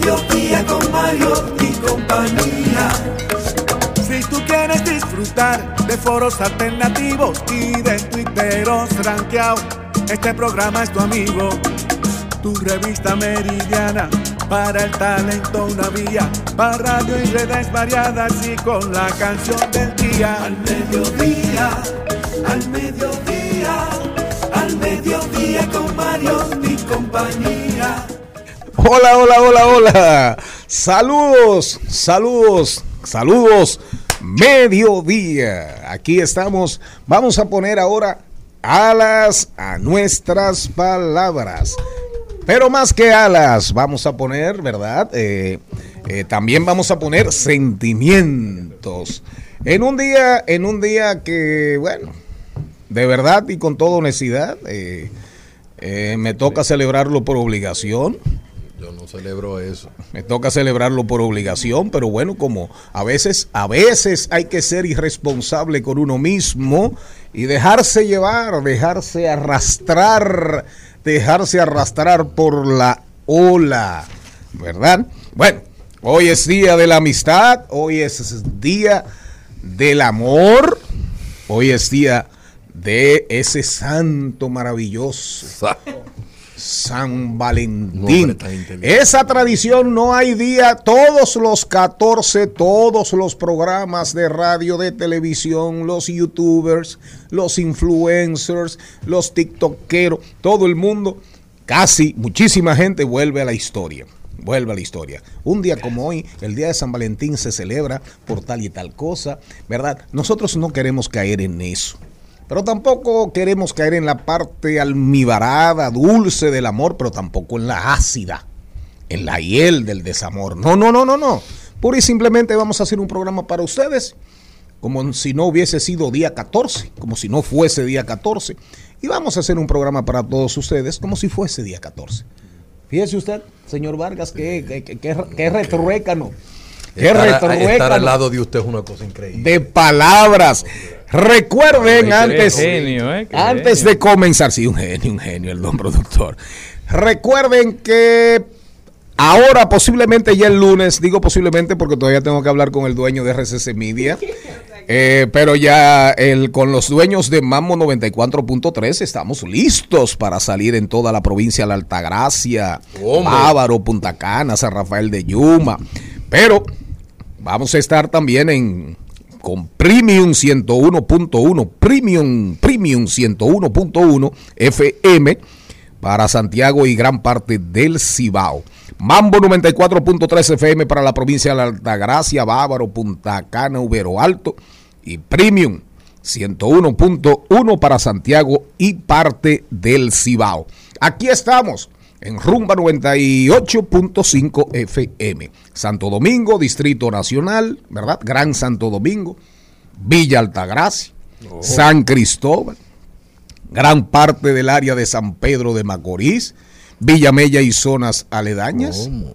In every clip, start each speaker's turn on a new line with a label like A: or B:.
A: Mediodía con Mariotti y compañía. Si tú quieres disfrutar de foros alternativos y de tuiteros rankeados, este programa es tu amigo. Tu revista meridiana para el talento una vía, para radio y redes variadas y con la canción del día. Al mediodía, al mediodía, al mediodía con Mario y compañía.
B: Hola, hola, hola, hola. Saludos, saludos, saludos. Mediodía. Aquí estamos. Vamos a poner ahora alas a nuestras palabras. Pero más que alas, vamos a poner, ¿verdad? Eh, eh, también vamos a poner sentimientos. En un día, en un día que, bueno, de verdad y con toda honestidad, eh, me toca celebrarlo por obligación.
C: Yo no celebro eso.
B: Me toca celebrarlo por obligación, pero bueno, como a veces, a veces hay que ser irresponsable con uno mismo y dejarse llevar, dejarse arrastrar, dejarse arrastrar por la ola, ¿verdad? Bueno, hoy es día de la amistad, hoy es día del amor, hoy es día de ese santo maravilloso. San Valentín. Esa tradición no hay día, todos los 14, todos los programas de radio, de televisión, los youtubers, los influencers, los tiktokeros, todo el mundo, casi muchísima gente vuelve a la historia. Vuelve a la historia. Un día como hoy, el día de San Valentín se celebra por tal y tal cosa, ¿verdad? Nosotros no queremos caer en eso. Pero tampoco queremos caer en la parte almibarada, dulce del amor, pero tampoco en la ácida, en la hiel del desamor. No, no, no, no, no. Pura y simplemente vamos a hacer un programa para ustedes, como si no hubiese sido día 14, como si no fuese día 14. Y vamos a hacer un programa para todos ustedes, como si fuese día 14. Fíjese usted, señor Vargas, que, que, que, que, retruécano. Qué
C: Estar, al lado de usted es una cosa increíble.
B: de palabras. Recuerden antes,
D: genio, ¿eh?
B: Antes
D: genio.
B: de comenzar, sí, un genio, un genio, el don productor. Recuerden que ahora posiblemente ya el lunes, digo posiblemente porque todavía tengo que hablar con el dueño de RCC Media, eh, pero ya el, con los dueños de Mammo 94.3 estamos listos para salir en toda la provincia de la Altagracia. Bávaro, Punta Cana, San Rafael de Yuma, pero Vamos a estar también en con Premium 101.1, Premium, Premium 101.1 FM para Santiago y gran parte del Cibao. Mambo 94.3 FM para la provincia de la Altagracia, Bávaro, Punta Cana, Ubero Alto y Premium 101.1 para Santiago y parte del Cibao. Aquí estamos en Rumba 98.5 FM. Santo Domingo, Distrito Nacional, ¿verdad? Gran Santo Domingo, Villa Altagracia, San Cristóbal, gran parte del área de San Pedro de Macorís, Villamella y zonas aledañas.
C: ¿Cómo?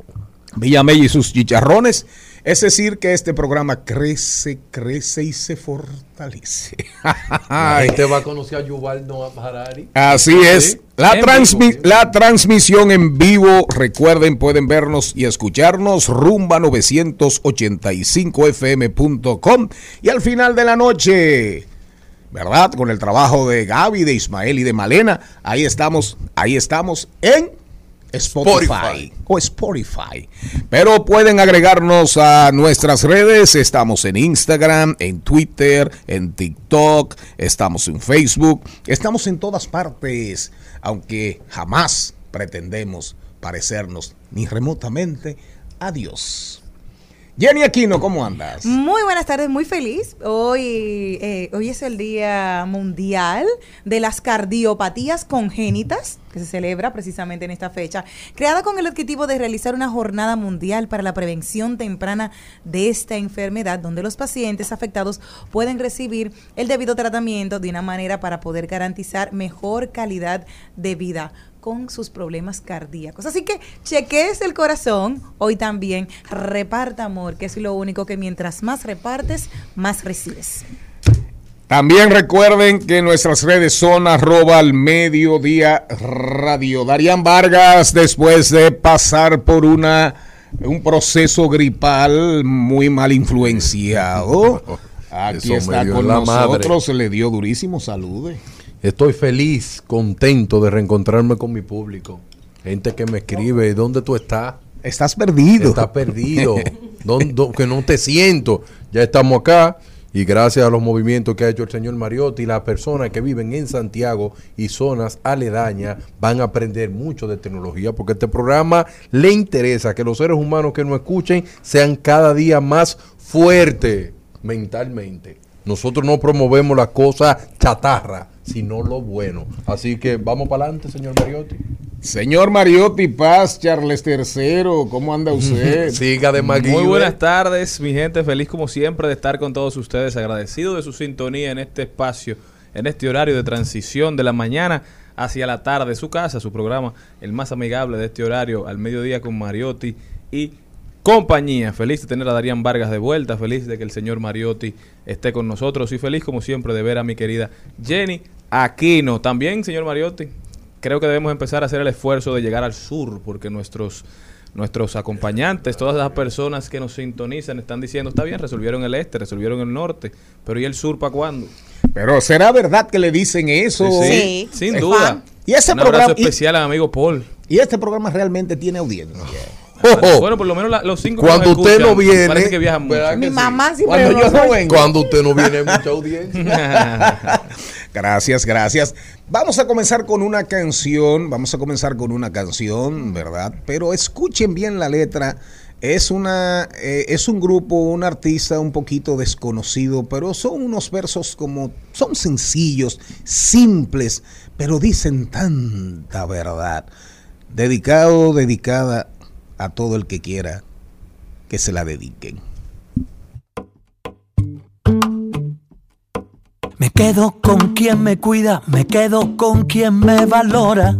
B: Villamella y sus chicharrones. Es decir, que este programa crece, crece y se fortalece.
C: Gente va a conocer a Yuval Noah Harari.
B: Así es. La,
D: En
B: transmi-
C: vivo.
B: la transmisión en vivo, recuerden, pueden vernos y escucharnos rumba 985fm.com y al final de la noche, ¿verdad? Con el trabajo de Gaby, de Ismael y de Malena, ahí estamos, ahí estamos en Spotify,
C: Spotify.
B: o Spotify. Pero pueden agregarnos a nuestras redes. Estamos en Instagram, en Twitter, en TikTok, estamos en Facebook, estamos en todas partes, aunque jamás pretendemos parecernos ni remotamente a Dios. Jenny Aquino, ¿cómo andas?
D: Muy buenas tardes, muy feliz. Hoy, eh, hoy es el Día Mundial de las Cardiopatías Congénitas, que se celebra precisamente en esta fecha, creada con el objetivo de realizar una jornada mundial para la prevención temprana de esta enfermedad, donde los pacientes afectados pueden recibir el debido tratamiento de una manera para poder garantizar mejor calidad de vida con sus problemas cardíacos. Así que chequees el corazón, hoy también reparta amor, que es lo único que mientras más repartes, más recibes.
B: También recuerden que nuestras redes son arroba al mediodía radio. Darían Vargas, después de pasar por una un proceso gripal muy mal influenciado, aquí
C: Eso
B: está con
C: la madre.
B: nosotros, se le dio durísimo, salude.
C: Estoy feliz, contento de reencontrarme con mi público. Gente que me escribe, ¿dónde tú estás?
B: Estás perdido.
C: Estás perdido. ¿Dónde- dó- que no te siento. Ya estamos acá. Y gracias a los movimientos que ha hecho el señor Mariotti, las personas que viven en Santiago y zonas aledañas van a aprender mucho de tecnología porque este programa le interesa que los seres humanos que nos escuchen sean cada día más fuertes mentalmente. Nosotros no promovemos las cosas chatarra, sino lo bueno. Así que vamos para adelante, señor Mariotti.
B: Señor Mariotti Paz, Charles III, ¿cómo anda usted?
C: Siga de.
E: Muy buenas tardes, mi gente. Feliz como siempre de estar con todos ustedes. Agradecido de su sintonía en este espacio, en este horario de transición de la mañana hacia la tarde. Su casa, su programa, el más amigable de este horario, al mediodía con Mariotti y compañía. Feliz de tener a Darían Vargas de vuelta. Feliz de que el señor Mariotti esté con nosotros. Y feliz como siempre de ver a mi querida Jenny Aquino. También, señor Mariotti, creo que debemos empezar a hacer el esfuerzo de llegar al sur, porque nuestros nuestros acompañantes, todas las personas que nos sintonizan están diciendo, está bien, resolvieron el este, resolvieron el norte, pero ¿y el sur para cuándo?
B: Pero ¿será verdad que le dicen eso?
D: Sí.
E: sin
D: Es
E: duda.
D: fan.
B: Y ese
E: Un abrazo
B: programa- y-
E: especial a mi amigo Paul.
B: Y este programa realmente tiene audiencia.
C: Ojo.
E: Bueno, por lo menos la- los cinco que
C: Cuando
E: nos
C: usted no viene,
E: que viajan mucho.
C: ¿verdad
D: Mi
C: que sí?
D: mamá siempre
B: Cuando yo no vengo.
C: Cuando usted no viene, hay mucha audiencia.
B: Gracias, gracias. Vamos a comenzar con una canción, vamos a comenzar con una canción, ¿verdad? Pero escuchen bien la letra. Es una eh, es un grupo, un artista un poquito desconocido, pero son unos versos como son sencillos, simples, pero dicen tanta verdad. Dedicado, dedicada a todo el que quiera que se la dediquen.
F: Me quedo con quien me cuida, me quedo con quien me valora,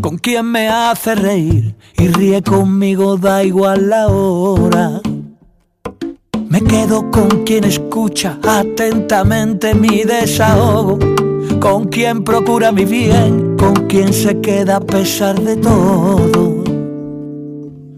F: con quien me hace reír y ríe conmigo, da igual la hora. Me quedo con quien escucha atentamente mi desahogo, con quien procura mi bien, con quien se queda a pesar de todo.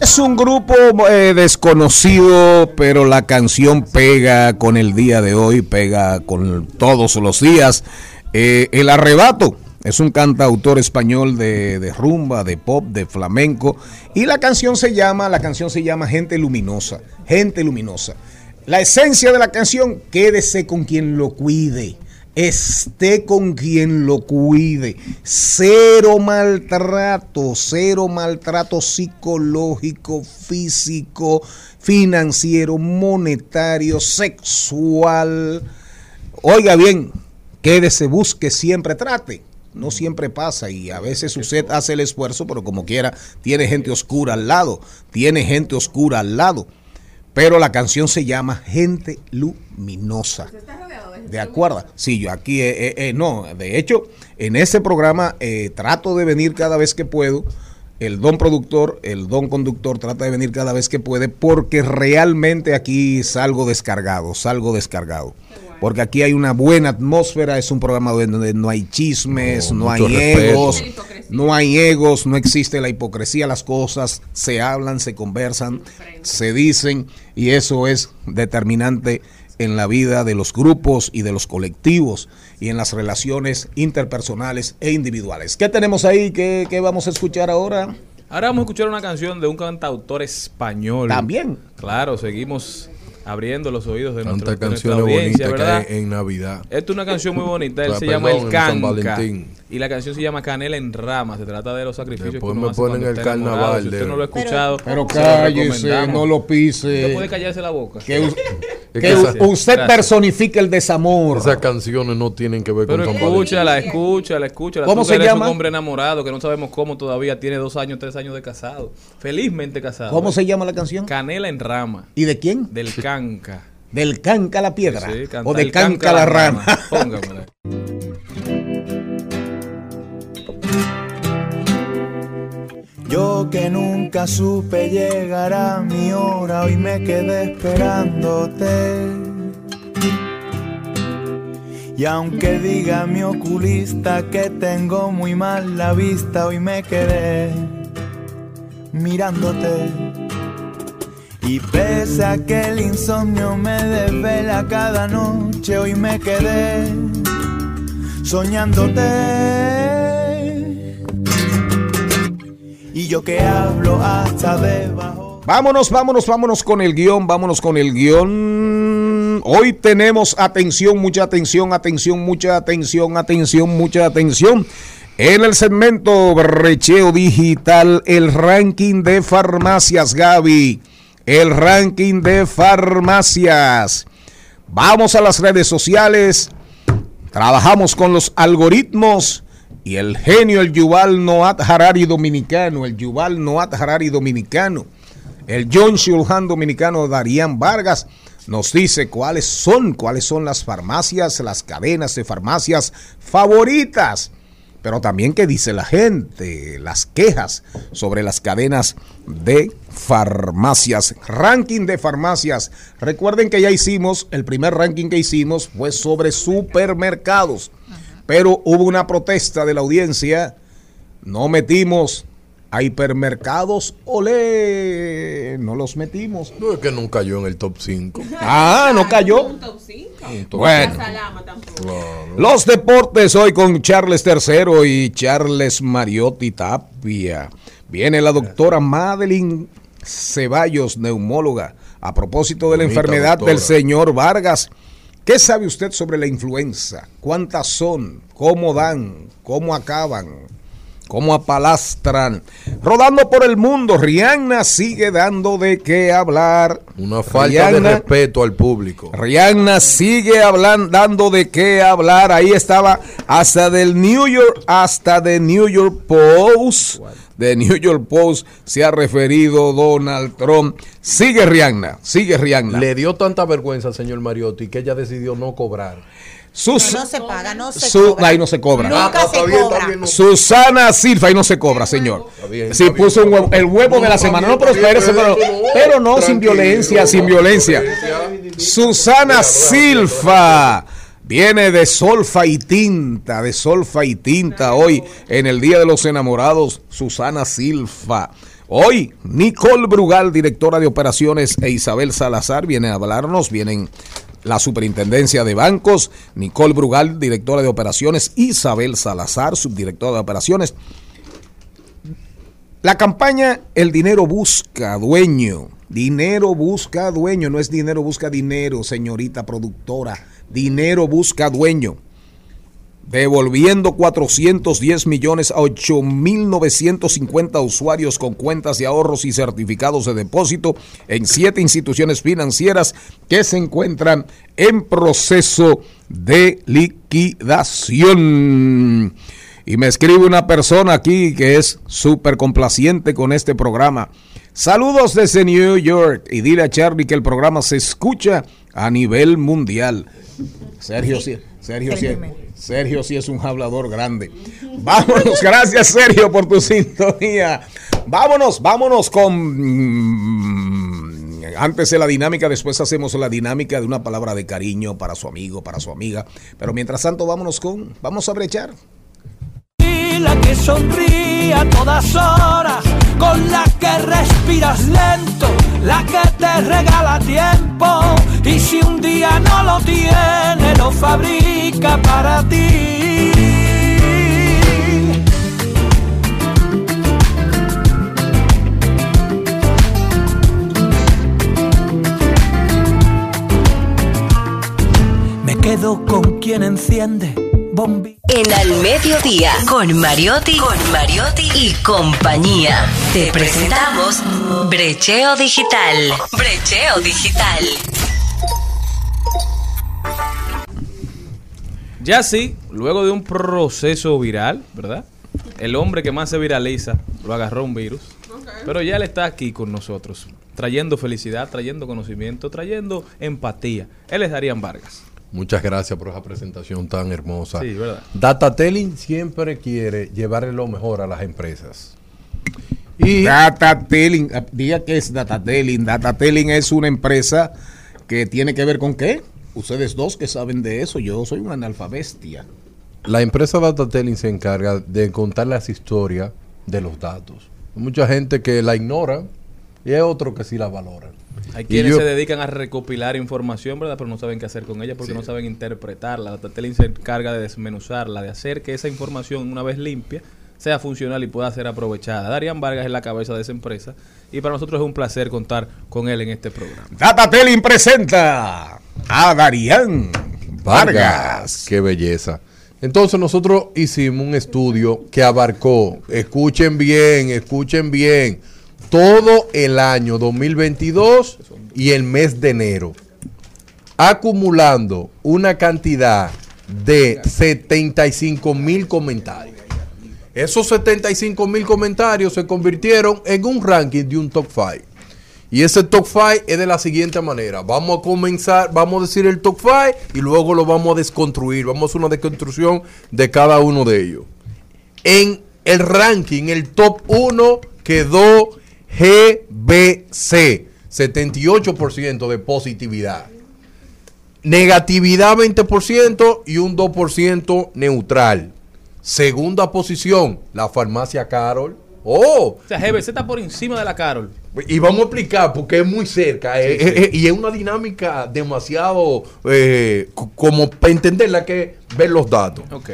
B: Es un grupo eh, desconocido, pero la canción pega con el día de hoy, pega con todos los días. Eh, el Arrebato es un cantautor español de, de rumba, de pop, de flamenco. Y la canción se llama, la canción se llama Gente Luminosa. Gente Luminosa. La esencia de la canción, quédese con quien lo cuide. Esté con quien lo cuide. Cero maltrato, cero maltrato psicológico, físico, financiero, monetario, sexual. Oiga bien, quédese, busque, siempre trate. No siempre pasa y a veces usted hace el esfuerzo, pero como quiera, tiene gente oscura al lado, tiene gente oscura al lado. Pero la canción se llama Gente Luminosa. ¿De acuerdo? Sí, yo aquí, eh, eh, eh, no, de hecho, en este programa eh, trato de venir cada vez que puedo. El don productor, el don conductor trata de venir cada vez que puede porque realmente aquí salgo descargado, salgo descargado. Porque aquí hay una buena atmósfera, es un programa donde no hay chismes,
C: No,
B: no, hay egos, No hay egos, no existe la hipocresía, las cosas se hablan, se conversan, se dicen y eso es determinante en la vida de los grupos y de los colectivos y en las relaciones interpersonales e individuales. ¿Qué tenemos ahí? ¿Qué, qué vamos a escuchar ahora?
E: Ahora vamos a escuchar una canción de un cantautor español.
B: También.
E: Claro, seguimos abriendo los oídos de, nuestro,
C: Tantas
E: de nuestra
C: canciones
E: audiencia,
C: bonitas
E: ¿verdad?
C: que hay en Navidad.
E: Esta es una canción muy bonita, él
C: Ah,
E: se
C: perdón,
E: llama El Canca
C: Valentín.
E: y la canción se llama Canela en Rama, se trata de los sacrificios
C: Después
E: que uno
C: me
E: hace
C: ponen el carnaval
E: Si usted no lo ha escuchado,
B: Pero
E: se lo
B: cállese, no lo
E: Usted puede
B: pise.
E: callarse la boca.
B: Que, que usted
E: Gracias.
B: personifica el desamor.
C: Esas canciones no tienen que ver
E: Pero
C: con San Valentín.
E: escúchala, escúchala, escúchala.
B: ¿Cómo
E: Tú
B: se llama?
E: un hombre enamorado que no sabemos cómo todavía tiene dos años, tres años de casado. Felizmente casado.
B: ¿Cómo se llama la canción?
E: Canela en Rama,
B: ¿Y de quién?
E: del Canca.
B: Del canca la piedra.
E: Sí, canta
B: o del
E: el
B: canca, la rama.
E: Póngamela.
G: Yo que nunca supe llegar a mi hora, hoy me quedé esperándote. Y aunque diga mi oculista que tengo muy mal la vista, hoy me quedé mirándote. Y pese a que el insomnio me desvela cada noche, hoy me quedé soñándote. Y yo que hablo hasta debajo.
B: Vámonos, vámonos, vámonos con el guion, vámonos con el guion. Hoy tenemos atención, mucha atención, atención, mucha atención, atención, mucha atención. En el segmento Brecheo Digital, el ranking de farmacias, Gaby. El ranking de farmacias. Vamos a las redes sociales. Trabajamos con los algoritmos y el genio, el Yuval Noat Harari dominicano, el Yuval Noat Harari dominicano, el John Shulhan dominicano, Darían Vargas, nos dice cuáles son, cuáles son las farmacias, las cadenas de farmacias favoritas. Pero también qué dice la gente, las quejas sobre las cadenas de farmacias. Ranking de farmacias. Recuerden que ya hicimos, el primer ranking que hicimos fue sobre supermercados. Pero hubo una protesta de la audiencia. No metimos a hipermercados, olé, no los metimos.
C: No es que no cayó en el top 5.
B: Ah, no cayó. Bueno.
C: Claro.
B: Los deportes hoy con Charles III y Charles Mariotti Tapia. Viene la doctora Madeline Ceballos, neumóloga, a propósito de la
C: Bonita
B: enfermedad
C: doctora.
B: del señor Vargas. ¿Qué sabe usted sobre la influenza? ¿Cuántas son? ¿Cómo dan? ¿Cómo acaban? ¿Cómo apalastran? Rodando por el mundo, Rihanna sigue dando de qué hablar.
C: Una falta de respeto al público.
B: Rihanna sigue hablando, dando de qué hablar. Ahí estaba hasta del New York, hasta de New York Post. De New York Post se ha referido Donald Trump. Sigue Rihanna, sigue Rihanna.
C: Le dio tanta vergüenza al señor Mariotti que ella decidió no cobrar.
B: Sus-
D: No, no se paga, no se
B: su-
D: cobra.
B: ahí no se cobra.
D: Nunca
C: Ah,
D: se
C: está bien,
D: cobra.
C: está bien, no.
B: Susana Silva, ahí no se cobra, señor.
C: bien,
B: Si
C: bien,
B: puso un huevo, el huevo de la semana.
C: bien,
B: No, pero espérese, pero,
C: pero no,
B: pero no, sin violencia, sin violencia. Susana Silva viene de solfa y tinta, de solfa y tinta hoy en el Día de los Enamorados, Susana Silva. Hoy, Nicole Brugal, directora de operaciones, e Isabel Salazar vienen a hablarnos, vienen la superintendencia de bancos, Nicole Brugal, directora de operaciones, Isabel Salazar, subdirectora de operaciones. La campaña El dinero busca dueño. Dinero busca dueño. No es dinero busca dinero, señorita productora. Dinero busca dueño. Devolviendo 410 millones a 8.950 usuarios con cuentas de ahorros y certificados de depósito en siete instituciones financieras que se encuentran en proceso de liquidación. Y me escribe una persona aquí que es súper complaciente con este programa. Saludos desde New York y dile a Charlie que el programa se escucha a nivel mundial. Sergio sí, Sergio sí, Sergio sí es un hablador grande. Vámonos, gracias Sergio por tu sintonía. Vámonos, vámonos con mm, antes de la dinámica, después hacemos la dinámica de una palabra de cariño para su amigo, para su amiga. Pero mientras tanto, vámonos con, vamos a brechar.
F: Y la que que sonríe a todas horas, con la que respiras lento, la que te regala tiempo. Y si un día no lo tiene, lo fabrica para ti. Me quedo con quien enciende bombi.
H: En Al Mediodía, con Mariotti, con Mariotti y compañía. Te presentamos Brecheo Digital. Brecheo Digital.
E: Ya sí, luego de un proceso viral, ¿verdad? El hombre que más se viraliza lo agarró un virus. Pero ya él está aquí con nosotros, trayendo felicidad, trayendo conocimiento, trayendo empatía. Él es Darían Vargas.
C: Muchas gracias por esa presentación tan hermosa.
E: Sí, ¿verdad?
C: Datatelling siempre quiere llevarle lo mejor a las empresas. Y
B: Datatelling, ah, diga que es Datatelling. Datatelling es una empresa que tiene que ver con qué. Ustedes dos que saben de eso, yo soy un analfabestia.
C: la empresa Datatelling se encarga de contar las historias de los datos. Hay mucha gente que la ignora y hay otros que sí la valoran.
E: Hay quienes
C: yo-
E: se dedican a recopilar información, ¿verdad? Pero no saben qué hacer con ella porque no saben interpretarla. La Datateling se encarga de desmenuzarla, de hacer que esa información, una vez limpia, sea funcional y pueda ser aprovechada. Darían Vargas es la cabeza de esa empresa y para nosotros es un placer contar con él en este programa.
B: Datatelling presenta a Darían Vargas.
C: Qué belleza. Entonces nosotros hicimos un estudio que abarcó, escuchen bien, escuchen bien, todo el año 2022 y el mes de enero, acumulando una cantidad de 75 mil comentarios. Esos 75 mil comentarios se convirtieron en un ranking de un top 5. Y ese top 5 es de la siguiente manera. Vamos a comenzar, vamos a decir el top 5 y luego lo vamos a desconstruir. Vamos a hacer una desconstrucción de cada uno de ellos. En el ranking, el top 1 quedó GBC, 78% de positividad. Negatividad 20% y un 2% neutral. Segunda posición, la farmacia Carol. Oh,
E: O sea, GBC está por encima de la Carol.
C: y vamos a explicar porque es muy cerca eh, eh, eh, y es una dinámica demasiado eh, co- como para entenderla que ver los datos.
E: Ok.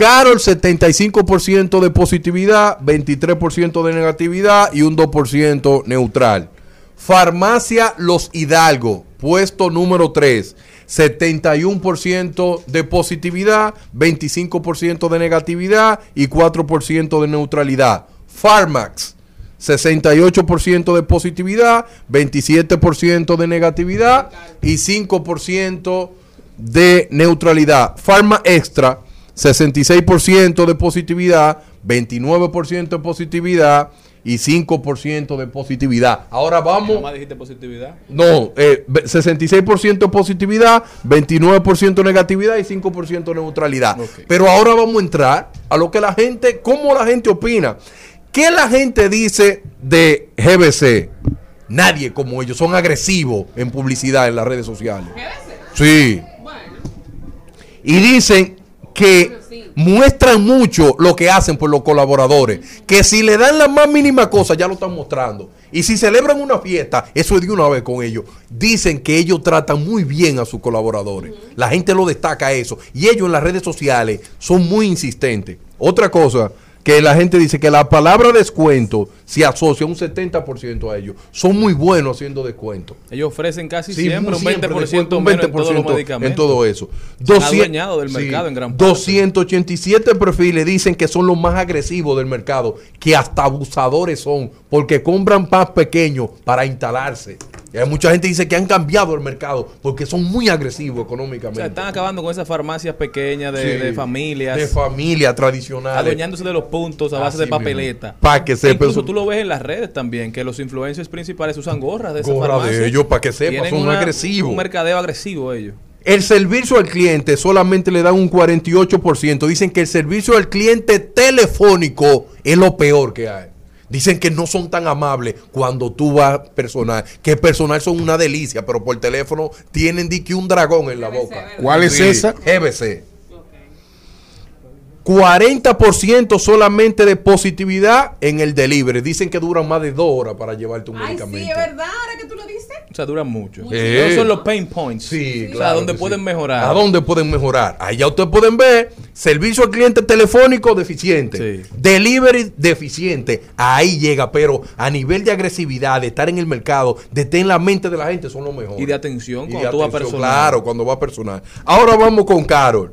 C: Carol 75% de positividad, 23% de negatividad y un 2% neutral. Farmacia Los Hidalgo, puesto número 3, 71% de positividad, 25% de negatividad y 4% de neutralidad. Farmax 68% de positividad, 27% de negatividad y 5% de neutralidad. Pharma Extra, 66% de positividad, 29% de positividad y 5% de positividad. Ahora vamos...
E: ¿Cómo dijiste positividad?
C: No, eh, ve- 66% positividad, 29% negatividad y 5% neutralidad. Pero ahora vamos a entrar a lo que la gente, cómo la gente opina. ¿Qué la gente dice de GBC? Nadie como ellos, son agresivos en publicidad en las redes sociales. Sí. Y dicen que muestran mucho lo que hacen por los colaboradores. Que si le dan la más mínima cosa, ya lo están mostrando. Y si celebran una fiesta, eso es de una vez con ellos. Dicen que ellos tratan muy bien a sus colaboradores. La gente lo destaca eso. Y ellos en las redes sociales son muy insistentes. Otra cosa que la gente dice que la palabra descuento se asocia un 70% a ellos. Son muy buenos haciendo descuento.
E: Ellos ofrecen casi
C: Sí,
E: siempre un
C: siempre
E: 20%
C: descuento, un
E: menos en todos los
C: 20%
E: medicamentos.
C: en todo eso.
E: Se han
C: 200
E: adueñado del mercado en gran parte.
C: 287 perfiles dicen que son los más agresivos del mercado, que hasta abusadores son, porque compran más pequeños para instalarse. Y hay mucha gente que dice que han cambiado el mercado porque son muy agresivos
E: O
C: económicamente.
E: sea, están acabando con esas farmacias pequeñas de,
C: Sí.
E: de familias.
C: De familia tradicional.
E: adueñándose de los puntos a base de
C: Así
E: papeleta.
C: Pa' que sepa
E: Incluso
C: eso.
E: tú lo ves en las redes también, que los influencers principales usan gorras de esas
C: Gorra de
E: farmacias.
C: ellos, pa' que sepa, son
E: una-
C: agresivos.
E: Un mercadeo agresivo ellos.
C: El servicio al cliente solamente le dan un 48%. Dicen que el servicio al cliente telefónico es lo peor que hay. Dicen que no son tan amables cuando tú vas personal. Que personal son una delicia, pero por teléfono tienen di que un dragón en la boca.
B: ¿Cuál es esa?
C: GBC. 40% solamente de positividad en el delivery. Dicen que duran más de dos horas para llevarte un
I: Ay, sí,
C: medicamento.
I: es verdad, ahora que tú lo dices.
E: O sea, duran mucho.
C: Eh.
E: Esos son los pain points.
C: Sí,
E: O sea,
C: claro
E: donde pueden
C: sí.
E: mejorar.
C: ¿A dónde pueden mejorar? Ahí ya ustedes pueden ver servicio al cliente telefónico deficiente,
E: Sí.
C: delivery deficiente. Ahí llega, pero a nivel de agresividad, de estar en el mercado, de estar en la mente de la gente, son los mejores.
E: Y de atención
C: Y
E: cuando
C: de
E: tú vas
C: atención,
E: personal.
C: Claro, cuando va personal. Ahora vamos con Carol.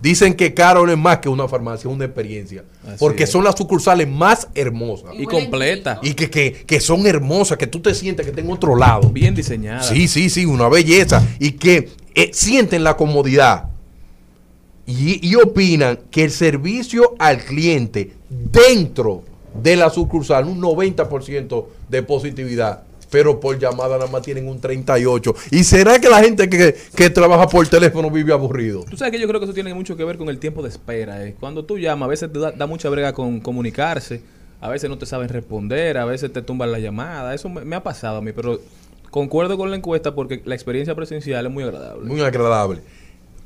C: Dicen que Carol es más que una farmacia, es una experiencia.
E: Así
C: porque
E: es.
C: son las sucursales más hermosas.
E: Y completa.
C: Y que, que, que son hermosas, que tú te sientes que estás en otro lado.
E: Bien diseñada.
C: Sí, sí, sí, una belleza. Y que eh, sienten la comodidad. Y, y opinan que el servicio al cliente dentro de la sucursal, un 90% de positividad. Pero por llamada nada más tienen un 38. ¿Y será que la gente que, que trabaja por teléfono vive aburrido?
E: Tú sabes que yo creo que eso tiene mucho que ver con el tiempo de espera. eh. Cuando tú llamas, a veces te da, da mucha brega con comunicarse, a veces no te saben responder, a veces te tumban la llamada. Eso me, me ha pasado a mí, pero concuerdo con la encuesta porque la experiencia presencial es muy agradable.
C: Muy agradable.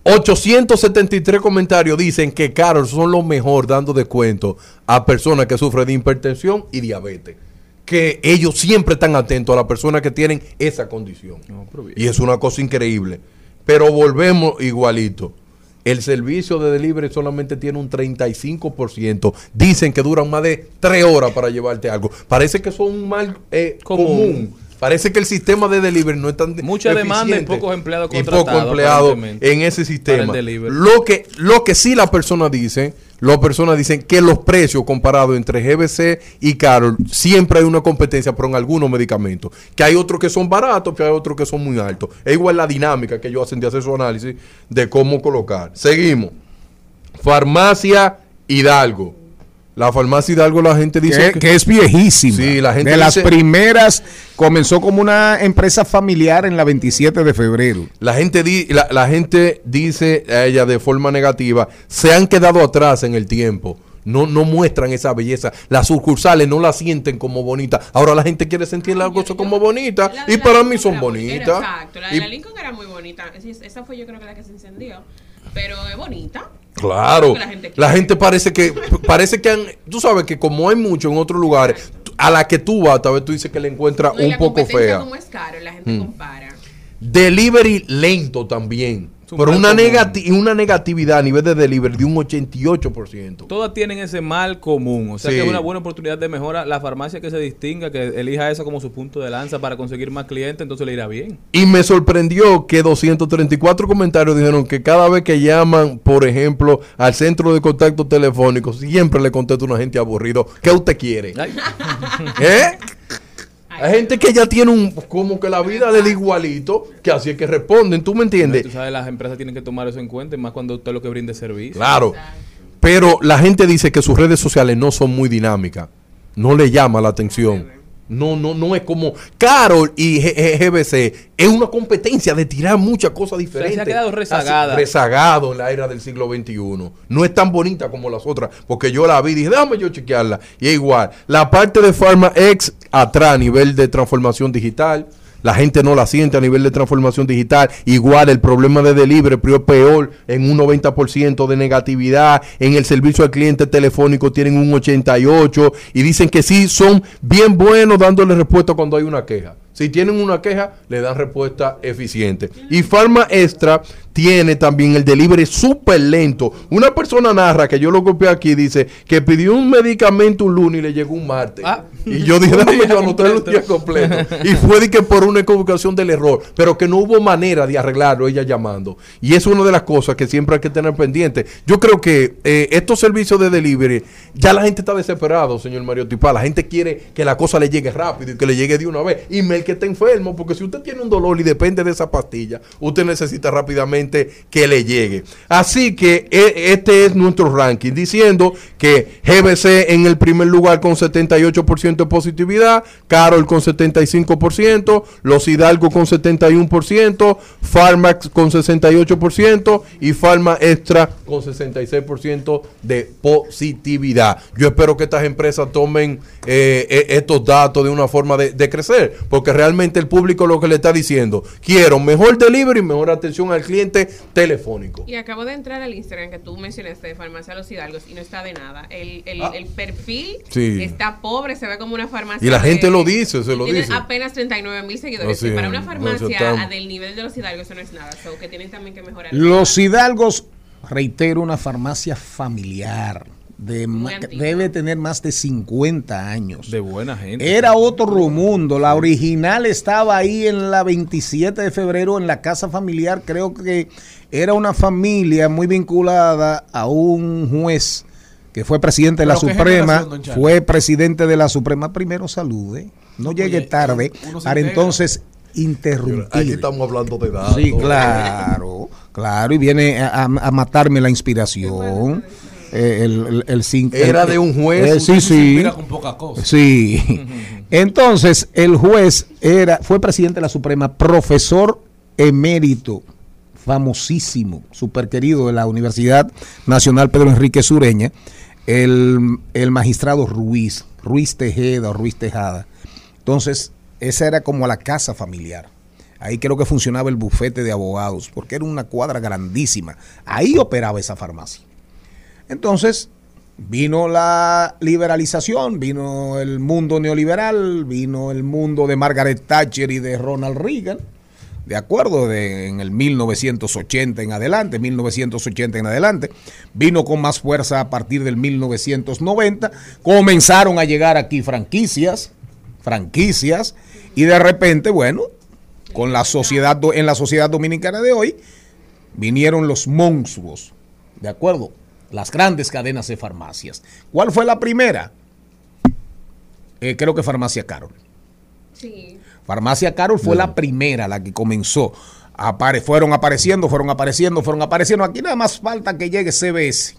C: 873 comentarios dicen que Carol son lo mejor dando descuento a personas que sufren de hipertensión y diabetes. Que ellos siempre están atentos a las personas que tienen esa condición.
E: No.
C: Y es una cosa increíble. Pero volvemos igualito. El servicio de delivery solamente tiene un 35%. Dicen que duran más de 3 horas para llevarte algo. Parece que son un mal eh,
E: Común.
C: común. Parece que el sistema de delivery no es tan
E: Mucha demanda y pocos empleados
C: Y
E: contratados,
C: pocos empleados en ese sistema. Lo que, lo que sí las personas dicen, las personas dicen que los precios comparados entre GBC y Carol, siempre hay una competencia, pero en algunos medicamentos. Que hay otros que son baratos, que hay otros que son muy altos. Es igual la dinámica que ellos hacen de hacer su análisis de cómo colocar. Seguimos. Farmacia Hidalgo. La farmacia Hidalgo la gente dice
B: que, que es viejísima.
C: Sí, la gente
B: de las primeras comenzó como una empresa familiar en la 27 de febrero.
C: La gente, di- la, la gente dice a ella de forma negativa, se han quedado atrás en el tiempo. No, no muestran esa belleza. Las sucursales no la sienten como bonita. Ahora la gente quiere sentir las cosas como bonitas. Y
I: la
C: para
I: Lincoln
C: mí son bonitas.
I: Exacto, la de
C: Y-
I: la Lincoln era muy bonita. Es- Esa fue yo creo que la que se encendió. Pero es bonita.
C: Claro.
I: La gente
C: La
I: quiere.
C: gente parece que, parece que han, tú sabes que como hay mucho en otros lugares, a la que tú vas, tal vez tú dices que la encuentras
I: No,
C: un
I: la
C: poco fea.
I: como es caro, la gente
C: Mm.
I: compara.
C: Delivery lento también.
E: Mal
C: una, negati- una negatividad a nivel de delivery de un 88%.
E: Todas tienen ese mal común. O sea
C: Sí.
E: que es una buena oportunidad de mejora. La farmacia que se distinga, que elija esa como su punto de lanza para conseguir más clientes, entonces le irá bien.
C: Y me sorprendió que 234 comentarios dijeron que cada vez que llaman, por ejemplo, al centro de contacto telefónico, siempre le contesta una gente aburrido. ¿Qué usted quiere? ¿Eh? Hay gente que ya tiene un como que la vida del igualito, que así es que responden, ¿tú me entiendes?
E: Tú sabes, las empresas tienen que tomar eso en cuenta, más cuando usted lo que brinde servicio.
C: Claro. Pero la gente dice que sus redes sociales no son muy dinámicas. No le llama la atención. No, no, no es como Carol y GBC. Es una competencia de tirar muchas cosas diferentes.
E: ha quedado rezagada.
C: Rezagado en la era del siglo XXI. No es tan bonita como las otras. Porque yo la vi y dije, déjame yo chequearla. Y es igual. La parte de Pharma X atrás a nivel de transformación digital. La gente no la siente a nivel de transformación digital. Igual el problema de delivery peor en un 90% de negatividad. En el servicio al cliente telefónico tienen un 88%. Y dicen que sí, son bien buenos dándole respuesta cuando hay una queja. Si tienen una queja, le dan respuesta eficiente. Y Pharma Extra tiene también el delivery súper lento. Una persona narra, que yo lo copié aquí, dice que pidió un medicamento un lunes y le llegó un martes.
E: Ah.
C: Y yo dije, déjame yo anotar el día completo. Y fue de que por una equivocación del error, pero que no hubo manera de arreglarlo, ella llamando. Y es una de las cosas que siempre hay que tener pendiente. Yo creo que eh, estos servicios de delivery, ya la gente está desesperado, señor Mario Tipa. La gente quiere que la cosa le llegue rápido y que le llegue de una vez. Y me que está enfermo, porque si usted tiene un dolor y depende de esa pastilla, usted necesita rápidamente que le llegue. Así que eh, este es nuestro ranking, diciendo que GBC en el primer lugar con 78% de positividad, Carol con 75%, Los Hidalgo con 71%, Farmax con 68% y Pharma Extra con 66% de positividad. Yo espero que estas empresas tomen eh, eh, estos datos de una forma de, de crecer, porque porque realmente el público lo que le está diciendo, quiero mejor delivery y mejor atención al cliente telefónico.
I: Y acabo de entrar al Instagram que tú mencionaste de Farmacia Los Hidalgos y no está de nada. El, el,
C: Ah.
I: el perfil
C: Sí.
I: está pobre, se ve como una farmacia.
C: Y la gente
I: de-
C: lo dice, se lo
I: tiene
C: dice.
I: apenas 39 mil seguidores.
C: Así
I: y para una farmacia del nivel de Los Hidalgos eso no es nada. So, que tienen también que mejorar.
B: Los Hidalgos, reitero, una farmacia familiar. De debe tener más de 50 años.
E: De buena gente.
B: Era otro mundo. La original estaba ahí en la 27 de febrero en la casa familiar. Creo que era una familia muy vinculada a un juez que fue presidente de la
J: ¿Pero qué
B: Suprema. Fue presidente de la Suprema. Primero salude. No llegue
J: Oye,
B: tarde para entonces interrumpir.
C: Aquí estamos hablando de datos.
B: Sí, claro, claro, y viene a, a- a matarme la inspiración. Eh, el, el-
C: Era de un juez.
B: eh, sí, sí.
J: con poca cosa.
B: Sí. Entonces, el juez era, fue presidente de la Suprema, profesor emérito, famosísimo, súper querido de la Universidad Nacional Pedro Enrique Sureña, el, el magistrado Ruiz, Ruiz Tejeda o Ruiz Tejada. Entonces, esa era como la casa familiar. Ahí creo que funcionaba el bufete de abogados, porque era una cuadra grandísima. Ahí operaba esa farmacia. Entonces, vino la liberalización, vino el mundo neoliberal, vino el mundo de Margaret Thatcher y de Ronald Reagan, de acuerdo, en el 1980 en adelante, 1980 en adelante, vino con más fuerza a partir del 1990, comenzaron a llegar aquí franquicias, franquicias, y de repente, bueno, con la sociedad, en la sociedad dominicana de hoy, vinieron los monstruos, ¿de acuerdo? Las grandes cadenas de farmacias. ¿Cuál fue la primera? Eh, creo que Farmacia Carol.
I: Sí.
B: Farmacia Carol fue la primera, la que comenzó. Apare- fueron apareciendo, fueron apareciendo, fueron apareciendo. Aquí nada más falta que llegue CBS,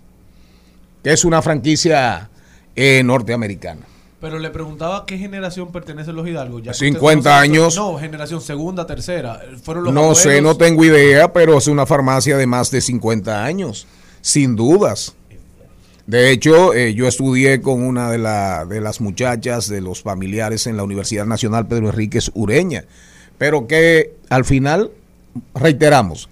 B: que es una franquicia eh, norteamericana.
J: Pero le preguntaba a qué generación pertenecen los Hidalgos. Ya que
B: 50
J: usted conoce-
B: años.
J: No, generación segunda, tercera. Fueron los
B: No sé, no tengo idea, pero es una farmacia de más de 50 años, sin dudas. De hecho, eh, yo estudié con una de, la- de las muchachas de los familiares en la Universidad Nacional Pedro Enríquez Ureña, pero que al final, reiteramos,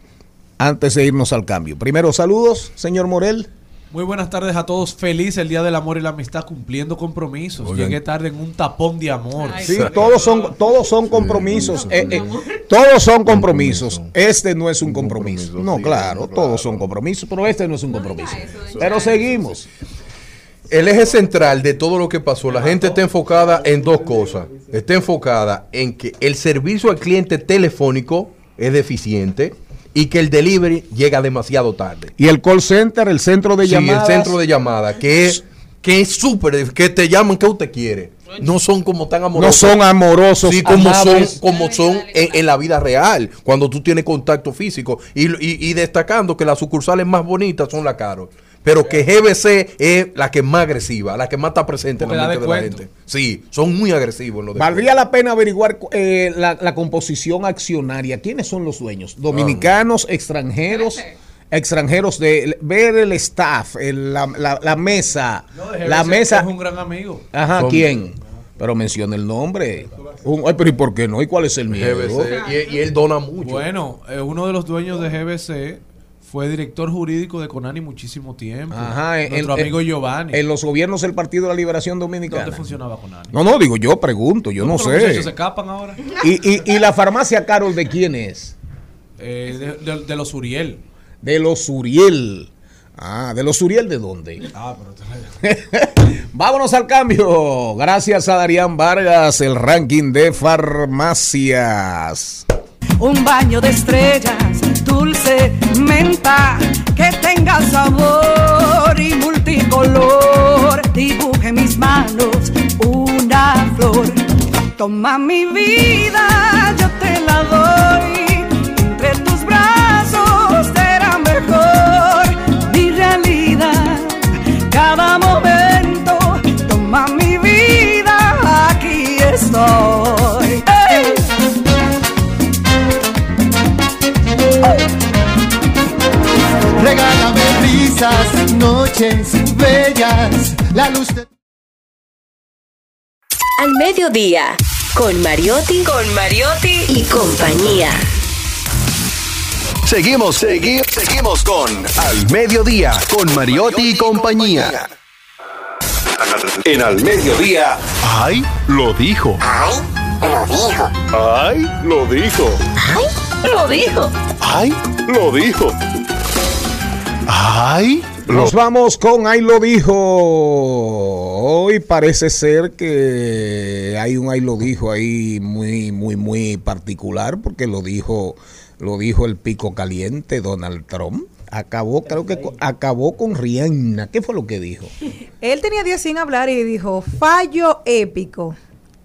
B: antes de irnos al cambio. Primero, saludos, señor Morel.
J: Muy buenas tardes a todos. Feliz el Día del Amor y la Amistad cumpliendo compromisos.
C: Oigan.
J: Llegué tarde en un tapón de amor.
I: Ay,
B: Sí, todos son, todos son compromisos. eh, eh, todos son compromisos. Este no es un compromiso. No, claro, todos son compromisos, pero este no es un compromiso. Pero seguimos.
C: El eje central de todo lo que pasó, la gente está enfocada en dos cosas. Está enfocada en que el servicio al cliente telefónico es deficiente y que el delivery llega demasiado tarde.
B: Y el call center, el centro de
C: Sí,
B: llamadas.
C: el centro de llamada, que es que es súper, que te llaman que usted quiere. No son como tan
B: no
C: amorosos.
B: son amorosos.
C: Sí, como son, como son en, en la vida real, cuando tú tienes contacto físico. Y, y- y destacando que las sucursales más bonitas son la Carol. Pero que GBC es la que es más agresiva, la que más está presente en la mente de la gente. Sí, son muy agresivos los
B: Valdría la pena averiguar eh, la, la composición accionaria. ¿Quiénes son los dueños? Dominicanos, extranjeros, extranjeros de ver el staff, el- la, la- la mesa,
J: No, de
B: la
J: GBC
B: mesa.
J: Es un gran amigo.
B: Ajá,
C: Son-
B: ¿quién? Pero menciona el nombre. Un- ay, pero ¿y por qué no? ¿Y cuál es el miedo?
C: GBC. Y, y él dona mucho.
J: Bueno, eh, uno de los dueños de GBC fue director jurídico de Conani muchísimo tiempo.
B: Ajá, en-
J: Nuestro
B: en-
J: amigo Giovanni.
B: En los gobiernos del Partido de la Liberación Dominicana.
J: ¿Dónde funcionaba Conani?
B: No, no, digo, yo pregunto, yo no
J: Los muchachos se
B: sé.
J: escapan ahora.
B: Y, y, y la farmacia Carol de quién es?
J: Eh, de, de- de los Uriel.
B: De los Uriel. Ah, ¿de los Uriel de dónde?
J: Ah, pero
B: Vámonos al cambio. Gracias a Darían Vargas, el ranking de farmacias.
K: Un baño de estrellas, dulce menta, que tenga sabor y multicolor. Dibuje mis manos una flor. Toma mi vida, yo te la doy.
L: Regálame risas, noches bellas, la luz de...
H: Al mediodía, Con Mariotti, con Mariotti y compañía.
M: Seguimos, seguimos, seguimos con Al Mediodía, con Mariotti y compañía. En Al Mediodía, ¡ay! Lo dijo. ¡ay! Lo dijo. ¡ay! Lo dijo.
H: ¡Ay! Lo dijo.
M: ¡ay! Lo dijo. ¡Ay!
B: Nos vamos con Ahí lo dijo. Hoy parece ser que hay un Ahí lo dijo ahí muy, muy, muy particular porque lo dijo, lo dijo el pico caliente Donald Trump. Acabó, creo que acabó con Rihanna. ¿Qué fue lo que dijo?
D: Él tenía días sin hablar y dijo, fallo épico.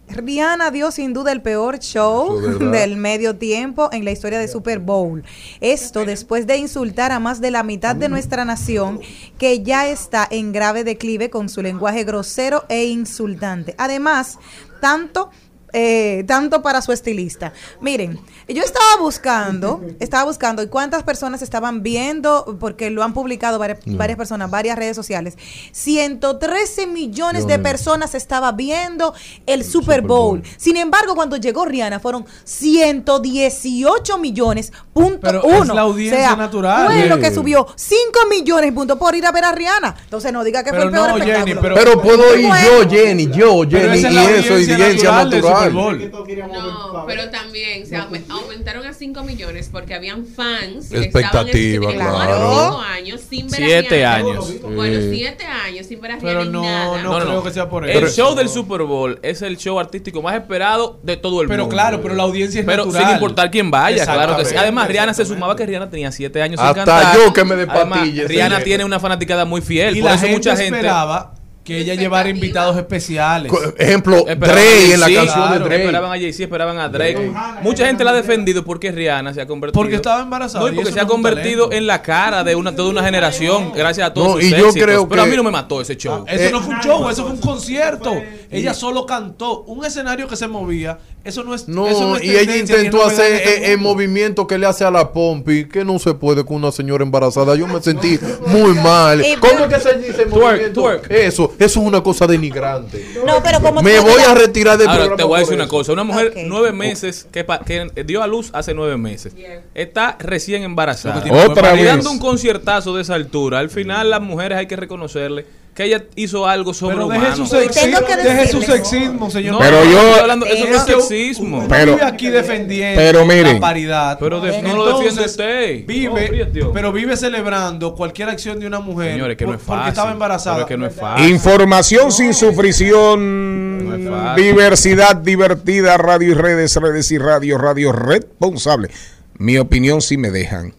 D: Rihanna dio sin duda el peor show del medio tiempo en la historia de Super Bowl. Esto después de insultar a más de la mitad de nuestra nación que ya está en grave declive con su lenguaje grosero e insultante. Además, tanto... eh, tanto para su estilista. Miren, yo estaba buscando, estaba buscando y cuántas personas estaban viendo, porque lo han publicado varias,
N: No.
D: varias personas, varias redes sociales. 113 millones de personas estaba viendo el Super Bowl. Sin embargo, cuando llegó Rihanna fueron 118 millones punto
J: Pero
D: uno.
J: es la audiencia
D: o sea,
J: natural.
D: Fue lo que subió 5 millones punto por ir a ver a Rihanna. Entonces no diga que fue el peor
J: Jenny,
D: espectáculo.
J: pero-
C: Pero puedo ir yo, Jenny, yo, Jenny,
J: es
C: y eso,
J: audiencia
C: audiencia
J: natural del
C: natural.
J: Super Bowl.
I: No, pero también se aume- aumentaron a 5 millones porque habían fans que
C: Expectativa,
I: estaban
C: claro.
I: años sin ver
E: Siete años.
I: Bueno,
E: Sí.
I: siete años sin ver a
J: Pero
I: Rihanna
J: no,
I: nada.
J: no, creo que sea por
E: El show del Super Bowl es el show artístico más esperado de todo el
J: Pero
E: mundo.
J: claro, pero la audiencia es
E: Pero
J: natural.
E: sin importar quién vaya, claro que sí. Además, Rihanna se sumaba que Rihanna tenía siete años sin
C: Hasta
E: cantar.
C: yo que me
E: Además,
C: patillas,
E: Rihanna tiene una fanaticada muy fiel.
J: Y
E: por
J: la
E: eso
J: gente
E: mucha gente
J: esperaba que ella llevara invitados especiales.
C: Ejemplo,
E: a
C: en la canción de Drake.
E: Esperaban a Jay-Z, esperaban a Drake. Mucha gente la ha defendido porque Rihanna se ha convertido.
J: Porque estaba embarazada
E: No, y
J: y
E: porque se ha
J: no
E: convertido
J: talento.
E: en la cara de una, toda una generación gracias a todos
C: No,
E: sus
C: y yo
E: éxitos.
C: creo
E: Pero a mí no me mató ese show.
J: Eso no fue un show, eso fue un concierto. Ella solo cantó. Un escenario que se movía. Eso no es.
C: No,
J: eso no es
C: y ella intentó hacer eh, el movimiento que le hace a la Pompi, que no se puede con una señora embarazada. Yo me sentí muy mal.
D: Y-
C: ¿Cómo es que se dice el movimiento? Eso, eso es una cosa denigrante.
D: No, pero como
C: Me voy a retirar del
E: Ahora,
C: programa.
E: te voy a decir una cosa. Una mujer nueve meses que, pa- que dio a luz hace nueve meses. Está recién embarazada.
B: Otra vez.
E: dando un conciertazo de esa altura. Al final las mujeres hay que reconocerle que ella hizo algo sobre
J: Pero deje su, sexismo, deje su sexismo, señor.
E: No,
B: Pero yo-
E: estoy hablando- eso no es sexismo.
B: Pero-
J: vive aquí defendiendo
B: pero miren.
J: la paridad.
E: Pero de- no lo defiende
J: Entonces,
E: usted.
J: Vive, pero vive celebrando cualquier acción de una mujer
E: Señores, que no es fácil.
J: porque estaba embarazada.
E: Es que no es fácil.
B: Información sin sufrición.
E: No es
B: diversidad divertida. Radio y redes, redes y radio, radio responsable. Mi opinión si me dejan.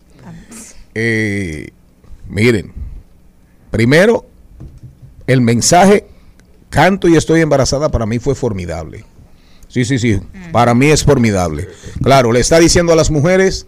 B: Eh, miren, primero, el mensaje canto y estoy embarazada para mí fue formidable. Sí, sí, sí. Para mí es formidable. Claro, le está diciendo a las mujeres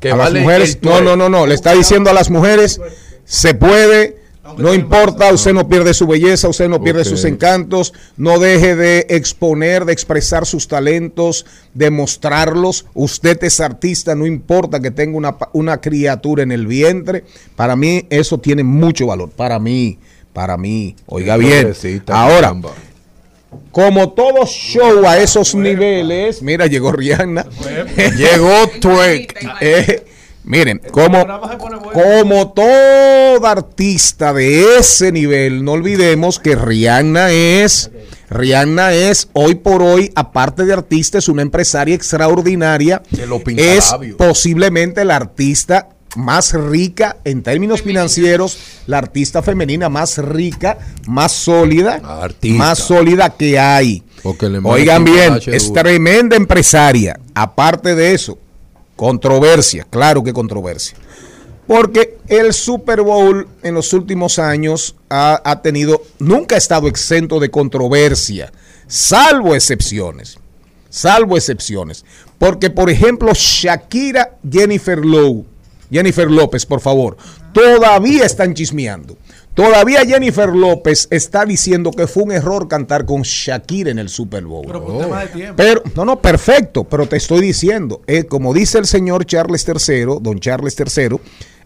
C: Que
B: a las mujeres, no, no, no, no, le está diciendo a las mujeres, se puede, no importa, usted no pierde su belleza, usted no pierde sus encantos, no deje de exponer, de expresar sus talentos, de mostrarlos, usted es artista, no importa que tenga una, pa- una criatura en el vientre, para mí eso tiene mucho valor, para mí, para mí, oiga bien, ahora, como todo show a esos niveles, mira, llegó Rihanna,
C: Llegó Twerk.
B: eh, miren, como, como todo artista de ese nivel, no olvidemos que Rihanna es, Rihanna es hoy por hoy, aparte de artista, es una empresaria extraordinaria.
C: Lo
B: Es posiblemente la artista más rica en términos financieros, la artista femenina más rica, más sólida,
C: Artista.
B: más sólida que hay.
C: Porque le
B: Oigan bien, es tremenda empresaria. Aparte de eso, controversia, claro que controversia. Porque el Super Bowl en los últimos años ha, ha tenido, nunca ha estado exento de controversia, salvo excepciones. Salvo excepciones. Porque, por ejemplo, Shakira Jennifer Lowe, Jennifer López, por favor, todavía están chismeando. Todavía Jennifer López está diciendo que fue un error cantar con Shakira en el Super Bowl.
J: Pero por tema de tiempo.
B: Pero, no, no, perfecto, pero te estoy diciendo, eh, como dice el señor Charles III, don Charles III,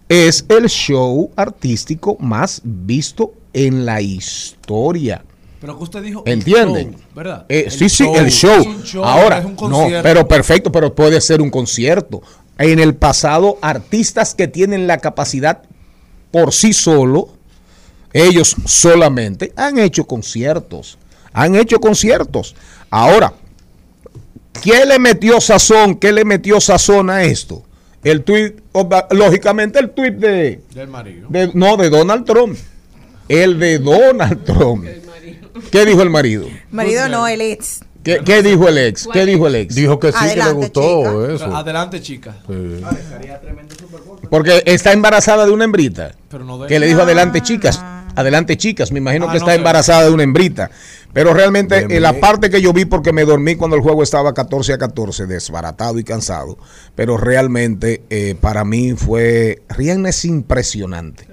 B: es el show artístico más visto en la historia.
J: Pero que usted dijo.
B: ¿Entienden?
J: show, ¿Verdad?
B: Eh, sí, sí, el show.
J: Es un show,
B: Ahora,
J: es un
B: no, pero perfecto, pero puede ser un concierto. En el pasado, artistas que tienen la capacidad por sí solo, ellos solamente, han hecho conciertos. Han hecho conciertos. Ahora, ¿qué le metió sazón? ¿Qué le metió sazón a esto? El tweet, lógicamente el tweet de,
J: Del marido.
B: de- no, de Donald Trump. El de Donald Trump. ¿Qué dijo el marido?
D: Marido no, el ex.
B: ¿Qué, qué dijo el ex? ¿Qué dijo el ex?
C: Dijo que sí, que le
D: Adelante,
C: gustó eso.
J: Adelante, chica.
C: Sí.
B: Porque está embarazada de una hembrita.
J: Pero no de-
B: Que le dijo adelante chicas. Adelante chicas. Me imagino
J: Ah,
B: que
J: no
B: está
J: sé.
B: embarazada de una hembrita. Pero realmente eh, la parte que yo vi porque me dormí cuando el juego estaba 14 a 14, desbaratado y cansado. Pero realmente eh, para mí fue... Rihanna es impresionante.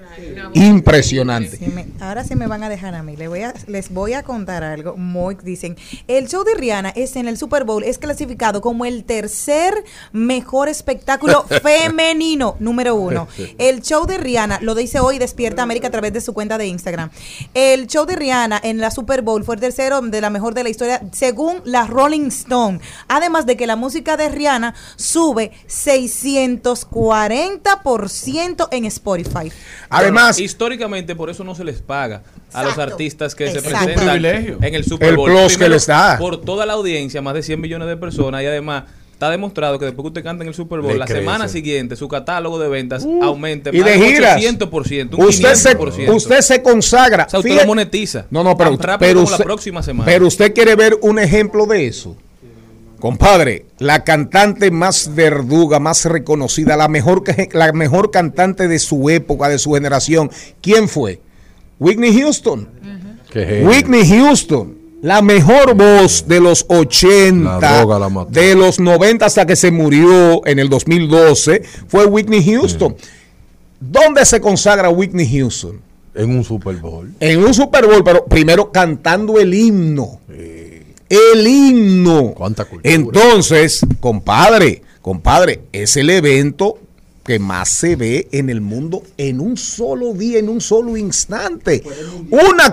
B: Impresionante.
D: Sí me- ahora sí me van a dejar a mí. Les voy a, les voy a contar algo. Muy dicen, el show de Rihanna es en el Super Bowl es clasificado como el tercer mejor espectáculo femenino número uno. El show de Rihanna lo dice hoy Despierta América a través de su cuenta de Instagram. El show de Rihanna en la Super Bowl fue el tercero de la mejor de la historia según la Rolling Stone. Además de que la música de Rihanna sube 640% en Spotify.
B: Además,
E: históricamente por eso no se les paga a los artistas que se presentan
J: Es un privilegio.
E: en el Super
B: El
E: Bowl.
B: plus que les da.
E: Por toda la audiencia, más de 100 millones de personas y además está demostrado que después que usted canta en el Super Bowl,
C: Le
E: la
C: crece.
E: semana siguiente su catálogo de ventas aumenta
B: Uh, y
E: más
B: de giras.
E: 800%, un
B: Usted se,
E: 500%.
B: usted se consagra.
E: o sea, usted
B: Fíjate-
E: lo monetiza.
B: No, no, pero,
E: Tan rápido
B: pero
E: como
B: usted,
E: la próxima semana.
B: pero usted quiere ver un ejemplo de eso. Compadre, la cantante más verduga, más reconocida, la mejor, la mejor cantante de su época, de su generación, ¿quién fue? Whitney Houston. Whitney Houston, la mejor voz de los 80,
C: La droga la mató.
B: de los 90 hasta que se murió en el 2012, fue Whitney Houston. ¿Dónde se consagra Whitney Houston?
C: En un Super Bowl.
B: En un Super Bowl, pero primero cantando el himno. El himno.
C: Cuánta cultura.
B: Entonces, compadre, compadre, es el evento que más se ve en el mundo en un solo día, en un solo instante. Una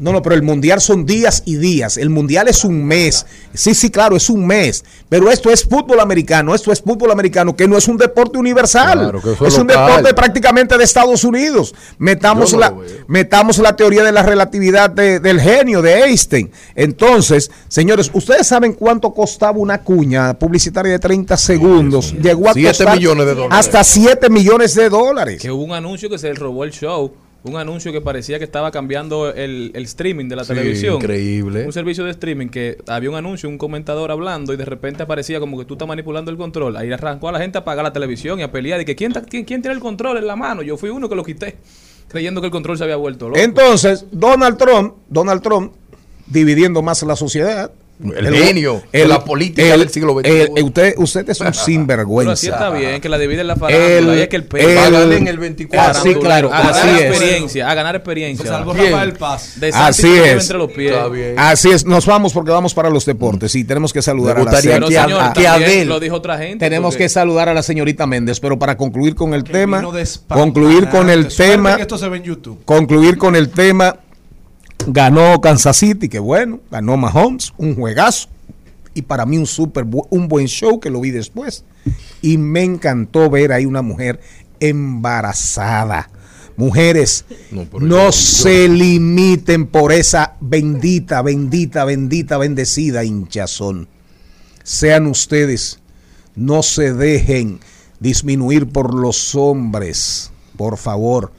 B: no, no, pero el mundial son días y días. El mundial es un mes. Sí, sí, claro, es un mes. Pero esto es fútbol americano. Esto es fútbol americano, que no es un deporte universal.
C: Claro, que eso
B: es un
C: local.
B: deporte prácticamente de Estados Unidos. Metamos
C: no
B: la, metamos la teoría de la relatividad de- del genio de Einstein. Entonces, señores, ¿ustedes saben cuánto costaba una cuña publicitaria de 30 segundos? Llegó a
C: Siete
B: costar
C: millones de dólares.
B: Hasta 7 millones de dólares.
E: Que hubo un anuncio que se le robó el show. Un anuncio que parecía que estaba cambiando el, el streaming de la
C: Sí,
E: televisión.
C: increíble.
E: Un servicio de streaming que había un anuncio, un comentador hablando y de repente aparecía como que tú estás manipulando el control. Ahí arrancó a la gente a apagar la televisión y a pelear. Y que ¿quién, quién, quién tiene el control en la mano? Yo fui uno que lo quité, creyendo que el control se había vuelto loco.
B: Entonces, Donald Trump, Donald Trump, dividiendo más la sociedad.
C: El genio de la política del siglo XXI.
B: el- el- usted, usted es un
E: Pero así
B: sinvergüenza.
E: está bien, que la dividen la farándula. Y es que el
B: el-
E: va a ganar
C: en el 24.
B: Así, claro,
E: A ganar
B: así es.
E: experiencia, a ganar experiencia.
J: Se salvó
E: Bien.
J: Rafael Paz.
B: Así es.
E: entre los pies.
C: Está bien.
B: Así es, nos vamos porque vamos para los deportes y tenemos que saludar a la
C: gustaría
B: se-
E: Pero
C: que
E: señor,
C: a- que
E: también
C: Adel-
E: lo dijo otra gente.
B: Tenemos
E: porque-
B: que saludar a la señorita Méndez, pero para concluir con el
J: Que
B: tema, concluir con el tema,
J: esto se ve en YouTube.
B: concluir con el tema, ganó Kansas City, que bueno, ganó Mahomes, un juegazo y para mí un super un buen show que lo vi después y me encantó ver ahí una mujer embarazada. Mujeres,
C: No,
B: se limiten por esa bendita, bendita, bendita, bendecida hinchazón. Sean ustedes, no se dejen disminuir por los hombres, por favor.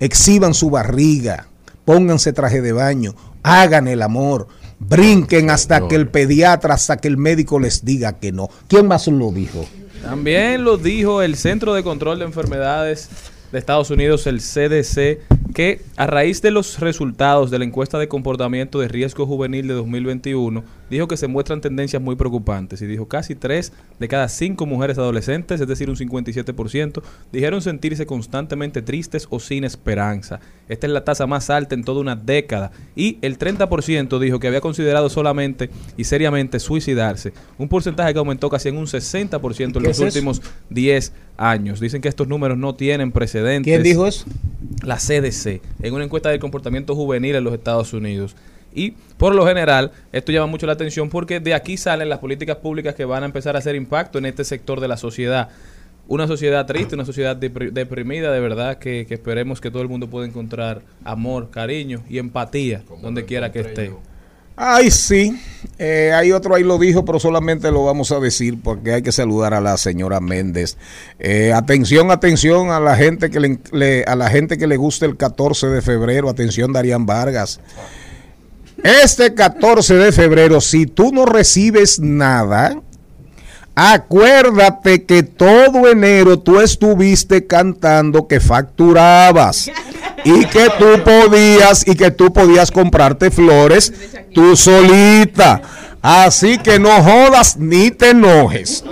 B: Exhiban su barriga, pónganse traje de baño, hagan el amor, brinquen hasta que el pediatra, hasta que el médico les diga que no. ¿Quién más lo dijo?
E: También lo dijo el Centro de Control de Enfermedades de Estados Unidos, el CDC, que a raíz de los resultados de la encuesta de comportamiento de riesgo juvenil de 2021, dijo que se muestran tendencias muy preocupantes y dijo casi 3 de cada 5 mujeres adolescentes, es decir, un 57%, dijeron sentirse constantemente tristes o sin esperanza. Esta es la tasa más alta en toda una década y el 30% dijo que había considerado solamente y seriamente suicidarse, un porcentaje que aumentó casi en un 60% en
B: ¿Qué
E: los
B: es
E: últimos 10 años. Dicen que estos números no tienen precedentes.
B: ¿Quién dijo eso?
E: La CDC, en una encuesta del comportamiento juvenil en los Estados Unidos. Y por lo general, esto llama mucho la atención porque de aquí salen las políticas públicas que van a empezar a hacer impacto en este sector de la sociedad. Una sociedad triste, una sociedad depri- deprimida, de verdad, que, que esperemos que todo el mundo pueda encontrar amor, cariño y empatía donde quiera que esté.
B: Ay, sí. Eh, hay otro ahí lo dijo, pero solamente lo vamos a decir porque hay que saludar a la señora Méndez. Eh, atención, atención a la gente que le, a la gente que le gusta el 14 de febrero. Atención, Darían Vargas. Este 14 de febrero, si tú no recibes nada, acuérdate que todo enero tú estuviste cantando que facturabas y que tú podías y que tú podías comprarte flores tú solita. Así que no jodas ni te enojes.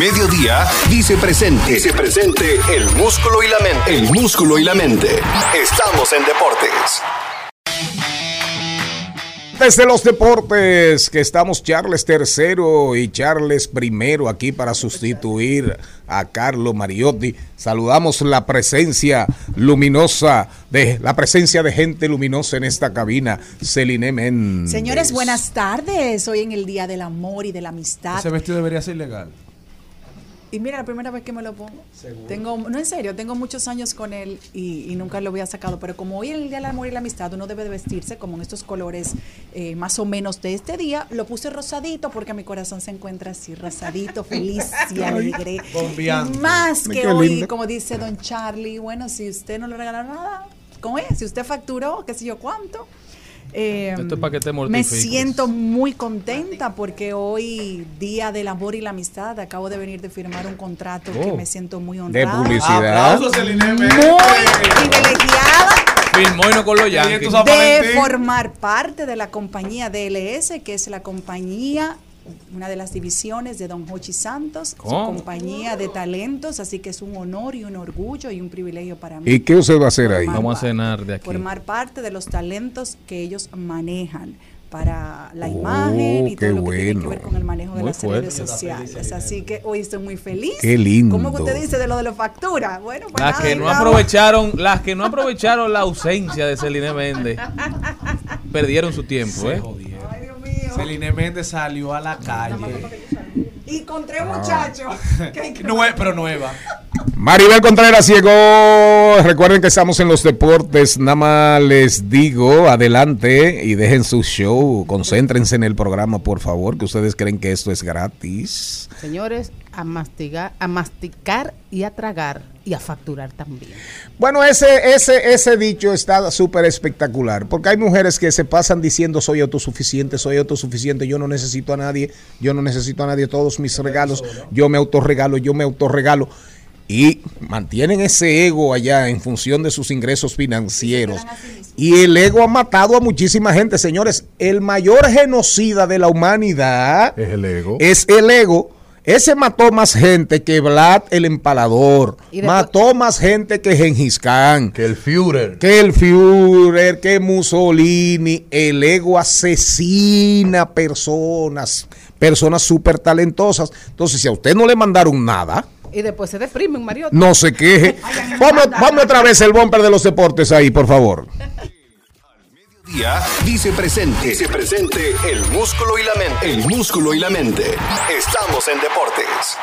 M: Mediodía dice presente. Dice presente el músculo y la mente. El músculo y la mente. Estamos en deportes.
B: Desde los deportes, que estamos Charles tercero y Charles primero aquí para sustituir a Carlo Mariotti. Saludamos la presencia luminosa de la presencia de gente luminosa en esta cabina, Celine Méndez.
N: Señores, buenas tardes. Hoy en el Día del Amor y de la Amistad.
J: Ese vestido debería ser ilegal.
N: Y mira, la primera vez que me lo pongo. Tengo, no en serio, tengo muchos años con él y, y nunca lo había sacado. Pero como hoy en el Día del Amor y la Amistad uno debe de vestirse como en estos colores eh, más o menos de este día, lo puse rosadito porque mi corazón se encuentra así, rosadito, feliz y alegre.
J: Bombeante.
N: Más que hoy,
J: lindo.
N: como dice don Charlie, bueno, si usted no le regaló nada, ¿cómo es? Si usted facturó, qué sé yo cuánto. Eh,
E: Esto es para que te
N: me siento muy contenta porque hoy, Día del Amor y la Amistad, acabo de venir de firmar un contrato que
E: Oh.
N: me siento muy
B: De
N: honrada.
B: publicidad.
J: Aplausos,
N: Muy privilegiada
E: Firmó y no con los
N: de formar parte de la compañía DLS, que es la compañía, una de las divisiones de Don Hochi Santos, su compañía de talentos, así que es un honor y un orgullo y un privilegio para mí.
B: ¿Y qué usted va a hacer ahí?
E: Vamos a cenar de aquí.
N: formar parte de los talentos que ellos manejan para la
B: Oh,
N: imagen y
B: qué
N: todo lo que tiene que
B: bueno.
N: ver con el manejo de
E: Muy
N: las redes
E: fuerte.
N: sociales. Así que hoy estoy muy feliz.
B: Qué lindo.
N: ¿Cómo que usted dice de lo de la factura? Bueno, pues
E: Las
N: nada,
E: que no
N: vamos.
E: aprovecharon, las que no aprovecharon la ausencia de Celine Méndez, perdieron su tiempo, ¿eh?
J: Celine Méndez salió a la calle.
N: Y con tres muchachos. que-
J: Nue- pero nueva.
B: Maribel Contreras llegó. Recuerden que estamos en los deportes. Nada más les digo, adelante y dejen su show. Concéntrense en el programa, por favor, que ustedes creen que esto es gratis.
O: Señores, a mastigar, a masticar y a tragar y a facturar también.
B: Bueno, ese, ese, ese dicho está súper espectacular, porque hay mujeres que se pasan diciendo soy autosuficiente, soy autosuficiente, yo no necesito a nadie, yo no necesito a nadie, todos mis regalos, yo me autorregalo, yo me autorregalo. Y mantienen ese ego allá en función de sus ingresos financieros. Y el ego ha matado a muchísima gente, señores. El mayor genocida de la humanidad
C: Es el ego.
B: es el ego. Ese mató más gente que Vlad el empalador. Mató más gente que Gengis Khan.
C: Que el Führer.
B: Que el Führer, que Mussolini. El ego asesina personas. Personas súper talentosas. Entonces, si a usted no le mandaron nada,
O: Y después se deprimen, Mario.
B: no se queje. Vamos, vamos otra vez el bumper de los deportes ahí, por favor.
M: Día dice presente. Dice presente el músculo y la mente. El músculo y la mente. Estamos en deportes.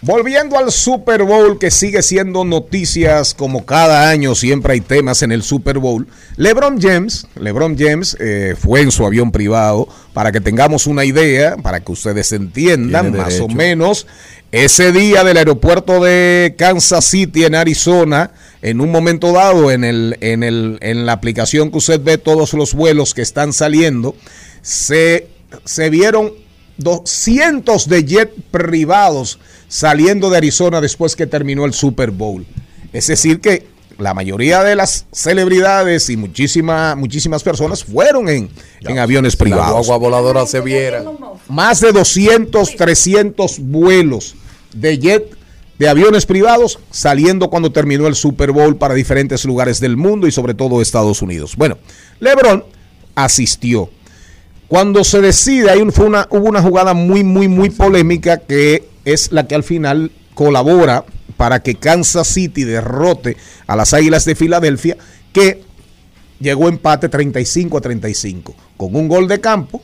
B: Volviendo al Super Bowl que sigue siendo noticias como cada año, siempre hay temas en el Super Bowl. LeBron James, LeBron James eh, fue en su avión privado para que tengamos una idea, para que ustedes entiendan más o menos. Ese día del aeropuerto de Kansas City en Arizona, en un momento dado en, el, en, el, en la aplicación que usted ve todos los vuelos que están saliendo, se, se vieron do- cientos de jet privados saliendo de Arizona después que terminó el Super Bowl. Es decir, que la mayoría de las celebridades y muchísima, muchísimas personas fueron en, en aviones
C: La
B: privados.
C: guagua voladora se viera.
B: Más de 200, 300 vuelos de jet de aviones privados saliendo cuando terminó el Super Bowl para diferentes lugares del mundo y sobre todo Estados Unidos. Bueno, LeBron asistió. Cuando se decide, un- fue una, hubo una jugada muy, muy, muy polémica que es la que al final colabora para que Kansas City derrote a las Águilas de Filadelfia, que llegó empate 35 a 35, con un gol de campo.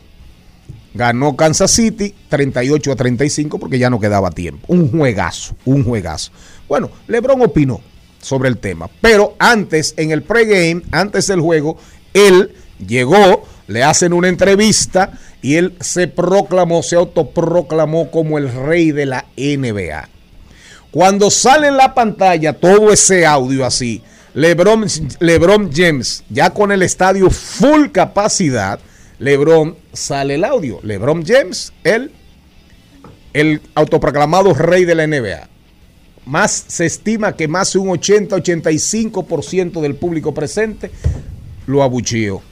B: Ganó Kansas City 38 a 35 porque ya no quedaba tiempo. Un juegazo, un juegazo. Bueno, LeBron opinó sobre el tema, pero antes, en el pregame, antes del juego, él llegó, le hacen una entrevista y él se proclamó, se autoproclamó como el rey de la NBA. Cuando sale en la pantalla todo ese audio así, LeBron, LeBron James, ya con el estadio full capacidad, LeBron sale el audio. LeBron James, el, el autoproclamado rey de la NBA. Más se estima que más de un 80-85% del público presente lo abucheó.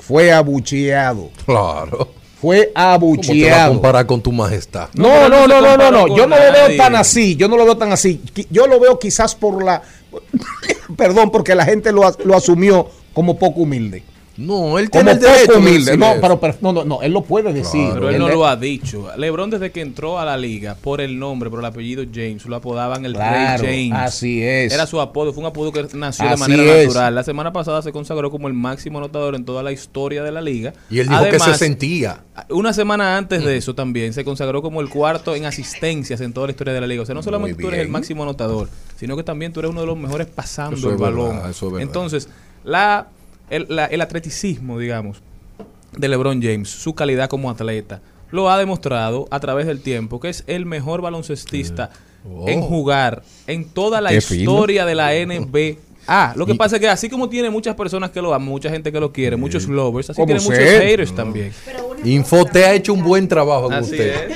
B: Fue abucheado.
C: Claro.
B: Fue
C: ¿Cómo te va a
B: abucheado.
C: comparar con tu majestad?
B: No, no, no, no, no, no. Yo no lo veo tan así. Yo no lo veo tan así. Yo lo veo quizás por la. Perdón, porque la gente lo, lo asumió como poco humilde.
C: No, él
B: Como
C: tiene el derecho
B: humilde. No, pero, pero- no, no, no, él lo puede decir.
E: Pero él no lo ha dicho. LeBron desde que entró a la liga por el nombre, por el apellido James, lo apodaban el
B: Claro,
E: Rey James.
B: así es.
E: Era su apodo, fue un apodo que nació
B: Así
E: de manera
B: es.
E: natural. La semana pasada se consagró como el máximo anotador en toda la historia de la liga.
C: Y él dijo que se sentía.
E: Una semana antes de eso también se consagró como el cuarto en asistencias en toda la historia de la liga. O sea, no solamente tú eres el máximo anotador, sino que también tú eres uno de los mejores pasando
C: Eso
E: el
C: es
E: balón.
C: verdad, eso es verdad.
E: Entonces, la, el, la- el atleticismo, digamos, de LeBron James, su calidad como atleta, lo ha demostrado a través del tiempo que es el mejor baloncestista
C: Oh.
E: en jugar en toda la
B: fino.
E: historia de la NBA. Ah, lo que pasa es que así como tiene muchas personas que lo aman, mucha gente que lo quiere, muchos lovers, así
C: Como
E: tiene muchos
C: usted.
E: haters también.
C: Infote ha hecho un buen trabajo con
E: Así
C: usted.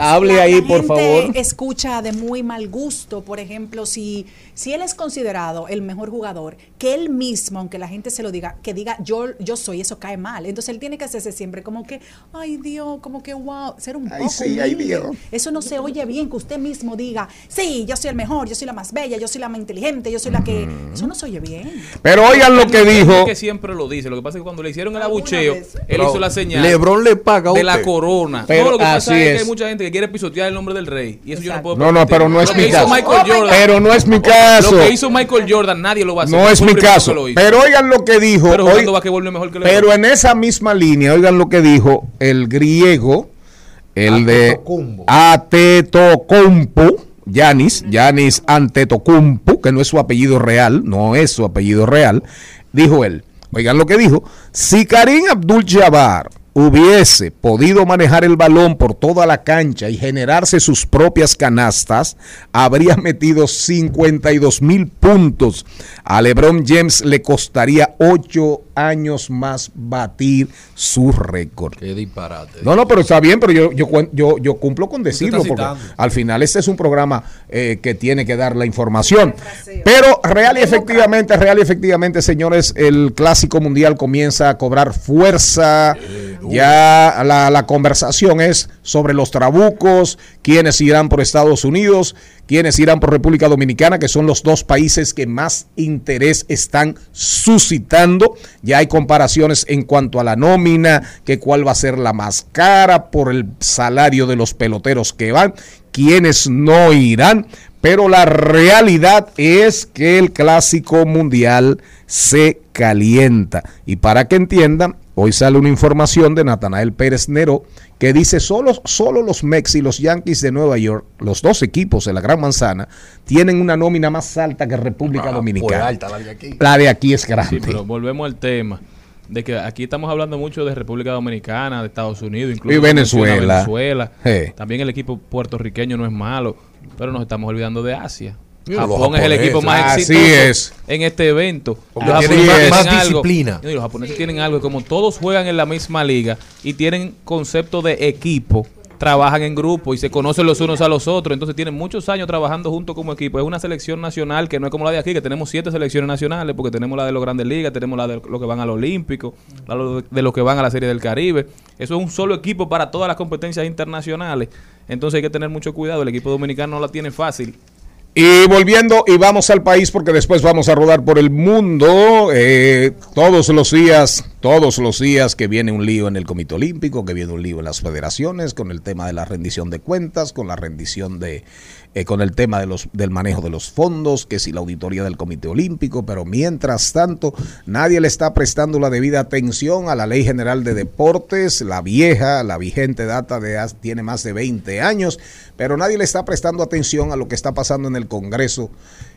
B: Hable
N: La-
B: ahí,
N: la
B: por
N: gente
B: favor.
N: Escucha de muy mal gusto, por ejemplo, si, si él es considerado el mejor jugador, que él mismo, aunque la gente se lo diga, que diga yo, yo soy, eso cae mal. Entonces él tiene que hacerse siempre como que, ay Dios, como que wow, ser un
B: Ay,
N: poco
B: sí, ay. Dios.
N: Eso no se oye bien, que usted mismo diga, sí, yo soy el mejor, yo soy la más bella, yo soy la más inteligente, yo soy la que... Eso no se oye bien.
B: Pero oigan lo que dijo.
E: es que siempre lo dice. Lo que pasa es que cuando le hicieron el abucheo, él hizo la señal.
C: LeBron le paga a
E: de la corona.
B: Pero
E: no, lo que
B: así
E: pasa es, que hay mucha gente que quiere pisotear el nombre del rey. Y eso yo no puedo
B: No, no,
E: permitir.
B: pero no es
E: Lo que
B: mi
E: hizo
B: caso.
E: Michael Jordan.
B: Pero no es mi caso.
E: Lo que hizo Michael Jordan, nadie lo va a hacer.
B: No es mi caso. Pero oigan lo que dijo.
E: Pero
B: hoy-
E: no mejor que
B: pero en esa misma línea, oigan lo que dijo el griego, el de Atetocumpo, Yanis, Yanis Antetokounmpo, que no es su apellido real, no es su apellido real, dijo él. Oigan lo que dijo. Si Karim Abdul-Jabbar hubiese podido manejar el balón por toda la cancha y generarse sus propias canastas, habría metido 52 mil puntos. A LeBron James le costaría 8 años más batir su récord.
C: Qué disparate.
B: No, no, pero está bien, pero yo, yo, yo, yo cumplo con decirlo, porque al final este es un programa eh, que tiene que dar la información. Pero real y efectivamente, real y efectivamente, señores, el clásico mundial comienza a cobrar fuerza. Ya la, conversación es sobre los trabucos, quiénes irán por Estados Unidos, quiénes irán por República Dominicana, que son los dos países que más interés están suscitando. Ya hay comparaciones en cuanto a la nómina, que cuál va a ser la más cara por el salario de los peloteros que van, quiénes no irán. Pero la realidad es que el clásico mundial se calienta. Y para que entiendan, hoy sale una información de Natanael Pérez Nero que dice solo, solo los Mex y los Yankees de Nueva York, los dos equipos de la Gran Manzana, tienen una nómina más alta que República
C: Ah,
B: Dominicana.
C: pues alta la de aquí.
B: La de aquí es grande.
E: Sí, pero volvemos al tema. De que aquí estamos hablando mucho de República Dominicana, de Estados Unidos, incluso
B: Y Venezuela.
E: También el equipo puertorriqueño no es malo, pero nos estamos olvidando de Asia. Japón es el equipo más
B: Así
E: exitoso
B: es.
E: en este evento. Los japoneses
B: más-
E: tienen
C: más
E: algo-
C: disciplina.
E: Los japoneses tienen algo, como todos juegan en la misma liga y tienen concepto de equipo, trabajan en grupo y se conocen los unos a los otros, entonces tienen muchos años trabajando juntos como equipo. Es una selección nacional que no es como la de aquí, que tenemos siete selecciones nacionales, porque tenemos la de los grandes ligas, tenemos la de los que van al Olímpico, la de los que van a la Serie del Caribe. Eso es un solo equipo para todas las competencias internacionales. Entonces hay que tener mucho cuidado. El equipo dominicano no la tiene fácil.
B: Y volviendo, y vamos al país porque después vamos a rodar por el mundo. eh, todos los días, todos los días que viene un lío en el Comité Olímpico, que viene un lío en las federaciones, con el tema de la rendición de cuentas, con la rendición de, eh, con el tema de los, del manejo de los fondos, que si la auditoría del Comité Olímpico, pero mientras tanto, nadie le está prestando la debida atención a la Ley General de Deportes, la vieja, la vigente data de tiene más de 20 años, pero nadie le está prestando atención a lo que está pasando en el Congreso.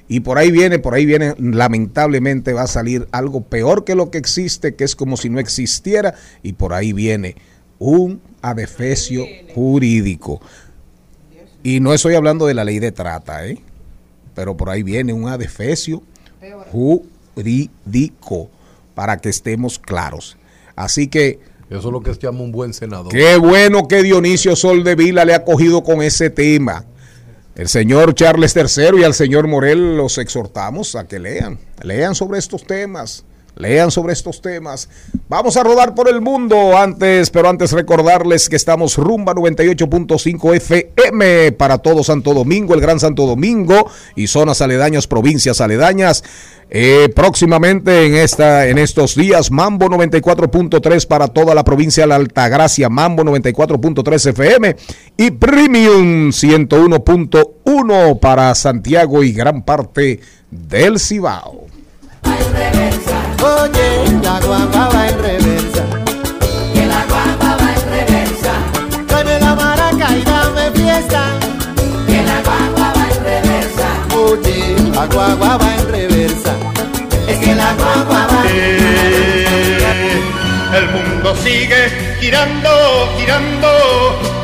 B: Y por ahí viene, por ahí viene, lamentablemente va a salir algo peor que lo que existe, que es como si no existiera, y por ahí viene un adefesio jurídico. Y no estoy hablando de la ley de trata, ¿eh? pero por ahí viene un adefesio jurídico, para que estemos claros. Así que
C: Eso es lo que se llama un buen senador.
B: Qué bueno que Dionisio Soldevila le ha cogido con ese tema. El señor Charles III y al señor Morel los exhortamos a que lean, lean sobre estos temas, lean sobre estos temas. Vamos a rodar por el mundo antes, pero antes recordarles que estamos rumba 98.5 FM para todo Santo Domingo, el Gran Santo Domingo y zonas aledañas, provincias aledañas. Eh, próximamente en esta en estos días Mambo 94.3 para toda la provincia de la Altagracia, Mambo 94.3 FM y Premium 101.1 para Santiago y gran parte del Cibao.
L: Oye, la guagua va en reversa. Que la guagua va en reversa. Con la maraca y dame fiesta. Que la guagua va en reversa. Oye, la guagua va en reversa. Es que la guagua va
P: El mundo sigue girando, girando,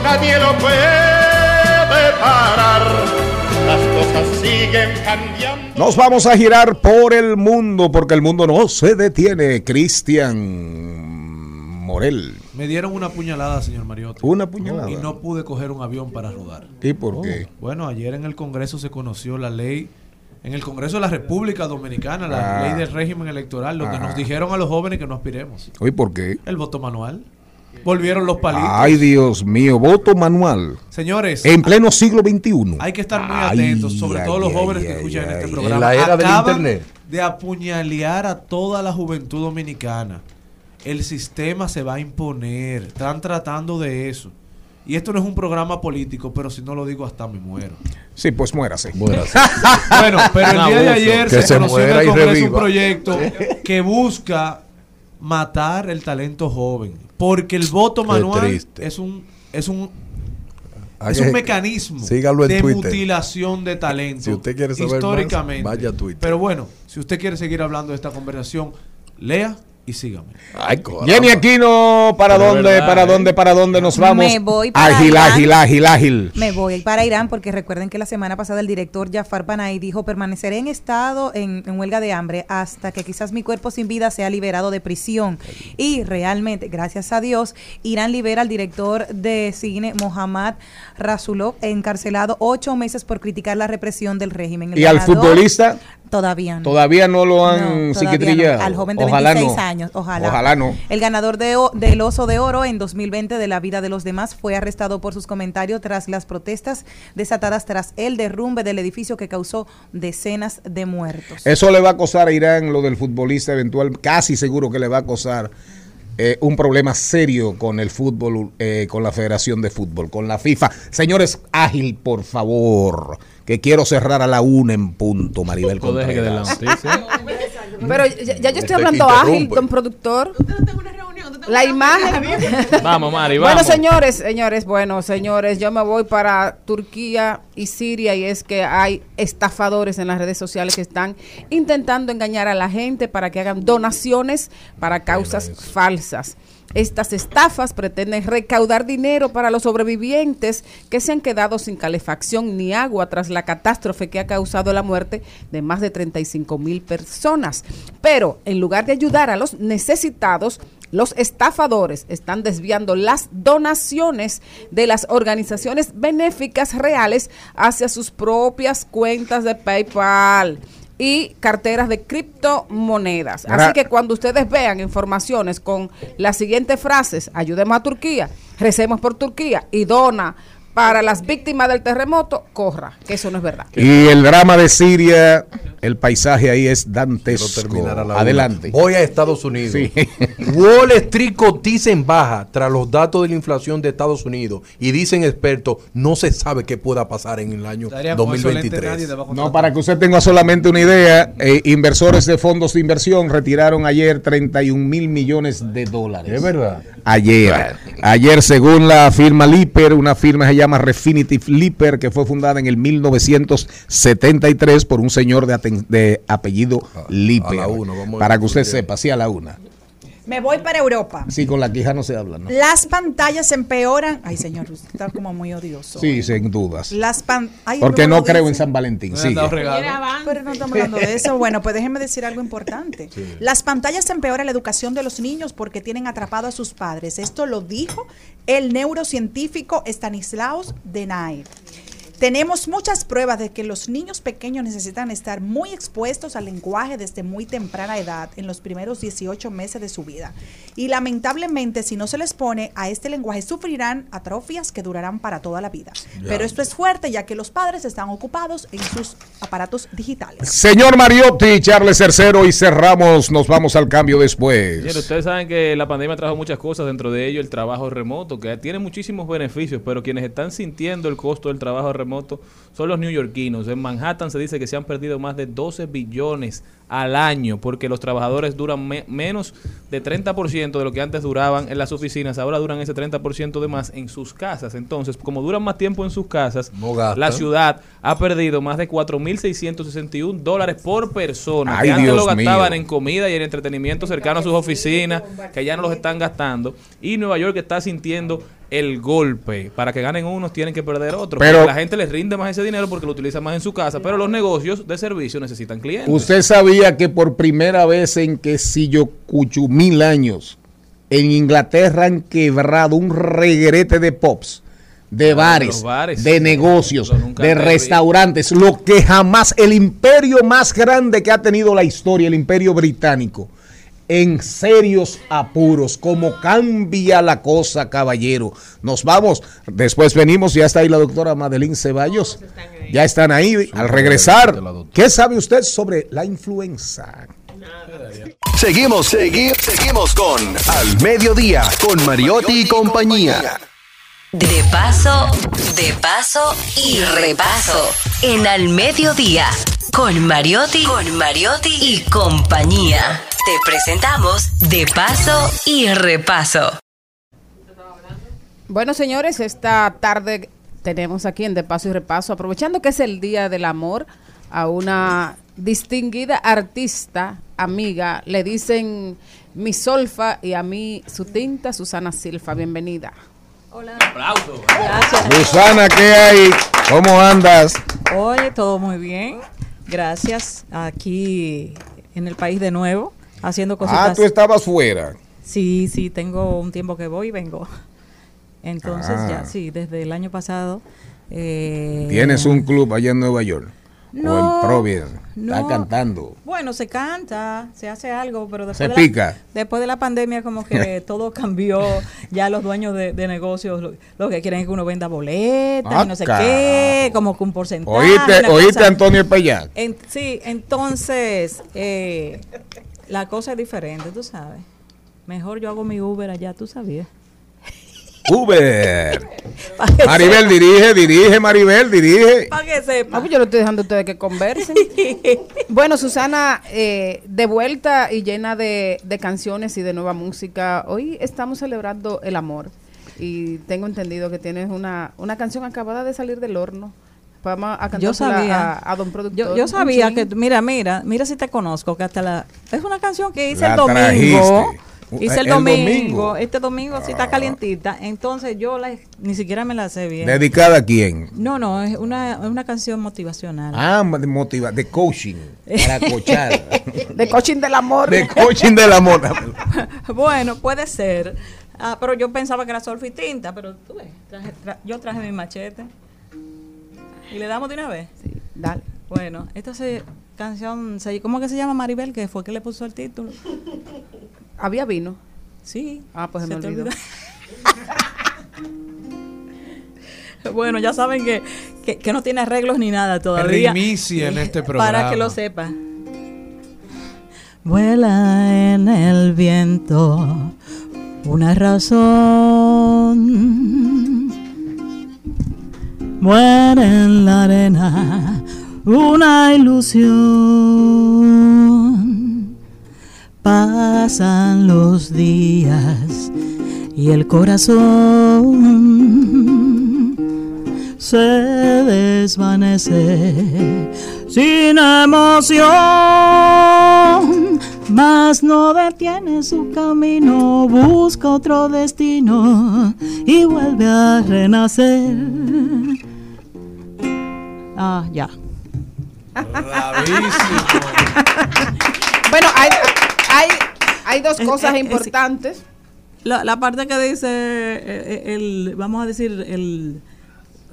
P: nadie lo puede parar. Las cosas siguen cambiando.
B: Nos vamos a girar por el mundo porque el mundo no se detiene. Cristian Morel.
J: Me dieron una puñalada, señor Mariotti.
B: Una puñalada.
J: Y no pude coger un avión para rodar.
B: ¿Y por qué?
J: Bueno, ayer en el Congreso se conoció la ley, en el Congreso de la República Dominicana, la
B: Ah.
J: ley del régimen electoral, donde
B: Ajá.
J: nos dijeron a los jóvenes que no aspiremos.
B: ¿Hoy por qué?
J: El voto manual. Volvieron los palitos.
B: Ay, Dios mío, voto manual.
J: Señores,
B: En pleno siglo XXI.
J: hay que estar muy
B: Ay,
J: atentos, sobre
B: ay,
J: todo los
B: ay,
J: jóvenes que
B: ay,
J: escuchan
B: ay.
J: este
B: En
J: programa.
C: la era del internet.
J: de apuñalear a toda la juventud dominicana. El sistema se va a imponer. Están tratando de eso. Y esto no es un programa político, pero si no lo digo hasta me muero.
B: Sí, pues muérase.
J: bueno, pero el día de ayer
C: Que
J: se,
C: se
J: conoció en el Congreso un proyecto que busca matar el talento joven. Porque el voto manual es un, es un es un mecanismo de
C: Twitter.
J: mutilación de talento.
C: Si usted quiere saber más,
J: históricamente.
C: vaya a Twitter.
J: Pero bueno, si usted quiere seguir hablando de esta conversación, lea y sígame.
C: Ay,
B: Jenny Aquino, ¿para
J: Pero
B: dónde,
J: verdad,
B: para
J: ¿eh?
B: dónde, para dónde nos vamos?
D: Me voy para
B: ágil,
D: Irán.
B: ágil, ágil, ágil.
D: Me voy para Irán porque recuerden que la semana pasada el director Jafar Panahi dijo permaneceré en estado en, en huelga de hambre hasta que quizás mi cuerpo sin vida sea liberado de prisión. Y realmente, gracias a Dios, Irán libera al director de cine Mohammad Rasulov encarcelado ocho meses por criticar la represión del régimen. El
B: ¿Y al futbolista?
D: Todavía no.
B: Todavía no lo han
D: No,
B: psiquiatrillado.
D: no. Al joven de
B: Ojalá
D: 26
B: no.
D: años, ojalá.
B: Ojalá no.
D: El ganador de o- del Oso de Oro en 2020 de la vida de los demás fue arrestado por sus comentarios tras las protestas desatadas tras el derrumbe del edificio que causó decenas de muertos.
B: Eso le va a costar a Irán lo del futbolista eventual, casi seguro que le va a costar eh, un problema serio con el fútbol, eh, con la Federación de Fútbol, con la FIFA. Señores, ágil, por favor, que quiero cerrar a la una en punto, Maribel
E: No deje que dé la
B: Contreras.
E: noticia.
O: Pero ya, ya yo estoy hablando ágil, don productor. La imagen.
E: Vamos, Mari,
O: Bueno,
E: vamos.
O: señores, señores, bueno, señores, yo me voy para Turquía y Siria y es que hay estafadores en las redes sociales que están intentando engañar a la gente para que hagan donaciones para causas falsas. Estas estafas pretenden recaudar dinero para los sobrevivientes que se han quedado sin calefacción ni agua tras la catástrofe que ha causado la muerte de más de 35 mil personas. Pero en lugar de ayudar a los necesitados, los estafadores están desviando las donaciones de las organizaciones benéficas reales hacia sus propias cuentas de PayPal y carteras de criptomonedas. Así que cuando ustedes vean informaciones con las siguientes frases, ayudemos a Turquía, recemos por Turquía y dona para las víctimas del terremoto, corra, que eso no es verdad.
B: Y el drama de Siria, el paisaje ahí es dantesco. Adelante.
C: una. Voy a Estados Unidos.
B: Sí.
C: Wall Street cotiza en baja tras los datos de la inflación de Estados Unidos y dicen expertos, no se sabe qué pueda pasar en el año
J: Daría con eso lente,
C: 2023.
J: nadie te va a
B: No, para que usted tenga solamente una idea, eh, inversores de fondos de inversión retiraron ayer 31 mil millones de dólares.
C: Es verdad.
B: Ayer. Ayer, según la firma Lipper, una firma que se llama Refinitiv Lipper, que fue fundada en el 1973 por un señor de, apellido Lipper.
C: la una, vamos a
B: para que usted sepa, sí a la una.
N: Me voy para Europa.
B: Sí, con la quija no se habla, ¿no?
N: Las pantallas empeoran. Ay, señor, usted está como muy odioso.
B: Sí, sin dudas.
N: Las pan... Ay,
B: Porque no creo en. San Valentín.
J: Regalo.
N: Pero no estamos hablando de eso. Bueno, pues déjenme decir algo importante. Las pantallas empeoran la educación de los niños porque tienen atrapado a sus padres. Esto lo dijo el neurocientífico Stanislaus Denay. Tenemos muchas pruebas de que los niños pequeños necesitan estar muy expuestos al lenguaje desde muy temprana edad, en los primeros 18 meses de su vida. Y lamentablemente, si no se les pone a este lenguaje, sufrirán atrofias que durarán para toda la vida.
B: Ya.
N: Pero esto es fuerte ya que los padres están ocupados en sus aparatos digitales.
B: Señor Mariotti, Charles Tercero y cerramos. Nos vamos al cambio después.
E: Señores, ustedes saben que la pandemia trajo muchas cosas, dentro de ello el trabajo remoto, que tiene muchísimos beneficios, pero quienes están sintiendo el costo del trabajo remoto son los neoyorquinos. En Manhattan se dice que se han perdido más de 12 billones al año porque los trabajadores duran me- menos de 30% de lo que antes duraban en las oficinas, ahora duran ese 30% de más en sus casas. Entonces, como duran más tiempo en sus casas, la ciudad ha perdido más de 4.661 dólares por persona,
B: Ay,
E: que antes
B: Dios
E: lo gastaban
B: mío.
E: en comida y en entretenimiento cercano a sus oficinas, que ya no los están gastando. Y Nueva York está sintiendo el golpe. Para que ganen unos tienen que perder otros.
B: Pero-
E: Porque la gente les rinde más ese dinero porque lo utiliza más en su casa. Pero los negocios de servicio necesitan clientes.
B: Usted sabía que por primera vez en que si yo cucho mil años en Inglaterra han quebrado un regrete de pops, de
E: Ah,
B: bares, de negocios, de
E: vi.
B: restaurantes, lo que jamás, el imperio más grande que ha tenido la historia, el imperio británico, en serios apuros, como cambia la cosa, caballero. Nos vamos, después venimos, ya está ahí la doctora Madeline Ceballos, ya están ahí, al regresar. ¿Qué sabe usted sobre la influenza?
M: Seguimos, seguimos, seguimos con Al Mediodía, con Mariotti y compañía.
H: De paso, de paso y repaso. En Al Mediodía, con Mariotti, con Mariotti y compañía. Te presentamos De paso y repaso.
O: Bueno, señores, esta tarde tenemos aquí en De Paso y Repaso, aprovechando que es el Día del Amor, a una distinguida artista, amiga, le dicen mi solfa y a mí su tinta, Susana Silfa. Bienvenida.
Q: Hola.
E: Aplauso.
Q: Gracias.
B: Susana, ¿qué hay? ¿Cómo andas?
Q: Oye, todo muy bien. Gracias. Aquí en el país de nuevo, haciendo cositas.
B: Ah, tú estabas fuera.
Q: Sí, sí, tengo un tiempo que voy y vengo. Entonces,
B: Ah.
Q: ya, sí, desde el año pasado. eh,
B: Tienes un club allá en Nueva York. O en Providence. Está cantando.
Q: Bueno, se canta, se hace algo, pero después,
B: Se
Q: de. La, después de la pandemia como que todo cambió. Ya los dueños de, de negocios lo, lo que quieren es que uno venda boletas y no sé
B: Ah,
Q: qué, como que un porcentaje.
B: Oíste, oíste
Q: cosa-
B: Antonio.
Q: En- sí, entonces eh, la cosa es diferente, tú sabes. Mejor yo hago mi Uber allá, tú sabías.
B: Uber. Maribel,
Q: sepa.
B: dirige, dirige, Maribel, dirige.
Q: Para que sepa.
O: Ah, pues yo lo estoy dejando a ustedes que conversen. bueno, Susana, eh, de vuelta y llena de, de canciones y de nueva música, hoy estamos celebrando el amor. Y tengo entendido que tienes una, una canción acabada de salir del horno. Vamos a cantar
Q: Yo sabía.
O: a, a don productor.
Q: Yo, yo sabía que, mira, mira, mira si te conozco, que hasta la... Es una canción que hice
B: La
Q: el domingo.
B: trajiste.
Q: Hice el,
B: El
Q: domingo,
B: domingo.
Q: Este domingo sí está calientita. Entonces yo la, ni siquiera me la sé bien.
B: ¿Dedicada a quién?
Q: No, no, es una, es una canción motivacional.
B: Ah, de motiva, de coaching. Para coachar.
O: de coaching del amor.
B: de coaching del amor.
Q: bueno, puede ser. Ah, pero yo pensaba que era solfa y tinta, pero tú ves, traje- tra- yo traje mi machete. ¿Y le damos de una vez?
O: Sí, dale.
Q: Bueno, esta se, canción, se, ¿cómo que se llama Maribel? Que fue que le puso el título.
O: ¿Había vino?
Q: Sí.
O: Ah, pues se me
Q: te
O: olvidó.
Q: Bueno, ya saben que, que, que no tiene arreglos ni nada todavía.
J: Primicia en este
Q: Para
J: programa.
Q: que lo sepa. Vuela en el viento una razón. Muere en la arena una ilusión. Pasan los días y el corazón se desvanece sin emoción, mas no detiene su camino, busca otro destino y vuelve a renacer. Ah, ya.
O: Bueno, hay, hay, hay dos cosas importantes.
Q: La, la parte que dice, eh, eh, el, vamos a decir, el,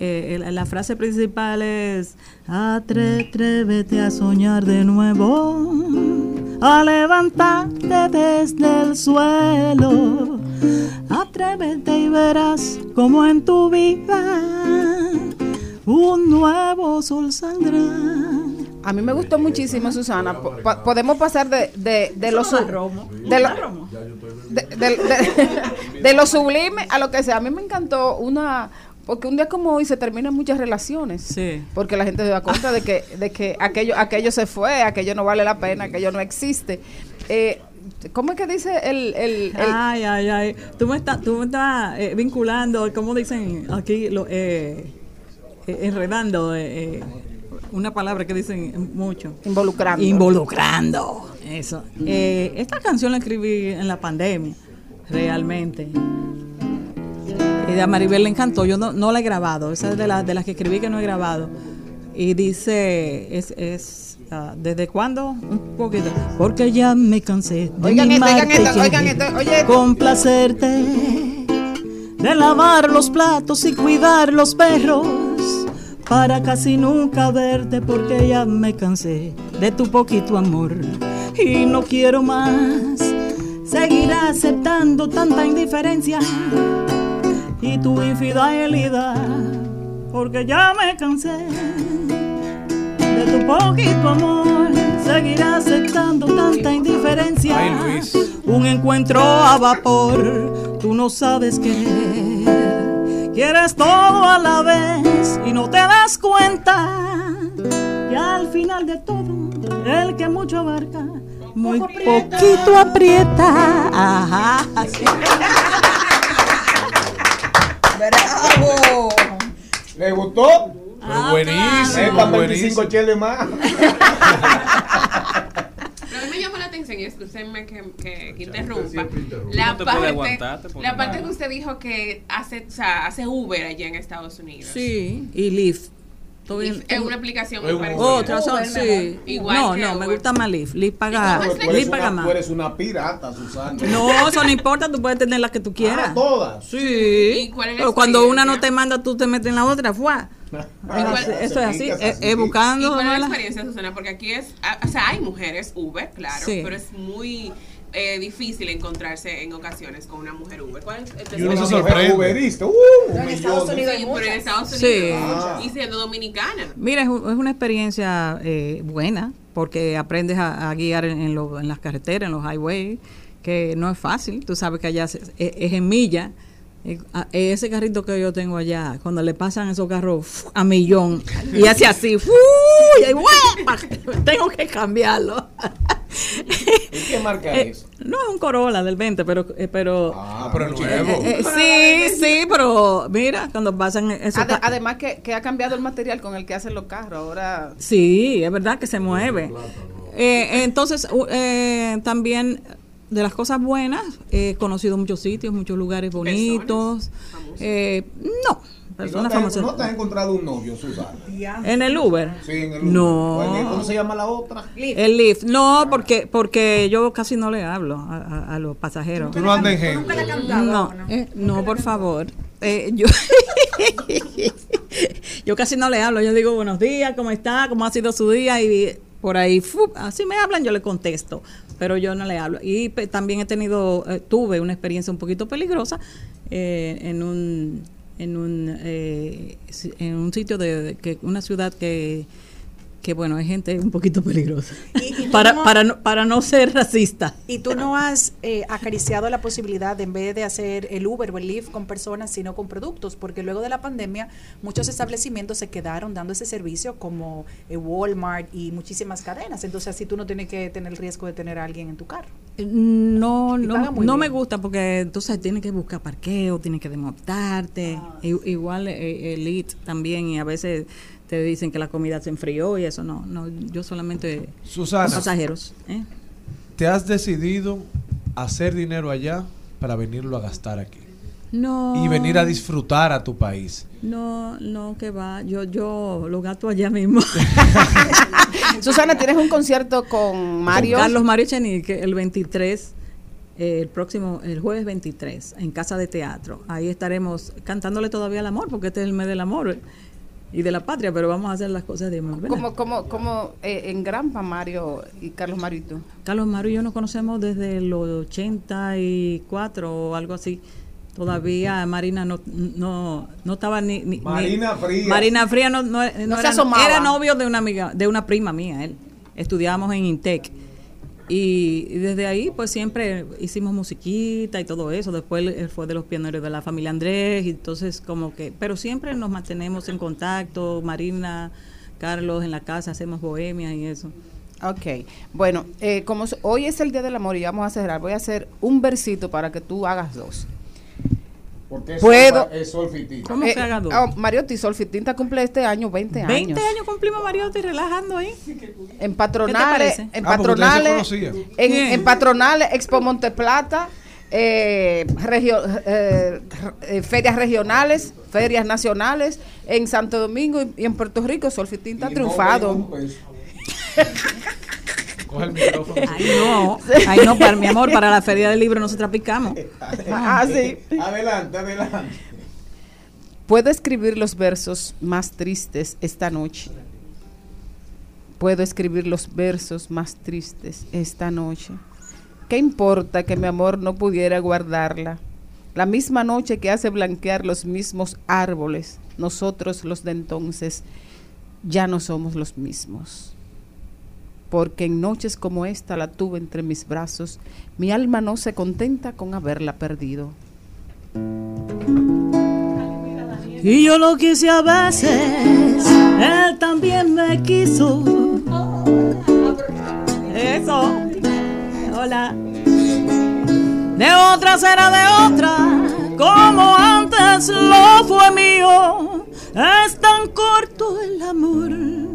Q: eh, el- la frase principal es, "Atre- atrévete a soñar de nuevo, a levantarte desde el suelo, atrévete y verás como en tu vida un nuevo sol saldrá.
O: A mí me gustó muchísimo, Susana. Po- po- podemos pasar de, de, de lo de lo, sublime a lo que sea. A mí me encantó una porque un día como hoy se terminan muchas relaciones. Porque la gente se da cuenta de que de que aquello aquello se fue, aquello no vale la pena, aquello no existe. Eh, ¿Cómo es que dice el, el, el-
Q: Ay, ay, ay. Tú me estás, tú me estás eh, vinculando, ¿cómo dicen aquí? Lo, eh, eh, enredando eh, una palabra que dicen mucho.
O: Involucrando.
Q: Involucrando. Eso. Eh, esta canción la escribí en la pandemia, realmente. Y a Maribel le encantó. Yo no, no la he grabado. Esa es de, las de las que escribí que no he grabado. Y dice, es, es ah, ¿desde cuándo? Un poquito. Porque ya me cansé de
O: Oigan esto, oigan esto, oigan esto, oye
Q: complacerte de lavar los platos y cuidar los perros para casi nunca verte porque ya me cansé de tu poquito amor. Y no quiero más seguir aceptando tanta indiferencia y tu infidelidad porque ya me cansé de tu poquito amor. Seguir aceptando tanta indiferencia
J: Ay, Luis.
Q: un encuentro a vapor. Tú no sabes querer quieres todo a la vez y no te das cuenta y al final de todo el que mucho abarca muy poquito aprieta ajá así.
B: ¡Bravo! ¿Le gustó?
J: Pero buenísimo,
B: Estas 25
J: buenísimo.
B: cheles más.
I: A mí me llamó la atención, y excúsenme que, que, que interrumpa, la
E: No te
I: parte,
E: aguantarte porque
I: la parte
E: no.
I: que usted dijo que hace, o sea, hace Uber allá en Estados Unidos.
Q: Sí, y Lyft.
I: Es una aplicación.
Q: Otra son, sí.
I: Igual
Q: no,
I: que
Q: no, me
I: Uber.
Q: gusta más Lyft. Lyft paga,
B: Tú eres
Q: Lyft paga
B: una-
Q: más.
B: Tú eres una pirata, Susana.
Q: No, eso no importa, tú puedes tener la que tú quieras.
B: Ah, todas.
Q: Sí.
I: ¿Y cuál es
Q: Pero cuando una no te manda, tú te metes en la otra, ¡fue! Eso es así, es, es buscando.
I: ¿Y cuál es la
Q: ¿no?
I: experiencia, Susana? Porque aquí es, ah, o sea, hay mujeres Uber, claro,
Q: Sí.
I: pero es muy eh, difícil encontrarse en ocasiones con una mujer Uber. ¿Cuál es el
B: Y uno se
I: testimonio?
B: sorprende. Uberista, uh,
I: en Estados. Unidos Sí, pero en Estados
Q: Sí.
I: Unidos.
Q: Ah.
I: Y siendo dominicana.
Q: Mira, es, un- es una experiencia eh, buena porque aprendes a, a guiar en, en lo- en las carreteras, en los highways, que no es fácil. Tú sabes que allá se- es, es en milla. Eh, a- Ese carrito que yo tengo allá, cuando le pasan esos carros a millón y hace así, y tengo que cambiarlo.
B: ¿Y qué marca
Q: Eh,
B: es?
Q: no es un Corolla del 20, pero... eh, pero
B: Ah, pero nuevo.
Q: eh, eh, sí, sí, pero mira, cuando pasan esos ca-
O: además que, que ha cambiado el material con el que hacen los carros. Ahora
Q: Sí, es verdad que se mueve. Eh, entonces, eh, también de las cosas buenas, he conocido muchos sitios, muchos lugares bonitos. Eh, no,
B: ¿Y ¿No
Q: personas
B: te,
Q: famosas.
B: ¿No te has encontrado un novio, Susana?
Q: ¿En el Uber?
B: Sí, en el Uber.
Q: No.
B: ¿Cómo se llama la otra?
Q: El Lyft. No, porque porque yo casi no le hablo a, a- a los pasajeros.
J: Tú no andas en gente.
Q: No, eh, no, por favor. Eh, yo, yo casi no le hablo. Yo digo buenos días, ¿cómo está? ¿Cómo ha sido su día? Y por ahí, ¡fu! así me hablan, yo le contesto. Pero yo no le hablo. Y también he tenido, eh, tuve una experiencia un poquito peligrosa eh, en un en un, eh, en un sitio de, de que una ciudad que que bueno, hay gente un poquito peligrosa.
N: y
Q: para,
N: no-
Q: para, no, para no ser racista.
N: Y tú no has eh, acariciado la posibilidad de, en vez de hacer el Uber o el Lyft con personas, sino con productos, porque luego de la pandemia muchos establecimientos se quedaron dando ese servicio como eh, Walmart y muchísimas cadenas. Entonces así tú no tienes que tener el riesgo de tener a alguien en tu carro.
Q: No,
N: Y
Q: no, no
N: bien.
Q: me gusta porque entonces tienes que buscar parqueo, tienes que desmontarte.
N: Ah.
Q: Igual eh, el IT también y a veces te dicen que la comida se enfrió y eso no, no yo solamente
J: Susana.
Q: pasajeros. ¿eh?
J: ¿Te has decidido hacer dinero allá para venirlo a gastar aquí?
Q: No.
J: Y venir a disfrutar a tu país.
Q: No, no, que va. Yo, yo lo gasto allá mismo.
O: Susana, tienes un concierto con Mario.
Q: Con Carlos Mario Chenique el 23, eh, el próximo, el jueves 23, en Casa de Teatro. Ahí estaremos cantándole todavía el amor, porque este es el mes del amor eh, y de la patria, pero vamos a hacer las cosas de amor. ¿verdad?
O: Como, como, como eh, en Grampa, Mario y Carlos Mario y tú.
Q: Carlos Mario y yo nos conocemos desde los 84 o algo así. Todavía Marina no, no, no estaba ni, ni- ni-
B: Marina Frías.
Q: Marina Frías no, no, no
O: se
Q: era,
O: asomaba.
Q: era novio de una amiga, de una prima mía, él. Estudiábamos en Intec. Y, desde ahí, pues siempre hicimos musiquita y todo eso. Después fue de los pioneros de la familia Andrés. Y entonces, como que. Pero siempre nos mantenemos en contacto. Marina, Carlos, en la casa hacemos bohemia y eso.
O: Ok, bueno, eh, como hoy es el Día del Amor y vamos a cerrar, voy a hacer un versito para que tú hagas dos.
B: Porque
O: Puedo.
B: es solfitito.
Q: ¿Cómo que haga dos?
O: oh, Mariotti, Solfitinta cumple este año 20 años.
Q: 20 años cumplimos Mariotti relajando ahí.
O: En
Q: ¿Qué
O: patronales, en
J: Ah, se
O: patronales, en, patronales, Expo Monteplata, eh, regio- eh, eh, ferias regionales, ferias nacionales, en Santo Domingo y, y en Puerto Rico, Solfitinta ha triunfado.
J: Coge el micrófono.
Q: Ay, no. Ay, no, para mi amor, para la feria del libro nosotras picamos.
O: Ah, sí.
B: Adelante, adelante.
O: Puedo escribir los versos más tristes esta noche. Puedo escribir los versos más tristes esta noche. ¿Qué importa que mi amor no pudiera guardarla? La misma noche que hace blanquear los mismos árboles, nosotros los de entonces ya no somos los mismos. Porque en noches como esta la tuve entre mis brazos, mi alma no se contenta con haberla perdido.
Q: Y yo lo quise a veces, él también me quiso. Eso. Hola. De otra será de otra, como antes lo fue mío. Es tan corto el amor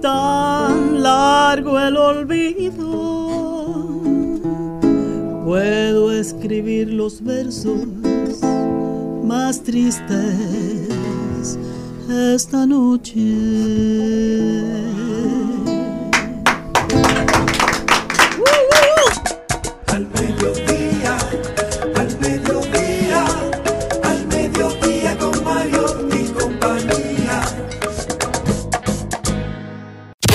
Q: tan largo el olvido. Puedo escribir los versos más tristes esta noche.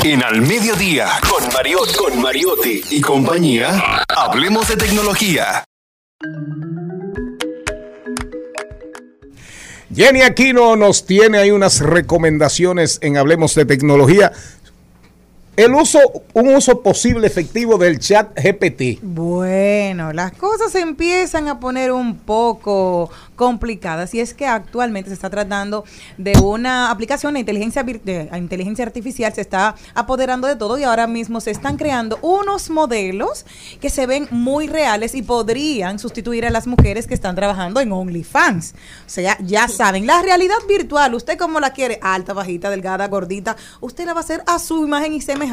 M: En Al Mediodía, con Mariotti, con Mariotti y compañía, hablemos de tecnología.
B: Jenny Aquino nos tiene ahí unas recomendaciones en Hablemos de Tecnología. El uso, un uso posible efectivo del chat GPT.
D: Bueno, las cosas empiezan a poner un poco complicadas y es que actualmente se está tratando de una aplicación de inteligencia, de inteligencia artificial, se está apoderando de todo y ahora mismo se están creando unos modelos que se ven muy reales y podrían sustituir a las mujeres que están trabajando en OnlyFans. O sea, ya saben, la realidad virtual, usted como la quiere, alta, bajita, delgada, gordita, usted la va a hacer a su imagen y semejanza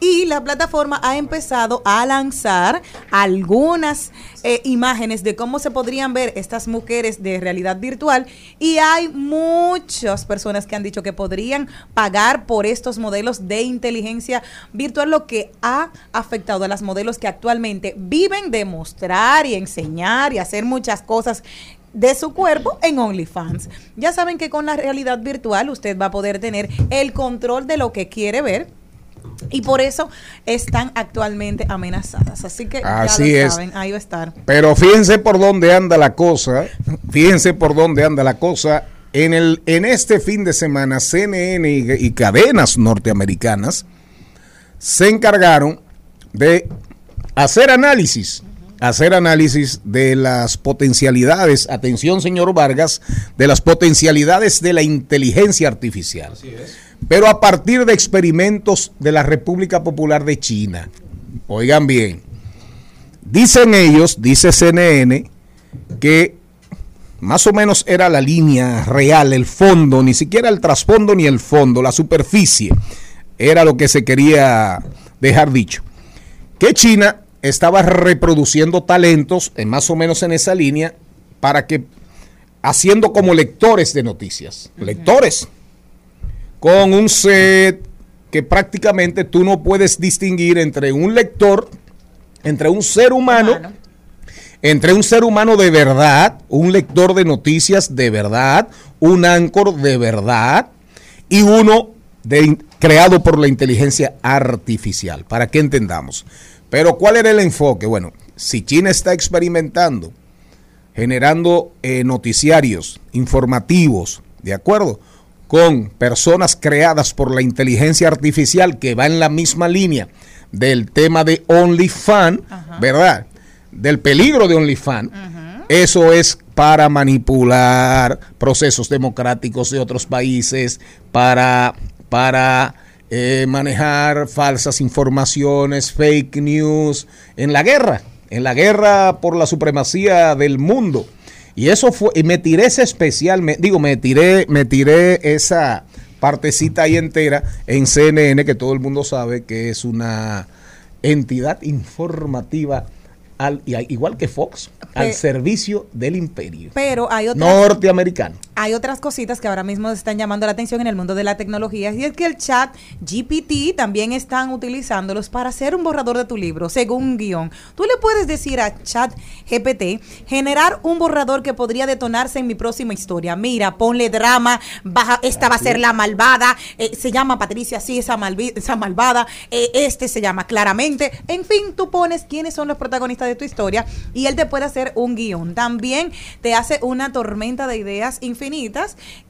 D: y la plataforma ha empezado a lanzar algunas eh, imágenes de cómo se podrían ver estas mujeres de realidad virtual y hay muchas personas que han dicho que podrían pagar por estos modelos de inteligencia virtual, lo que ha afectado a las modelos que actualmente viven de mostrar y enseñar y hacer muchas cosas de su cuerpo en OnlyFans. Ya saben que con la realidad virtual usted va a poder tener el control de lo que quiere ver Y por eso están actualmente amenazadas. Así que
B: Así
D: ya lo
B: es.
D: saben, ahí va a estar.
B: Pero fíjense por dónde anda la cosa. Fíjense por dónde anda la cosa. En, el, en este fin de semana, CNN y, y cadenas norteamericanas se encargaron de hacer análisis, hacer análisis de las potencialidades, atención señor Vargas, de las potencialidades de la inteligencia artificial. Pero a partir de experimentos de la República Popular de China. Oigan bien, dicen ellos, dice CNN, que más o menos era la línea real, el fondo, ni siquiera el trasfondo ni el fondo, la superficie, era lo que se quería dejar dicho. Que China estaba reproduciendo talentos, en más o menos en esa línea, para que, haciendo como lectores de noticias, lectores, con un set que prácticamente tú no puedes distinguir entre un lector, entre un ser humano, entre un ser humano de verdad, un lector de noticias de verdad, un áncor de verdad y uno de, creado por la inteligencia artificial, para que entendamos. Pero ¿cuál era el enfoque? Bueno, si China está experimentando, generando eh, noticiarios informativos, ¿de acuerdo? Con personas creadas por la inteligencia artificial que va en la misma línea del tema de OnlyFans, ¿verdad? Del peligro de OnlyFans. Eso es para manipular procesos democráticos de otros países, para, para eh, manejar falsas informaciones, fake news, en la guerra, en la guerra por la supremacía del mundo. Y eso fue, y me tiré ese especial, me- digo, me tiré, me tiré esa partecita ahí entera en CNN, que todo el mundo sabe que es una entidad informativa, al, igual que Fox, al servicio del imperio
D: Pero hay otras,
B: norteamericano.
D: Hay otras cositas que ahora mismo están llamando la atención en el mundo de la tecnología y es que el chat GPT también están utilizándolos para hacer un borrador de tu libro, según un guion. Tú le puedes decir a chat GPT generar un borrador que podría detonarse en mi próxima historia. Mira, ponle drama, baja, esta va a ser la malvada, eh, se llama Patricia, sí, esa, malvi- esa malvada, eh, este se llama claramente. En fin, tú pones quiénes son los protagonistas de tu historia y él te puede hacer un guion. También te hace una tormenta de ideas infinitas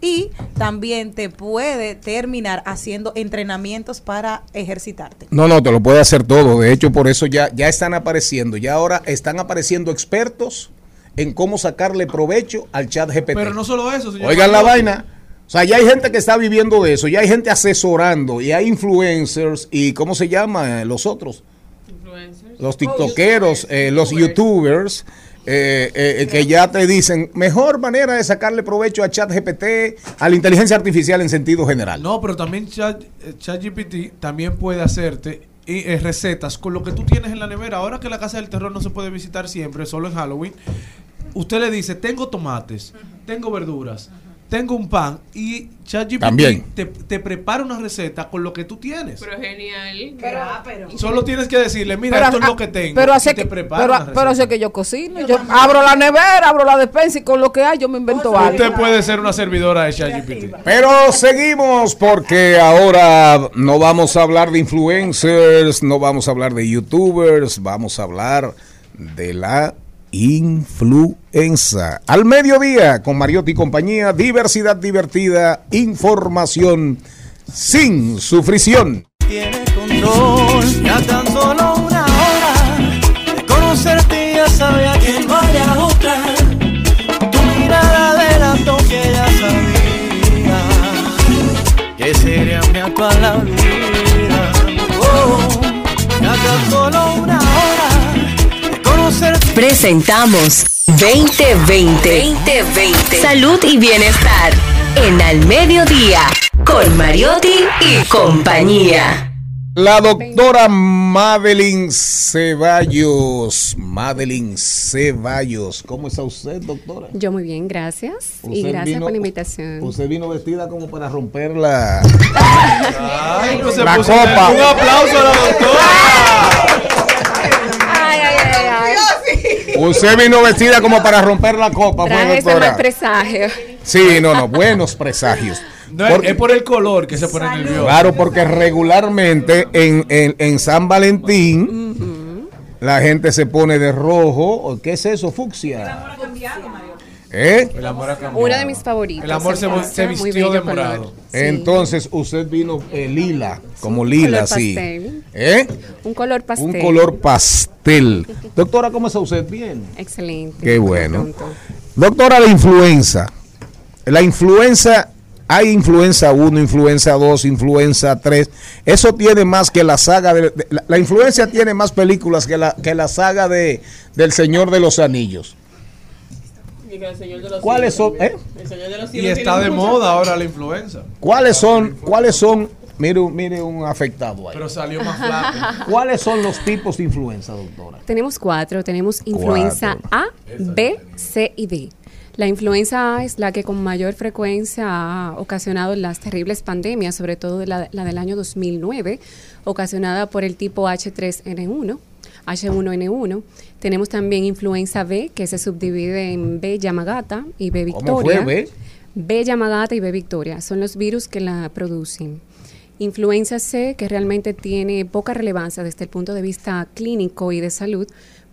D: y también te puede terminar haciendo entrenamientos para ejercitarte.
B: No, no, te lo puede hacer todo. De hecho, por eso ya, ya están apareciendo. Ya ahora están apareciendo expertos en cómo sacarle provecho al chat GPT.
J: Pero no solo eso, señor.
B: Oigan la vaina. O sea, ya hay gente que está viviendo de eso, ya hay gente asesorando, y hay influencers y ¿cómo se llama? Los otros. Los tiktokeros, eh, los youtubers, eh, eh, que ya te dicen mejor manera de sacarle provecho a ChatGPT, a la inteligencia artificial en sentido general.
J: No, pero también Chat- eh, ChatGPT también puede hacerte eh, eh, recetas con lo que tú tienes en la nevera. Ahora que la casa del terror no se puede visitar siempre, solo en Halloween, usted le dice, tengo tomates, tengo verduras, tengo un pan y ChatGPT te, te prepara una receta con lo que tú tienes.
I: Pero genial.
J: Solo tienes que decirle, mira,
O: Pero
J: esto es lo que tengo.
O: Pero
J: y
O: hace
J: te
O: que,
J: prepara
O: pero,
J: una
O: pero
J: receta.
O: hace que yo cocino. Yo abro la nevera, abro la despensa y con lo que hay yo me invento algo.
J: Usted puede ser una servidora de ChatGPT.
B: Pero seguimos porque ahora no vamos a hablar de influencers, no vamos a hablar de youtubers, vamos a hablar de la influenza. Al mediodía con Mariotti y compañía, diversidad divertida, información sin sufrición.
F: tiene control. Ya tan solo
H: Presentamos 2020. 2020. Salud y bienestar. En Al Mediodía. Con Mariotti y compañía.
B: La doctora Madeline Ceballos. Madeline Ceballos. ¿Cómo está usted, doctora?
R: Yo muy bien, gracias. Y gracias
B: vino-
R: por la invitación.
B: Usted vino vestida como para romper la,
J: Ay, no se
B: la
J: puso-
B: copa.
J: Un aplauso a la doctora.
B: Usted vino vestida como para romper la copa, fue,
R: Traje ese
B: doctora.
R: mal presagio.
B: Sí, no, no, buenos presagios.
J: No, es- es por el color que se pone nervioso.
B: Claro, porque regularmente en, en- en San Valentín la gente se pone de rojo. ¿o ¿Qué es eso? Fucsia. ¿Eh?
J: El amor ha cambiado.
R: Uno de mis favoritos.
J: El amor se, vistió de morado.
B: Entonces usted vino eh, lila, como lila,
R: pastel.
B: ¿Eh?
R: Un color pastel.
B: Un color pastel. Doctora, ¿cómo está usted? Bien.
R: Excelente.
B: Qué bueno. Doctora, la influenza. La influenza, hay influenza 1, influenza 2, influenza 3. Eso tiene más que la saga de... de- la, la influenza tiene más películas que la, que la saga de, del Señor de los Anillos. ¿Cuáles son? eh?
J: Y está de moda ahora la influenza.
B: ¿Cuáles son? ¿Cuáles son? Mire, un- mire un afectado ahí.
J: Pero salió más flaco.
B: ¿Cuáles son los tipos de influenza, doctora?
R: Tenemos cuatro. Tenemos influenza A, B, C y D. La influenza A es la que con mayor frecuencia ha ocasionado las terribles pandemias, sobre todo la, la del año 2009, ocasionada por el tipo H3N1, H1N1. Tenemos también influenza B, que se subdivide en B Yamagata y B
B: ¿Cómo
R: Victoria.
B: fue, B?
R: B Yamagata y B Victoria son los virus que la producen. Influenza C, que realmente tiene poca relevancia desde el punto de vista clínico y de salud,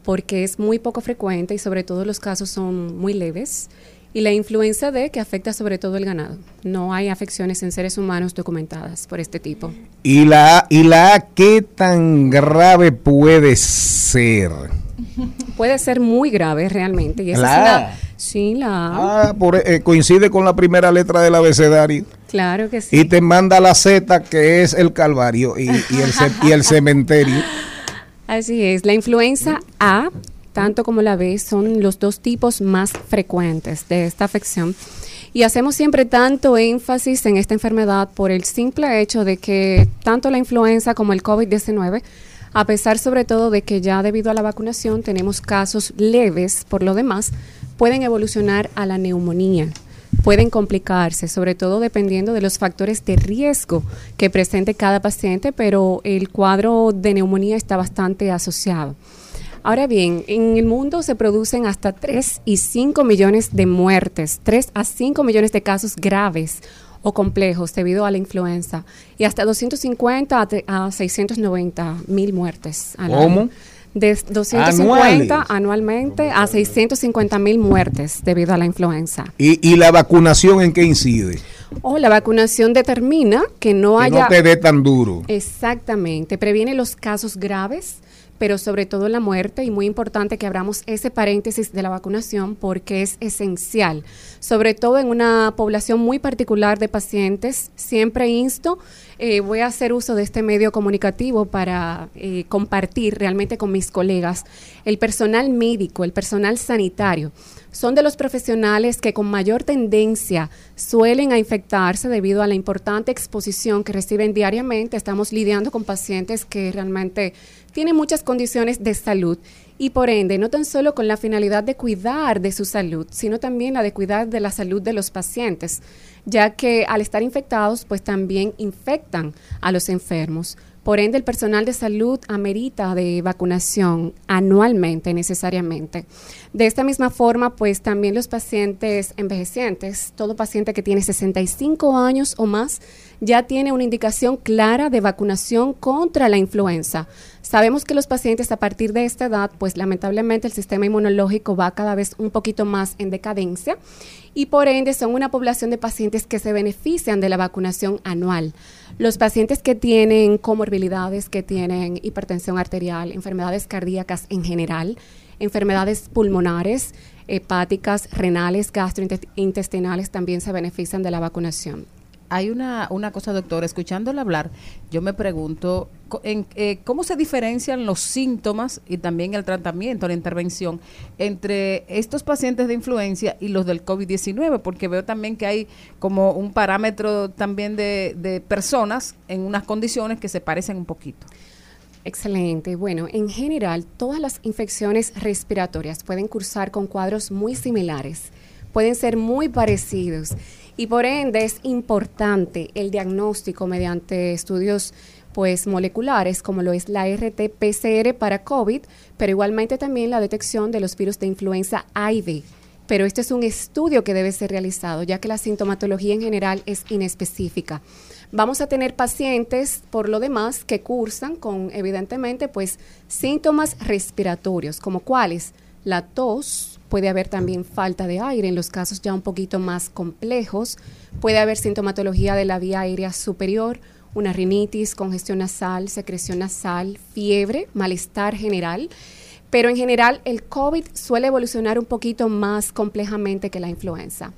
R: porque es muy poco frecuente y sobre todo los casos son muy leves. Y la influenza D, que afecta sobre todo el ganado. No hay afecciones en seres humanos documentadas por este tipo.
B: ¿Y la, A- ¿Y la A qué tan grave puede ser?
R: Puede ser muy grave realmente. Y esa
B: La
R: es
B: A.
R: una- sí, la A.
B: Ah, por- eh, coincide con la primera letra del abecedario.
R: Claro que sí.
B: Y te manda la Z, que es el calvario, y, y el, y el cementerio.
R: Así es, la influenza A, tanto como la B, son los dos tipos más frecuentes de esta afección. Y hacemos siempre tanto énfasis en esta enfermedad por el simple hecho de que tanto la influenza como el COVID-19, a pesar sobre todo de que ya debido a la vacunación tenemos casos leves por lo demás, pueden evolucionar a la neumonía pueden complicarse, sobre todo dependiendo de los factores de riesgo que presente cada paciente, pero el cuadro de neumonía está bastante asociado. Ahora bien, en el mundo se producen hasta 3 y 5 millones de muertes, 3 a 5 millones de casos graves o complejos debido a la influenza y hasta 250 a tre- a 690 mil muertes. al
B: ¿Cómo?
R: año. De 250
B: Anuales.
R: anualmente a 650 mil muertes debido a la influenza.
B: ¿Y, y la vacunación en qué incide?
R: O la vacunación determina que no
B: Que
R: haya...
B: no te dé tan duro.
R: Exactamente, previene los casos graves, pero sobre todo la muerte y muy importante que abramos ese paréntesis de la vacunación porque es esencial, sobre todo en una población muy particular de pacientes. Siempre insto, eh, voy a hacer uso de este medio comunicativo para eh, compartir realmente con mis colegas el personal médico, el personal sanitario son de los profesionales que con mayor tendencia suelen a infectarse debido a la importante exposición que reciben diariamente. Estamos lidiando con pacientes que realmente tienen muchas condiciones de salud y por ende no tan solo con la finalidad de cuidar de su salud, sino también la de cuidar de la salud de los pacientes, ya que al estar infectados pues también infectan a los enfermos. Por ende, el personal de salud amerita de vacunación anualmente necesariamente. De esta misma forma, pues también los pacientes envejecientes, todo paciente que tiene 65 años o más, ya tiene una indicación clara de vacunación contra la influenza. Sabemos que los pacientes a partir de esta edad, pues lamentablemente el sistema inmunológico va cada vez un poquito más en decadencia y por ende son una población de pacientes que se benefician de la vacunación anual. Los pacientes que tienen comorbilidades, que tienen hipertensión arterial, enfermedades cardíacas en general, enfermedades pulmonares, hepáticas, renales, gastrointestinales también se benefician de la vacunación.
O: Hay una, una cosa, doctor, escuchándole hablar, yo me pregunto en, eh, cómo se diferencian los síntomas y también el tratamiento, la intervención entre estos pacientes de influencia y los del COVID-19, porque veo también que hay como un parámetro también de, de personas en unas condiciones que se parecen un poquito.
R: Excelente. Bueno, en general, todas las infecciones respiratorias pueden cursar con cuadros muy similares, pueden ser muy parecidos y por ende es importante el diagnóstico mediante estudios pues moleculares como lo es la RT-PCR para COVID, pero igualmente también la detección de los virus de influenza A y B pero este es un estudio que debe ser realizado, ya que la sintomatología en general es inespecífica. Vamos a tener pacientes, por lo demás, que cursan con, evidentemente, pues síntomas respiratorios, como cuáles, la tos, puede haber también falta de aire en los casos ya un poquito más complejos, puede haber sintomatología de la vía aérea superior, una rinitis, congestión nasal, secreción nasal, fiebre, malestar general. Pero en general el COVID suele evolucionar un poquito más complejamente que la influenza.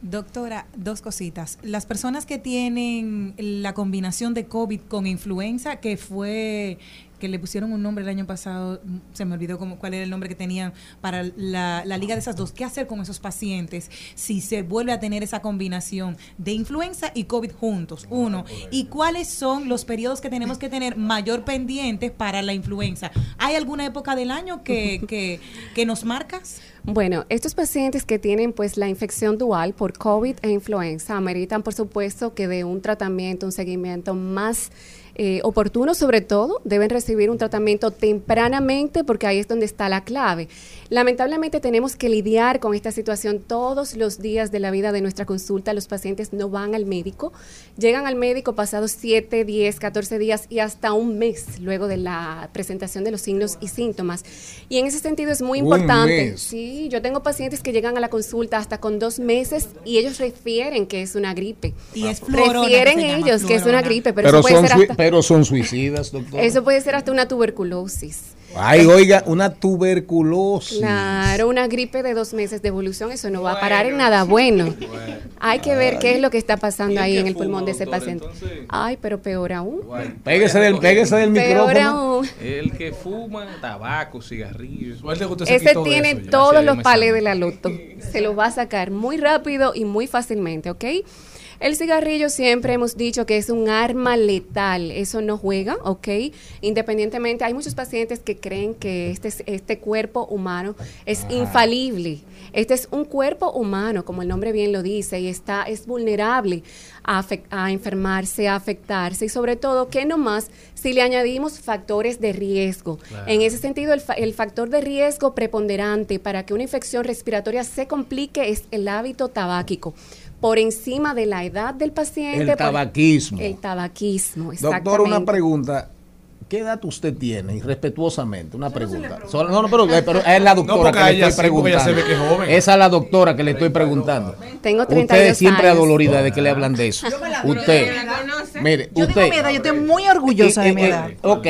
D: Doctora, dos cositas. Las personas que tienen la combinación de COVID con influenza, que fue que le pusieron un nombre el año pasado, mm, se me olvidó cómo, cuál era el nombre que tenían para la, la liga de esas dos. ¿Qué hacer con esos pacientes si se vuelve a tener esa combinación de influenza y COVID juntos? Uno. ¿Y cuáles son los periodos que tenemos que tener mayor pendientes para la influenza? ¿Hay alguna época del año que, que, que nos marcas?
R: Bueno, estos pacientes que tienen pues la infección dual por COVID e influenza ameritan por supuesto que de un tratamiento, un seguimiento más eh, oportuno sobre todo, deben recibir un tratamiento tempranamente porque ahí es donde está la clave. Lamentablemente tenemos que lidiar con esta situación todos los días de la vida de nuestra consulta. Los pacientes no van al médico, llegan al médico pasados 7, 10, 14 días y hasta un mes luego de la presentación de los signos y síntomas. Y en ese sentido es muy importante. Sí, yo tengo pacientes que llegan a la consulta hasta con dos meses y ellos refieren que es una gripe.
D: Y es florona,
R: Refieren
D: que se llama
R: ellos que es una gripe, pero,
B: Pero
R: eso puede ser hasta,
B: pero son suicidas, doctor.
R: eso puede ser hasta una tuberculosis.
B: Ay, oiga, una tuberculosis.
R: Claro, una gripe de dos meses de evolución, eso no va a parar en nada bueno. Hay que ver qué es lo que está pasando ahí en el pulmón de ese paciente. Ay, pero peor aún.
B: Pégese del, pégese del
R: Peor
B: micrófono.
R: aún.
E: El que fuma tabaco, cigarrillos.
R: Ese tiene todos los palés de la loto. Se los va a sacar muy rápido y muy fácilmente, ¿ok? El cigarrillo siempre hemos dicho que es un arma letal, eso no juega, ¿ok? Independientemente, hay muchos pacientes que creen que este, es- este cuerpo humano es infalible. Este es un cuerpo humano, como el nombre bien lo dice, y está, es vulnerable a, a enfermarse, a afectarse, y sobre todo, que no más si le añadimos factores de riesgo.
S: Claro.
R: En ese sentido, el, fa- el factor de riesgo preponderante para que una infección respiratoria se complique es el hábito tabáquico. Por encima de la edad del paciente.
B: El tabaquismo.
R: el tabaquismo,
B: Doctor,
R: exactamente.
B: una pregunta. ¿Qué edad usted tiene? Y respetuosamente, una pregunta. No, no, pero, eh, pero es la doctora que le estoy preguntando.
J: se ve que es joven.
B: Esa es la doctora que le estoy preguntando.
R: Tengo
B: Usted
R: 32
B: siempre
R: años.
B: adolorida de que le hablan de eso. Usted, mire,
N: Yo
B: usted.
N: digo mi edad, yo estoy muy orgullosa de mi
B: Eh, eh,
N: edad.
B: Ok,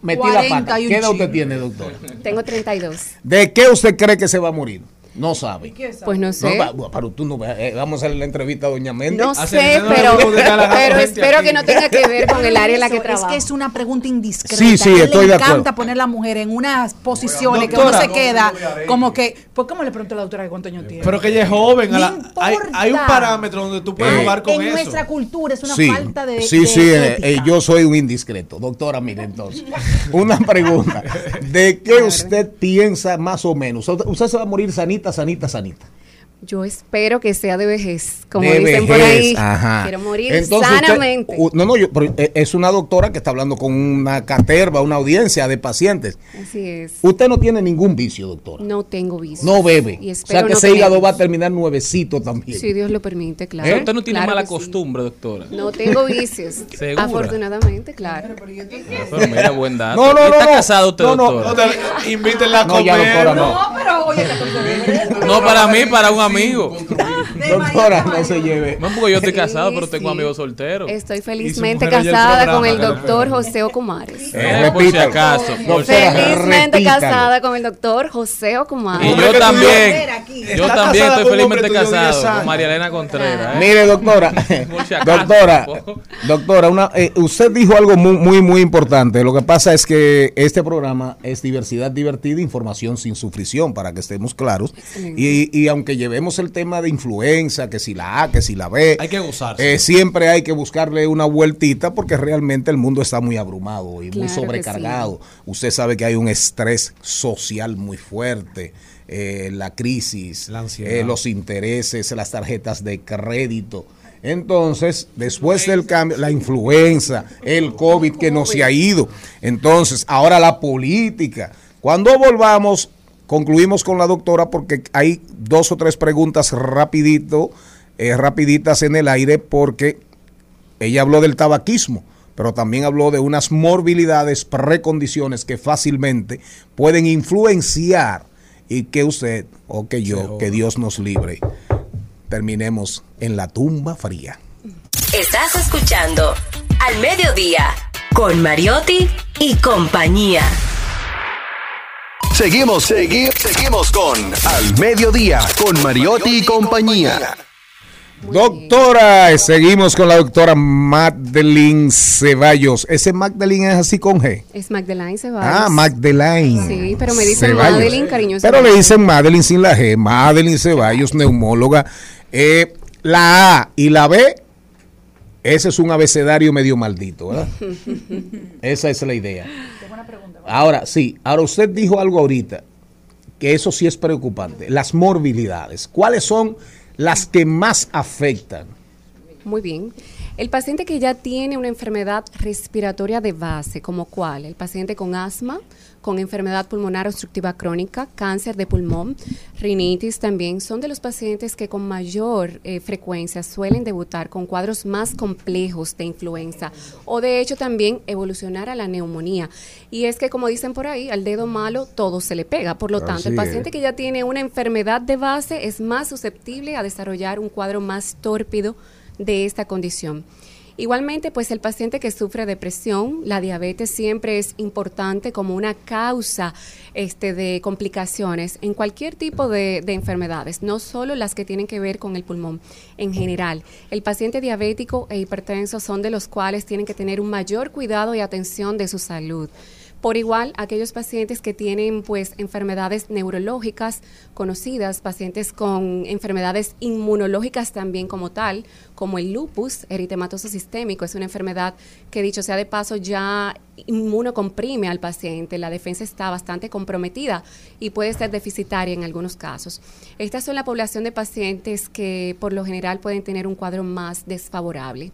B: metí la pata.
N: 40 y un
B: ¿Qué edad usted tiene, doctora?
R: Tengo 32.
B: ¿De qué usted cree que se va a morir? No sabe.
R: Pues no sé.
B: pero tú no vas- eh, vamos a hacer la entrevista a Doña Méndez.
R: No sé, pero, pero espero que no tenga que ver con el área en la que
N: Eso,
R: trabajo.
N: Es que es una pregunta indiscreta.
B: Sí, sí, estoy de
N: le
B: acuerdo.
N: encanta poner a la mujer en unas posiciones
J: Doctora.
N: que uno se queda como que. ¿Por qué me le pregunto a la doctora que cuánto años tiene?
J: Pero que ella es joven. a la-
N: No
J: hay, hay un parámetro donde tú puedes
B: Eh,
J: jugar con
N: en
J: eso.
N: nuestra cultura es una
B: sí,
N: falta de.
B: sí,
N: de
B: sí, eh, eh, yo soy un indiscreto. Doctora, mire entonces. Una pregunta. ¿De qué usted piensa más o menos? Usted usted se va a morir sanita, sanita, sanita.
R: Yo espero que sea de vejez, como
B: De
R: dicen por
B: vejez,
R: ahí.
B: ajá.
R: Quiero morir
B: Entonces
R: sanamente.
B: no, no, yo, pero, eh, es una doctora que está hablando con una caterva, una audiencia de pacientes.
R: Así es.
B: Usted no tiene ningún vicio, doctor.
R: No tengo vicio.
B: No bebe.
R: Y
B: O sea que
R: no
B: ese hígado va a terminar nuevecito también.
R: Si Dios lo permite, claro.
E: Pero usted no tiene
R: Claro
E: mala
R: sí.
E: costumbre, doctora.
R: No tengo vicios.
E: ¿Segura?
R: Afortunadamente, claro.
E: Pero mira, buen dato.
B: No, no,
E: ¿Y ¿Está
B: no, no.
E: casado usted,
B: No, no,
E: doctora?
B: no
J: Invítenla a
B: No, ya,
J: comer.
B: doctora, no.
N: pero oye,
E: No, para mí, para un amigo.
B: Doctora, no se lleve.
E: No, porque yo estoy
R: Sí,
E: casado, pero tengo
R: sí.
E: amigos solteros.
R: Estoy felizmente casada
E: programa,
R: con el doctor José Ocumares.
E: Eh, por si
B: Repítalo.
E: acaso. por si acaso.
R: Felizmente
B: repítalo.
R: casada con el doctor José Ocumares.
E: Y yo también. Yo también estoy felizmente
J: tuyo de 10
E: casado con. María Elena Contreras. ¿eh?
B: Mire, doctora, doctora, doctora, una, eh, usted dijo algo muy, muy, muy importante. Lo que pasa es que este programa es diversidad divertida, información sin sufrición, para que estemos claros. Y, y aunque llevemos el tema de influenza, que si la A, que si la B,
J: Hay que gozarse.
B: eh, siempre hay que buscarle una vueltita porque realmente el mundo está muy abrumado y muy
S: Claro
B: sobrecargado. Usted sabe que hay un estrés social muy fuerte, eh, la crisis,
J: ansiedad.
B: eh, los intereses, las tarjetas de crédito. Entonces, después del cambio, la influenza, el COVID que no se ha ido. Entonces, ahora la política. Cuando volvamos concluimos con la doctora porque hay dos o tres preguntas rapidito, eh, rapiditas en el aire porque ella habló del tabaquismo, pero también habló de unas morbilidades, precondiciones que fácilmente pueden influenciar y que usted o que yo, que Dios nos libre, terminemos en la tumba fría.
H: Estás escuchando Al Mediodía con Mariotti y compañía.
M: Seguimos, segui- seguimos con Al Mediodía con Mariotti y compañía.
B: Doctora, seguimos con la doctora Magdalene Ceballos. ¿Ese Magdalene es así con G?
R: Es Magdalene Ceballos.
B: Ah, Magdalene.
R: Sí, pero me dicen
B: Ceballos.
R: Madeline cariñosamente.
B: Pero le dicen Madeline sin la G. Madeline Ceballos, neumóloga. Eh, la A y la B, ese es un abecedario medio maldito, ¿verdad? Esa es la idea. Ahora, sí, ahora usted dijo algo ahorita, que eso sí es preocupante. Las morbilidades. ¿Cuáles son las que más afectan?
R: Muy bien. El paciente que ya tiene una enfermedad respiratoria de base, como cuál? El paciente con asma, con enfermedad pulmonar obstructiva crónica, cáncer de pulmón, rinitis también, son de los pacientes que con mayor eh, frecuencia suelen debutar con cuadros más complejos de influenza o de hecho también evolucionar a la neumonía. Y es que como dicen por ahí, al dedo malo todo se le pega. Por lo tanto, el paciente
S: es.
R: que ya tiene una enfermedad de base es más susceptible a desarrollar un cuadro más tórpido de esta condición. Igualmente, pues el paciente que sufre depresión, la diabetes siempre es importante como una causa este, de complicaciones en cualquier tipo de, de enfermedades, no solo las que tienen que ver con el pulmón. En general, el paciente diabético e hipertenso son de los cuales tienen que tener un mayor cuidado y atención de su salud. Por igual, aquellos pacientes que tienen pues enfermedades neurológicas conocidas, pacientes con enfermedades inmunológicas también como tal, como el lupus eritematoso sistémico, es una enfermedad que dicho sea de paso ya inmunocomprime al paciente, la defensa está bastante comprometida y puede ser deficitaria en algunos casos. Estas son la población de pacientes que por lo general pueden tener un cuadro más desfavorable.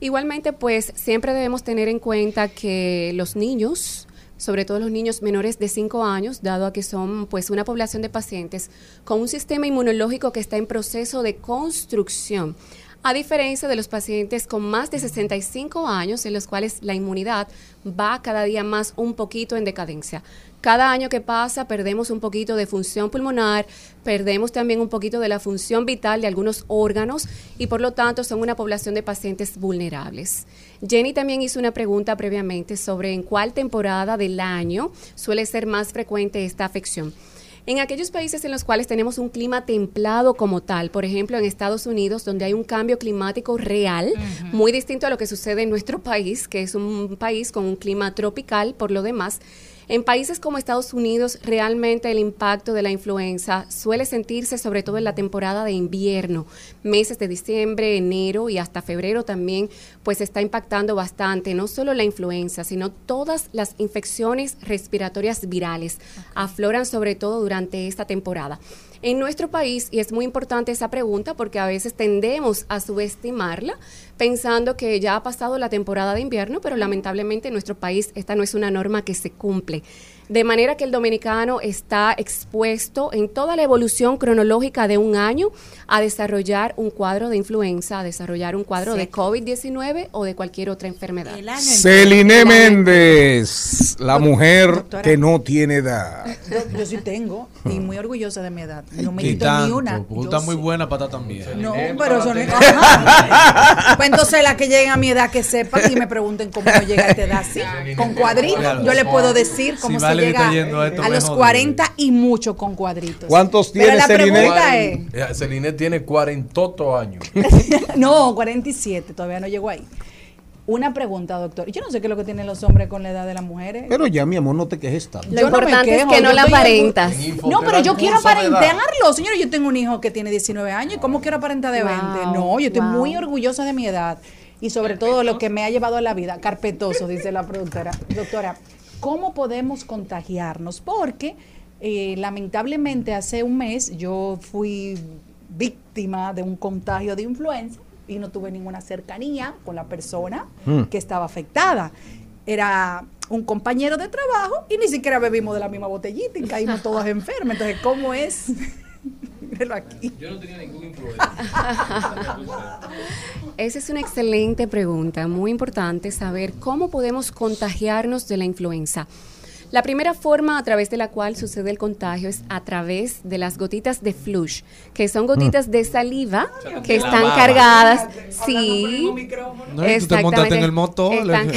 R: Igualmente, pues siempre debemos tener en cuenta que los niños, sobre todo los niños menores de 5 años, dado a que son pues una población de pacientes con un sistema inmunológico que está en proceso de construcción, a diferencia de los pacientes con más de 65 años en los cuales la inmunidad va cada día más un poquito en decadencia. Cada año que pasa perdemos un poquito de función pulmonar, perdemos también un poquito de la función vital de algunos órganos y por lo tanto son una población de pacientes vulnerables. Jenny también hizo una pregunta previamente sobre en cuál temporada del año suele ser más frecuente esta afección. En aquellos países en los cuales tenemos un clima templado como tal, por ejemplo en Estados Unidos, donde hay un cambio climático real, muy distinto a lo que sucede en nuestro país, que es un país con un clima tropical por lo demás, en países como Estados Unidos, realmente el impacto de la influenza suele sentirse sobre todo en la temporada de invierno, meses de diciembre, enero y hasta febrero también, pues está impactando bastante, no solo la influenza, sino todas las infecciones respiratorias virales. Afloran sobre todo durante esta temporada. En nuestro país, y es muy importante esa pregunta porque a veces tendemos a subestimarla pensando que ya ha pasado la temporada de invierno, pero lamentablemente en nuestro país esta no es una norma que se cumple. De manera que el dominicano está expuesto en toda la evolución cronológica de un año a desarrollar un cuadro de influenza, a desarrollar un cuadro de COVID-19 o de cualquier otra enfermedad.
B: Celine Méndez, la mujer que no tiene edad.
N: Yo, yo sí tengo y muy orgullosa de mi edad. No me quito
J: tanto,
N: ni una. Yo
J: está muy
N: sí.
J: buena para estar también.
N: No, pero son. Pues entonces las que lleguen a mi edad que sepan y me pregunten cómo yo llegué a esta edad así. Con cuadritos, yo le puedo decir cómo
J: Si
N: se
J: Valerie
N: llega
J: está yendo a esto,
N: a
J: me
N: los
J: jode.
N: 40 y mucho con cuadritos.
C: ¿Cuántos
N: Pero la pregunta es,
C: Celine tiene 40 años.
N: no, 47, todavía no llegó ahí. Una pregunta, doctor. Yo no sé qué es lo que tienen los hombres con la edad de las mujeres.
B: Pero ya, mi amor, no te quejes tanto.
R: Lo importante es que no la aparentas.
N: No, pero yo quiero aparentarlo. Señores, yo tengo un hijo que tiene 19 años. ¿Y cómo quiero aparentar de 20?
R: Wow,
N: No, yo estoy
R: wow.
N: muy orgullosa de mi edad. Y sobre todo lo que me ha llevado a la vida. Carpetoso, dice la productora. Doctora, ¿cómo podemos contagiarnos? Porque eh, lamentablemente hace un mes yo fui víctima de un contagio de influenza y no tuve ninguna cercanía con la persona
S: Mm.
N: que estaba afectada. Era un compañero de trabajo y ni siquiera bebimos de la misma botellita y caímos todos enfermos. Entonces, ¿cómo es? Míralo aquí.
E: Yo no tenía ningún
R: Esa es una excelente pregunta, muy importante saber cómo podemos contagiarnos de la influenza. La primera forma a través de la cual sucede el contagio es a través de las gotitas de flush, que son gotitas de saliva que están
J: baba.
R: cargadas. Sí,
J: No, tú te montaste en el.
R: Están-
N: en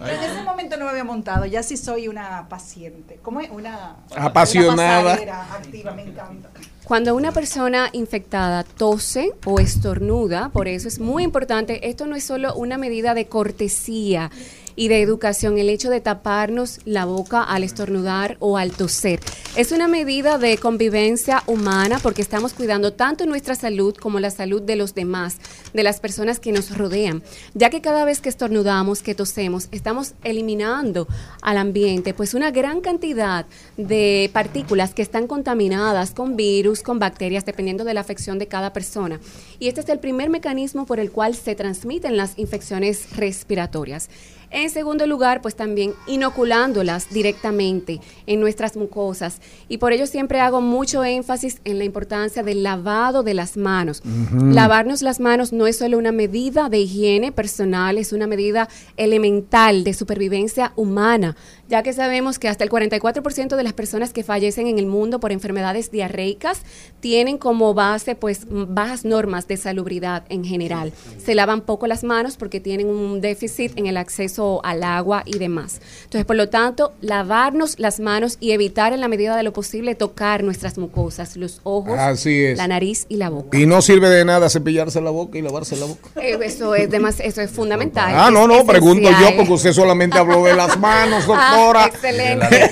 N: ese momento no me había montado, ya sí soy una paciente. ¿Cómo es? Una
B: Apasionada.
N: una activa, me encanta.
R: Cuando una persona infectada tose o estornuda, por eso es muy importante, esto no es solo una medida de cortesía y de educación, el hecho de taparnos la boca al estornudar o al toser. Es una medida de convivencia humana porque estamos cuidando tanto nuestra salud como la salud de los demás, de las personas que nos rodean, ya que cada vez que estornudamos, que tosemos, estamos eliminando al ambiente pues una gran cantidad de partículas que están contaminadas con virus, con bacterias, dependiendo de la afección de cada persona. Y este es el primer mecanismo por el cual se transmiten las infecciones respiratorias. En segundo lugar, pues también inoculándolas directamente en nuestras mucosas. Y por ello siempre hago mucho énfasis en la importancia del lavado de las manos. Lavarnos las manos no es solo una medida de higiene personal, es una medida elemental de supervivencia humana, ya que sabemos que hasta el 44% de las personas que fallecen en el mundo por enfermedades diarreicas tienen como base pues bajas normas de salubridad en general. Se lavan poco las manos porque tienen un déficit en el acceso al agua y demás. Entonces, por lo tanto, lavarnos las manos y evitar en la medida de lo posible tocar nuestras mucosas, los ojos,
B: Así es.
R: la nariz y la boca.
B: Y no sirve de nada cepillarse la boca y lavarse la boca.
R: Eh, Eso es, demas- eso es fundamental.
B: Ah, no,
R: es
B: no, pregunto
R: esencial.
B: yo porque usted solamente habló de las manos,
R: Ah,
B: doctora.
R: excelente.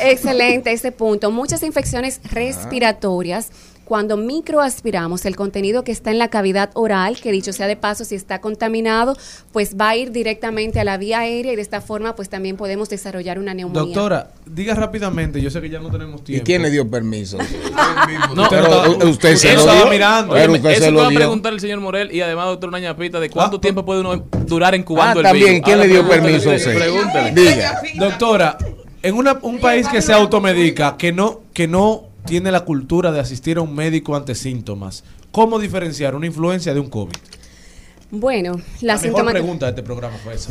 R: excelente ese punto. Muchas infecciones respiratorias. Cuando microaspiramos el contenido que está en la cavidad oral, que dicho sea de paso, si está contaminado, pues va a ir directamente a la vía aérea y de esta forma pues también podemos desarrollar una neumonía.
J: Doctora, diga rápidamente, yo sé que ya no tenemos
B: ¿Y
J: tiempo.
B: quién le dio permiso?
J: No,
B: pero
J: pero-
B: u- usted se
J: Eso
B: lo
J: estaba
B: dio.
J: mirando.
B: Pero
E: Óyeme,
B: usted
E: eso
B: se lo
E: va a
B: dio.
E: preguntar el señor Morel y además, doctor Una Ñapita, de cuánto tiempo puede uno durar incubando
B: Ah,
E: el
B: también,
E: virus.
B: ¿quién
E: Ahora
B: le dio
E: pregúntale,
B: permiso?
E: Pregúntale.
B: Diga.
J: Doctora, en una- un país que se automedica, que no, que no tiene la cultura de asistir a un médico ante síntomas, ¿cómo diferenciar una influencia de un COVID?
R: Bueno,
J: La,
R: la,
J: mejor
R: sintoma-
J: pregunta de este programa fue esa.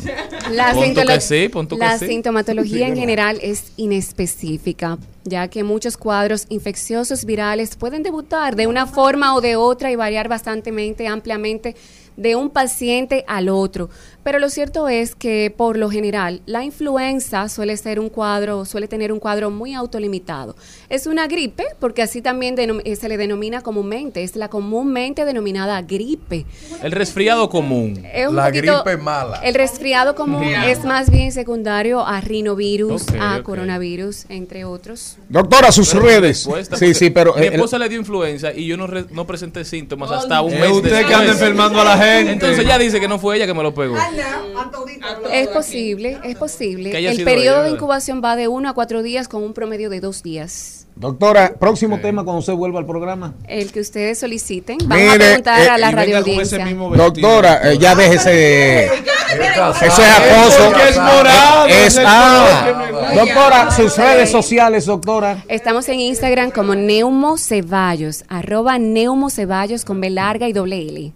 R: La, sintolo-
E: que sí, que
R: la
E: sí.
R: sintomatología
E: Sí,
R: en general es inespecífica, ya que muchos cuadros infecciosos virales pueden debutar de una forma o de otra y variar bastante ampliamente de un paciente al otro. Pero lo cierto es que por lo general la influenza suele ser un cuadro, suele tener un cuadro muy autolimitado. Es una gripe, porque así también denom- eh, se le denomina comúnmente, es la comúnmente denominada gripe.
E: El resfriado común.
R: Es un poquito- El resfriado común es más bien secundario a rinovirus, a coronavirus, entre otros.
B: Doctora, sus
E: Pero
B: redes. Sí, sí, pero.
E: Mi
B: eh,
E: esposa le dio influenza y yo no, re- no presenté síntomas hasta un
J: Es
E: mes
J: usted que
E: después.
J: anda enfermando a la gente.
E: Entonces ella dice que no fue ella que me lo pegó.
R: Es posible, es posible. El periodo de incubación va de uno a cuatro días con un promedio de dos días.
B: Doctora, próximo tema cuando usted vuelva al programa.
R: El que ustedes soliciten. Vamos a
B: Mire,
R: preguntar
B: eh,
R: a la
B: y venga
R: radio audiencia.
B: Doctora, eh, ya déjese. Ese es acoso.
R: Porque es morado,
B: Es-
R: es el
B: ah, doctora, sus redes sociales, doctora.
R: Estamos en Instagram como Neumo Ceballos, arroba Neumo Ceballos con B larga y doble L.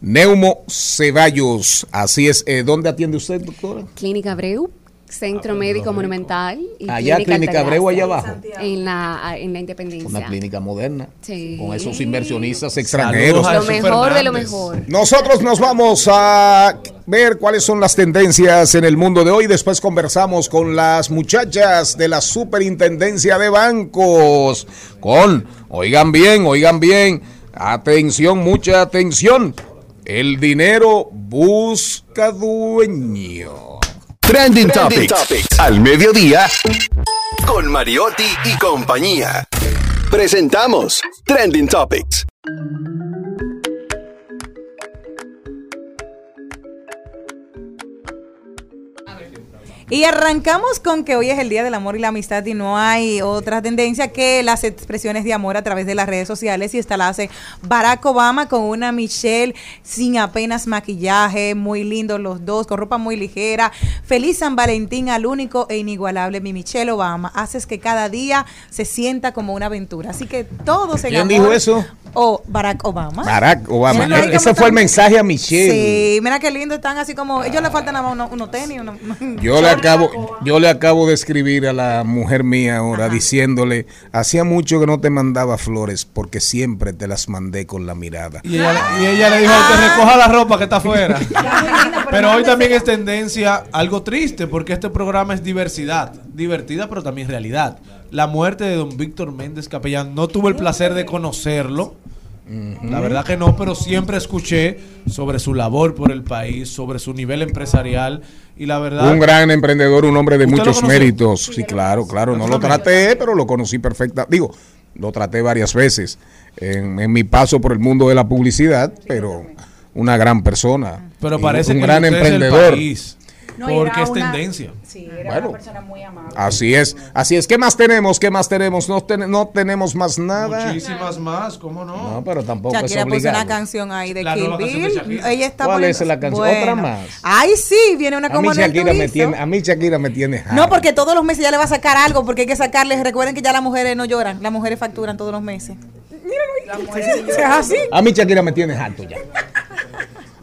B: Neumo Ceballos. Así es. Eh, ¿Dónde atiende usted, doctora?
R: Clínica Abreu, Centro Médico Monumental. Y
B: Allá, Clínica Abreu, allá abajo.
R: En la, en la Independencia.
B: Una clínica moderna.
R: Sí.
B: Con esos inversionistas extranjeros.
R: Lo mejor de lo mejor.
B: Nosotros nos vamos a ver cuáles son las tendencias en el mundo de hoy. Después conversamos con las muchachas de la Superintendencia de Bancos. Con, oigan bien, oigan bien, atención, mucha atención. El dinero busca dueño.
M: Trending Topics. Al mediodía. Con Mariotti y compañía. Presentamos Trending Topics.
D: Y arrancamos con que hoy es el Día del Amor y la Amistad y no hay otra tendencia que las expresiones de amor a través de las redes sociales y esta la hace Barack Obama con una Michelle sin apenas maquillaje, muy lindos los dos, con ropa muy ligera. Feliz San Valentín al único e inigualable mi Michelle Obama. Haces que cada día se sienta como una aventura. Así que todos en
B: ¿Quién
D: amor.
B: dijo eso?
D: O Barack Obama.
B: Barack Obama.
D: Mira cómo
B: Ese fue el mensaje a Michelle.
D: Sí, mira qué lindo están así como. Ellos le faltan nada más unos tenis.
B: Yo le acabo, yo le acabo de escribir a la mujer mía ahora diciéndole, hacía mucho que no te mandaba flores porque siempre te las mandé con la mirada.
J: Y ella, y ella le dijo que recoja la ropa que está afuera. Pero hoy también es tendencia algo triste porque este programa es diversidad. Divertida pero también realidad. La muerte de don Víctor Méndez Capellán. No tuve el placer de conocerlo. La verdad que no, pero siempre escuché sobre su labor por el país, sobre su nivel empresarial y la verdad...
B: Un gran emprendedor, un hombre de
J: ¿Usted lo
B: muchos méritos. Sí, claro, claro. No lo traté, pero lo conocí perfecta. Digo, lo traté varias veces en, en mi paso por el mundo de la publicidad, pero una gran persona.
J: Pero parece
B: un
J: que
B: gran
J: usted es el
B: emprendedor.
J: país,
N: No,
J: porque es
N: una-
J: tendencia.
N: Sí, era
B: Bueno.
N: una persona muy amable.
B: Así es, así es. ¿Qué más tenemos? ¿Qué más tenemos? No, ten- no tenemos más nada.
J: Muchísimas más, ¿cómo no?
B: No, pero tampoco
D: Shakira
B: es
D: puso
B: obligado.
D: una canción ahí de
J: La
D: Kill Bill. Ella está
B: ¿Cuál
D: poniendo-
B: es la canción?
D: Bueno.
B: Otra más.
D: Ay, sí, viene una
B: A
D: como
B: mí
D: en el
B: Shakira me tiene, a mí Shakira me tiene
D: No, porque todos los meses ya le va a sacar algo, porque hay que sacarle. Recuerden que ya las mujeres no lloran, las mujeres facturan todos los meses. Míralo ahí. Es así.
B: A mí Shakira me tiene harto ya.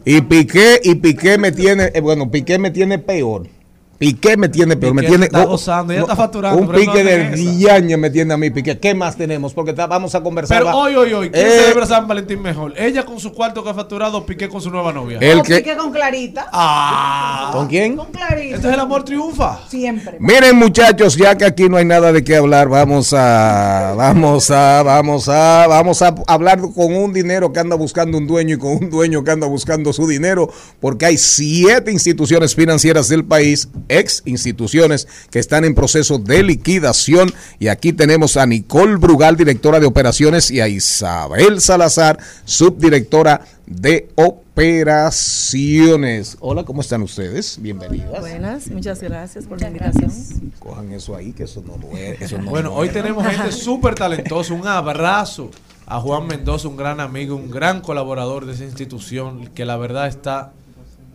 B: Y Piqué, y Piqué me tiene, eh, bueno, Piqué me tiene peor. Piqué me tiene peor, me
J: Piqué
B: tiene
J: está
B: oh,
J: gozando, ella
B: no,
J: está facturando,
B: Un
J: pero no
B: pique de
J: hace esa.
B: diaña me tiene a mí Piqué. ¿Qué más tenemos? Porque vamos a conversar.
J: Pero
B: va-
J: hoy, hoy, hoy, ¿quién
B: Eh,
J: celebra San Valentín mejor? ¿Ella con su cuarto que ha facturado o Piqué con su nueva novia?
B: El que-
N: pique con Clarita.
J: Ah.
B: ¿Con quién?
N: Con Clarita.
J: Este es el amor triunfa.
N: Siempre.
B: Miren muchachos, ya que aquí no hay nada de qué hablar, vamos a, vamos a, vamos a, vamos a hablar con un dinero que anda buscando un dueño y con un dueño que anda buscando su dinero, porque hay siete instituciones financieras del país, ex instituciones, que están en proceso de liquidación. Y aquí tenemos a Nicole Brugal, directora de operaciones, y a Isabel Salazar, subdirectora de operaciones. Hola, ¿cómo están ustedes? Bienvenidas.
S: Buenas, muchas gracias por la invitación.
B: Cojan eso ahí, que eso no. Eso no
J: Bueno, hoy
B: duele.
J: tenemos gente súper talentosa. Un abrazo a Juan Mendoza, un gran amigo, un gran colaborador de esa institución que la verdad está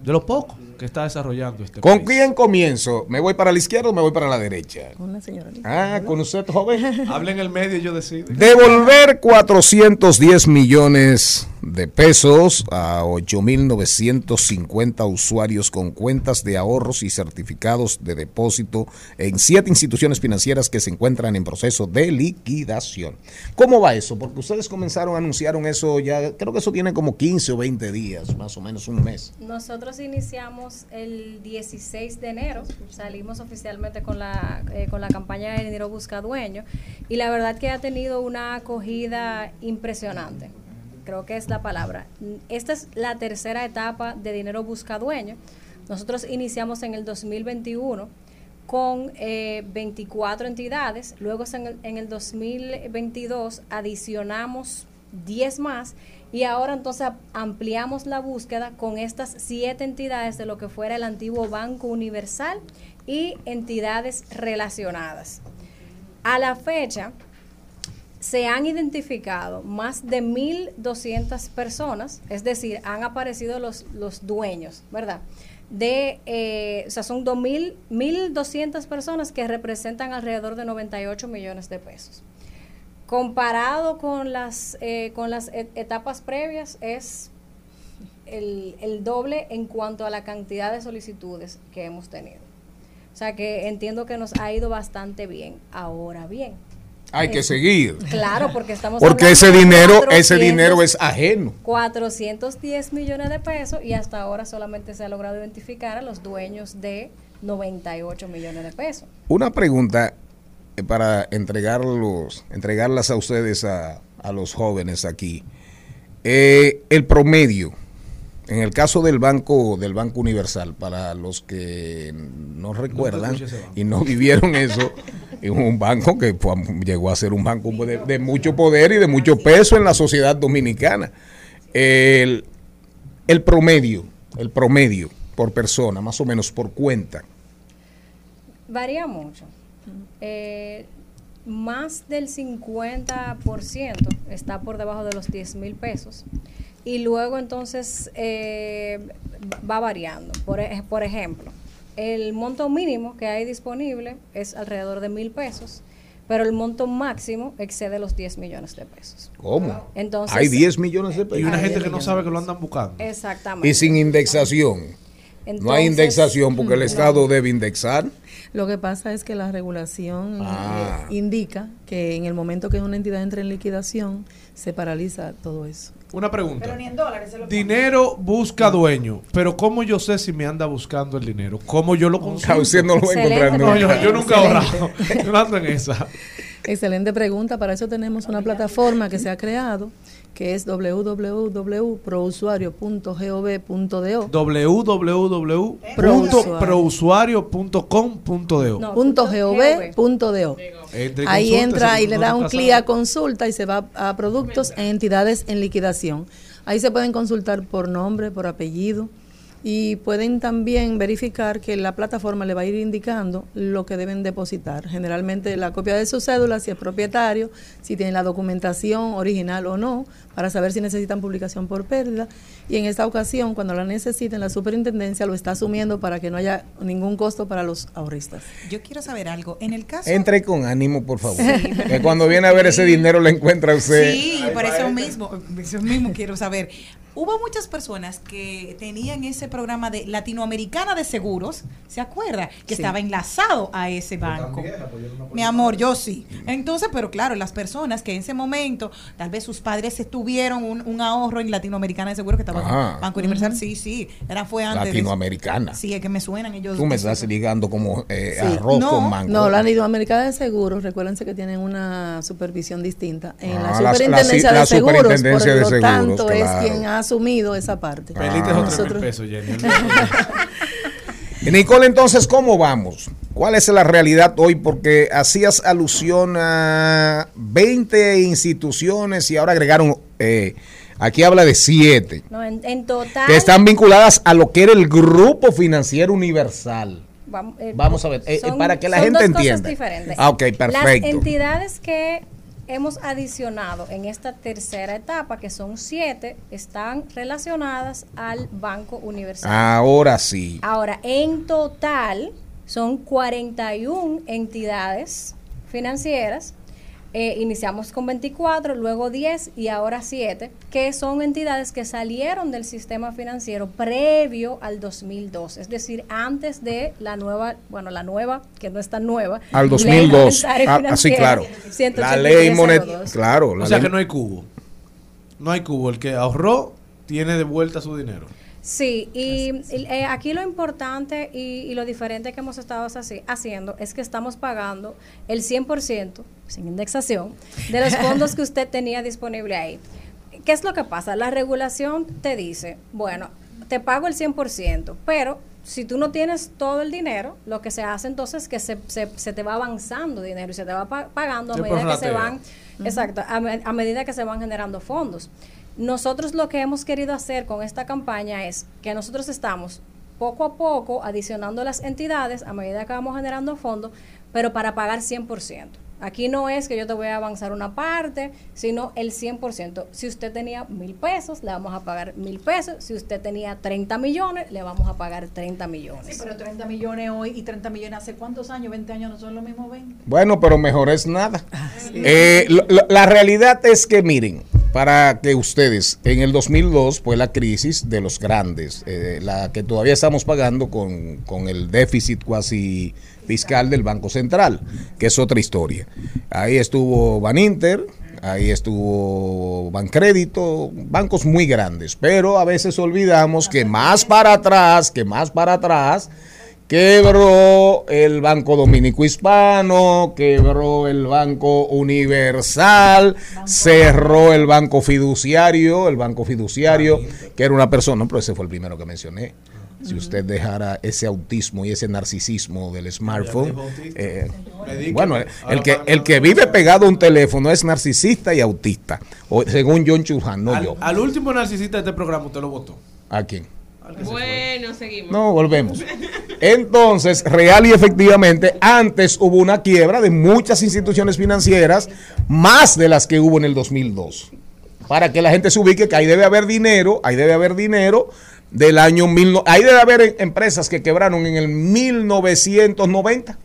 J: de lo poco que está desarrollando este
B: ¿Con
J: país.
B: quién comienzo? ¿Me voy para la izquierda o me voy para la derecha?
S: Con la señora.
B: Ah, con usted, joven.
J: Habla en el medio y yo decido.
B: Devolver 410 millones de pesos a 8.950 usuarios con cuentas de ahorros y certificados de depósito en siete instituciones financieras que se encuentran en proceso de liquidación. ¿Cómo va eso? Porque ustedes comenzaron, anunciaron eso ya, creo que eso tiene como 15 o 20 días, más o menos un mes.
T: Nosotros iniciamos el 16 de enero, salimos oficialmente con la, eh, con la campaña de Dinero Busca Dueño y la verdad que ha tenido una acogida impresionante, creo que es la palabra. Esta es la tercera etapa de Dinero Busca Dueño. Nosotros iniciamos en el 2021 con eh, 24 entidades, luego en el, en el 2022 adicionamos 10 más y ahora entonces ampliamos la búsqueda con estas siete entidades de lo que fuera el antiguo Banco Universal y entidades relacionadas. A la fecha se han identificado más de 1.200 personas, es decir, han aparecido los, los dueños, ¿verdad? De, eh, o sea, son 2.000 1.200 personas que representan alrededor de 98 millones de pesos comparado con las eh, con las et- etapas previas es el, el doble en cuanto a la cantidad de solicitudes que hemos tenido. O sea que entiendo que nos ha ido bastante bien. Ahora bien.
B: Hay que seguir.
T: Claro, porque estamos
B: Porque ese dinero, ese
T: 400
B: dinero es ajeno.
T: 410 millones de pesos y hasta ahora solamente se ha logrado identificar a los dueños de 98 millones de pesos.
B: Una pregunta eh, para entregarlos, entregarlas a ustedes a, a los jóvenes aquí. Eh, el promedio, en el caso del banco, del Banco Universal, para los que no recuerdan y no vivieron eso, es un banco que fue- llegó a ser un banco de, de mucho poder y de mucho peso en la sociedad dominicana. El, el promedio, el promedio por persona, más o menos por cuenta,
T: Varía mucho. Eh, más del 50% está por debajo de los 10 mil pesos. Y luego entonces eh, va variando. Por, ej- por ejemplo, el monto mínimo que hay disponible es alrededor de mil pesos, pero el monto máximo excede los 10 millones de pesos.
B: ¿Cómo?
T: Entonces,
B: Hay 10 millones de pesos.
J: Y una gente que no sabe que lo andan buscando.
T: Exactamente.
B: Y sin indexación. no hay indexación porque el
T: no.
B: Estado debe indexar.
S: Lo que pasa es que la regulación eh,
B: Ah.
S: indica que en el momento que una entidad entra en liquidación, se paraliza todo eso.
J: Una pregunta.
N: Pero ni en dólares se lo
J: Dinero busca dueño, pero ¿cómo yo sé si me anda buscando el dinero? ¿Cómo yo lo consigo?
B: A usted no lo va a encontrar
J: No, yo,
B: nunca.
J: yo nunca he ahorrado. Yo no ando en esa.
S: Excelente pregunta. Para eso tenemos una plataforma que se ha creado, que es www.prousuario.gov.do.
J: www.prousuario.com.do
S: No, punto gov, punto do. Ahí entra y le da un clic a consulta y se va a productos e entidades en liquidación. Ahí se pueden consultar por nombre, por apellido y pueden también verificar que la plataforma le va a ir indicando lo que deben depositar. Generalmente la copia de su cédula, si es propietario, si tiene la documentación original o no, para saber si necesitan publicación por pérdida. Y en esta ocasión, cuando la necesiten, la superintendencia lo está asumiendo para que no haya ningún costo para los ahorristas.
D: Yo quiero saber algo. En el caso.
B: Entre con ánimo, por favor.
D: Sí.
B: Que cuando viene a ver ese dinero le encuentra a usted.
D: Sí, por eso mismo, eso mismo quiero saber. Hubo muchas personas que tenían ese programa de Latinoamericana de Seguros, ¿se acuerda? Que
U: Sí.
D: estaba enlazado a ese banco. Mi amor, yo sí. Entonces, pero claro, las personas que en ese momento, tal vez sus padres tuvieron un, un ahorro en Latinoamericana de Seguros que estaba
B: Ah.
D: con Banco Universal, sí, sí, era fue antes. de-
B: Latinoamericana.
D: Sí, es que me suenan ellos.
B: Tú me estás ligando como eh,
S: Sí.
B: arroz
S: no,
B: con mango.
S: No, la Latinoamericana de Seguros, recuérdense que tienen una supervisión distinta en
B: Ah,
S: la
B: la- la-
S: superintendencia
B: la
S: de seguros.
B: superintendencia
S: por
B: de
S: lo
B: seguros,
S: tanto,
B: claro.
S: es quien ha asumido esa parte.
J: Otro
S: Nosotros-
J: pesos, Jenny.
B: Nicole, entonces, ¿cómo vamos? ¿Cuál es la realidad hoy? Porque hacías alusión a 20 instituciones y ahora agregaron, eh, aquí habla de 7,
T: No, en, en total.
B: que están vinculadas a lo que era el Grupo Financiero Universal.
T: Eh,
B: Vamos a ver, eh, eh,
T: son-
B: para que la
T: son
B: gente
T: dos cosas
B: entienda.
T: diferentes.
B: Ah, ok,
T: Las
B: perfecto.
T: entidades que hemos adicionado en esta tercera etapa, que son siete, están relacionadas al Banco Universal.
B: Ahora sí.
T: Ahora, en total son 41 entidades financieras. Eh, iniciamos con 24, luego 10 y ahora 7, que son entidades que salieron del sistema financiero previo al 2002, es decir, antes de la nueva, bueno, la nueva, que no es tan nueva.
B: Al
T: Ley
B: 2002.
T: Monetaria
B: Ah, así, claro.
T: 18302.
B: La ley monetaria. Claro. la
J: O sea
B: ley-
J: que no hay cubo. No hay cubo. El que ahorró tiene de vuelta su dinero.
T: Sí, y y, eh, aquí lo importante y, y lo diferente que hemos estado así- haciendo es que estamos pagando el 100% sin indexación de los fondos que usted tenía disponible ahí. ¿Qué es lo que pasa? La regulación te dice, bueno, te pago el 100%, pero si tú no tienes todo el dinero, lo que se hace entonces es que se, se, se te va avanzando dinero y se te va pa- pagando a medida que se van, exacto, a, me- a medida que se van generando fondos. Nosotros lo que hemos querido hacer con esta campaña es que nosotros estamos poco a poco adicionando las entidades a medida que vamos generando fondos, pero para pagar 100%. Aquí no es que yo te voy a avanzar una parte, sino el 100%. Si usted tenía mil pesos, le vamos a pagar mil pesos. Si usted tenía 30 millones, le vamos a pagar 30 millones.
N: Sí, pero 30 millones hoy y 30 millones hace cuántos años, 20 años no son lo mismo 20.
B: Bueno, pero mejor es nada. Eh, lo- lo- la realidad es que, miren, para que ustedes, en el 2002 fue la crisis de los grandes, eh, la que todavía estamos pagando con, con el déficit cuasi fiscal del Banco Central, que es otra historia. Ahí estuvo Baninter, ahí estuvo Bancrédito, bancos muy grandes, pero a veces olvidamos que más para atrás, que más para atrás, Quebró el Banco Dominico Hispano, quebró el Banco Universal, cerró el Banco Fiduciario, el Banco Fiduciario, que era una persona, pero ese fue el primero que mencioné. Si usted dejara ese autismo y ese narcisismo del smartphone, eh, bueno, el que, el que vive pegado a un teléfono es narcisista y autista, o, según John Churhan, no yo.
J: Al, al último narcisista de este programa usted lo votó.
B: ¿A quién?
I: Bueno, seguimos.
B: No, volvemos. Entonces, real y efectivamente, antes hubo una quiebra de muchas instituciones financieras, más de las que hubo en el 2002. Para que la gente se ubique que ahí debe haber dinero, ahí debe haber dinero del año 19... Ahí debe haber em- empresas que quebraron en el 1990,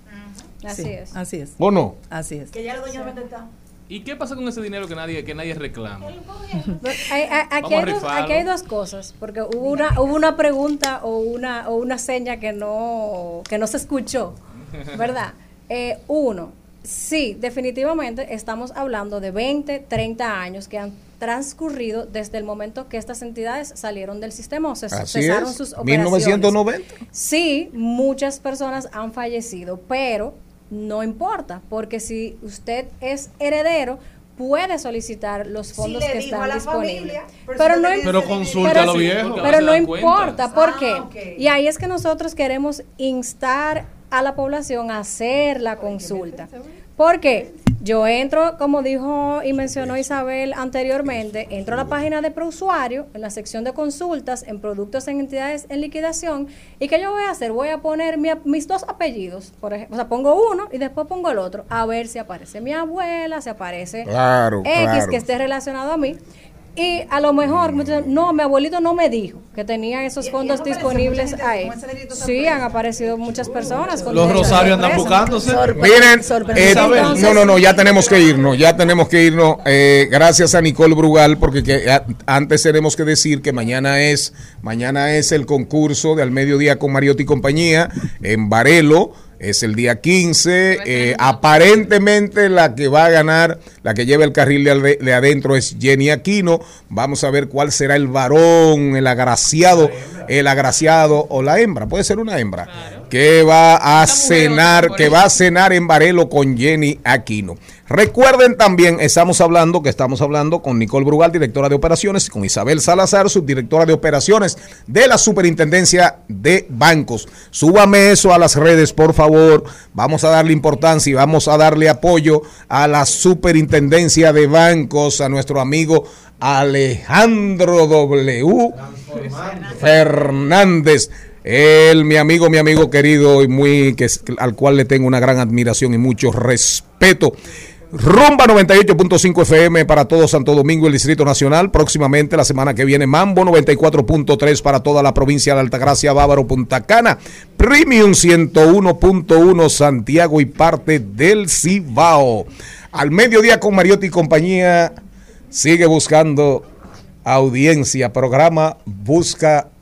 T: Así
N: Sí,
T: es.
N: Así es.
B: ¿o no?
N: Así es.
K: Que ya está.
E: ¿Y qué pasa con ese dinero que nadie, que nadie reclama?
T: Hay- hay- aquí,
E: Vamos a
T: hay dos, aquí hay dos cosas, porque hubo una, hubo una pregunta o una, o una seña que no, que no se escuchó, ¿verdad? Eh, uno, sí, definitivamente estamos hablando de 20, 30 años que han transcurrido desde el momento que estas entidades salieron del sistema o se
B: Así
T: cesaron
B: es,
T: sus operaciones.
B: 1990.
T: Sí, muchas personas han fallecido, pero no importa, porque si usted es heredero, puede solicitar los fondos que están disponibles.
K: familia, pero
T: no,
J: Pero consulta
T: pero
J: a viejos.
E: Porque
T: Pero no importa, ¿por
K: Ah,
T: qué? Y ahí es que nosotros queremos instar a la población a hacer la consulta. Porque yo entro, como dijo y mencionó Isabel anteriormente, entro a la página de prousuario, en la sección de consultas, en productos en entidades en liquidación, y ¿qué yo voy a hacer? Voy a poner mi- mis dos apellidos, por ejemplo, o sea, pongo uno y después pongo el otro, a ver si aparece mi abuela, si aparece
B: Claro,
T: X
B: claro.
T: que esté relacionado a mí. Y a lo mejor, no, mi abuelito no me dijo que tenía esos fondos disponibles ahí. Sí, han aparecido muchas personas. con
J: Los rosarios andan buscándose.
B: Miren, eh, no, no, no, ya tenemos que irnos, ya tenemos que irnos. eh, gracias a Nicole Brugal, porque que, a- antes tenemos que decir que mañana es, mañana es el concurso de al mediodía con Mariotti y compañía en Varelo. Es el día 15. eh, aparentemente la que va a ganar, la que lleva el carril de, de adentro es Jenny Aquino. Vamos a ver cuál será el varón, el agraciado, el agraciado o la hembra. Puede ser una hembra. Que va a cenar, que va a cenar en Varelo con Jenny Aquino. Recuerden también, estamos hablando, que estamos hablando con Nicole Brugal, directora de operaciones, y con Isabel Salazar, subdirectora de operaciones de la Superintendencia de Bancos. Súbame eso a las redes, por favor. Vamos a darle importancia y vamos a darle apoyo a la Superintendencia de Bancos, a nuestro amigo Alejandro W. Fernández. Él, mi amigo, mi amigo querido y muy que al cual le tengo una gran admiración y mucho respeto. Rumba 98.5 FM para todo Santo Domingo y el Distrito Nacional. Próximamente, la semana que viene, Mambo 94.3 para toda la provincia de Altagracia, Bávaro, Punta Cana. Premium 101.1 Santiago y parte del Cibao. Al mediodía con Mariotti y compañía. Sigue buscando audiencia. Programa Busca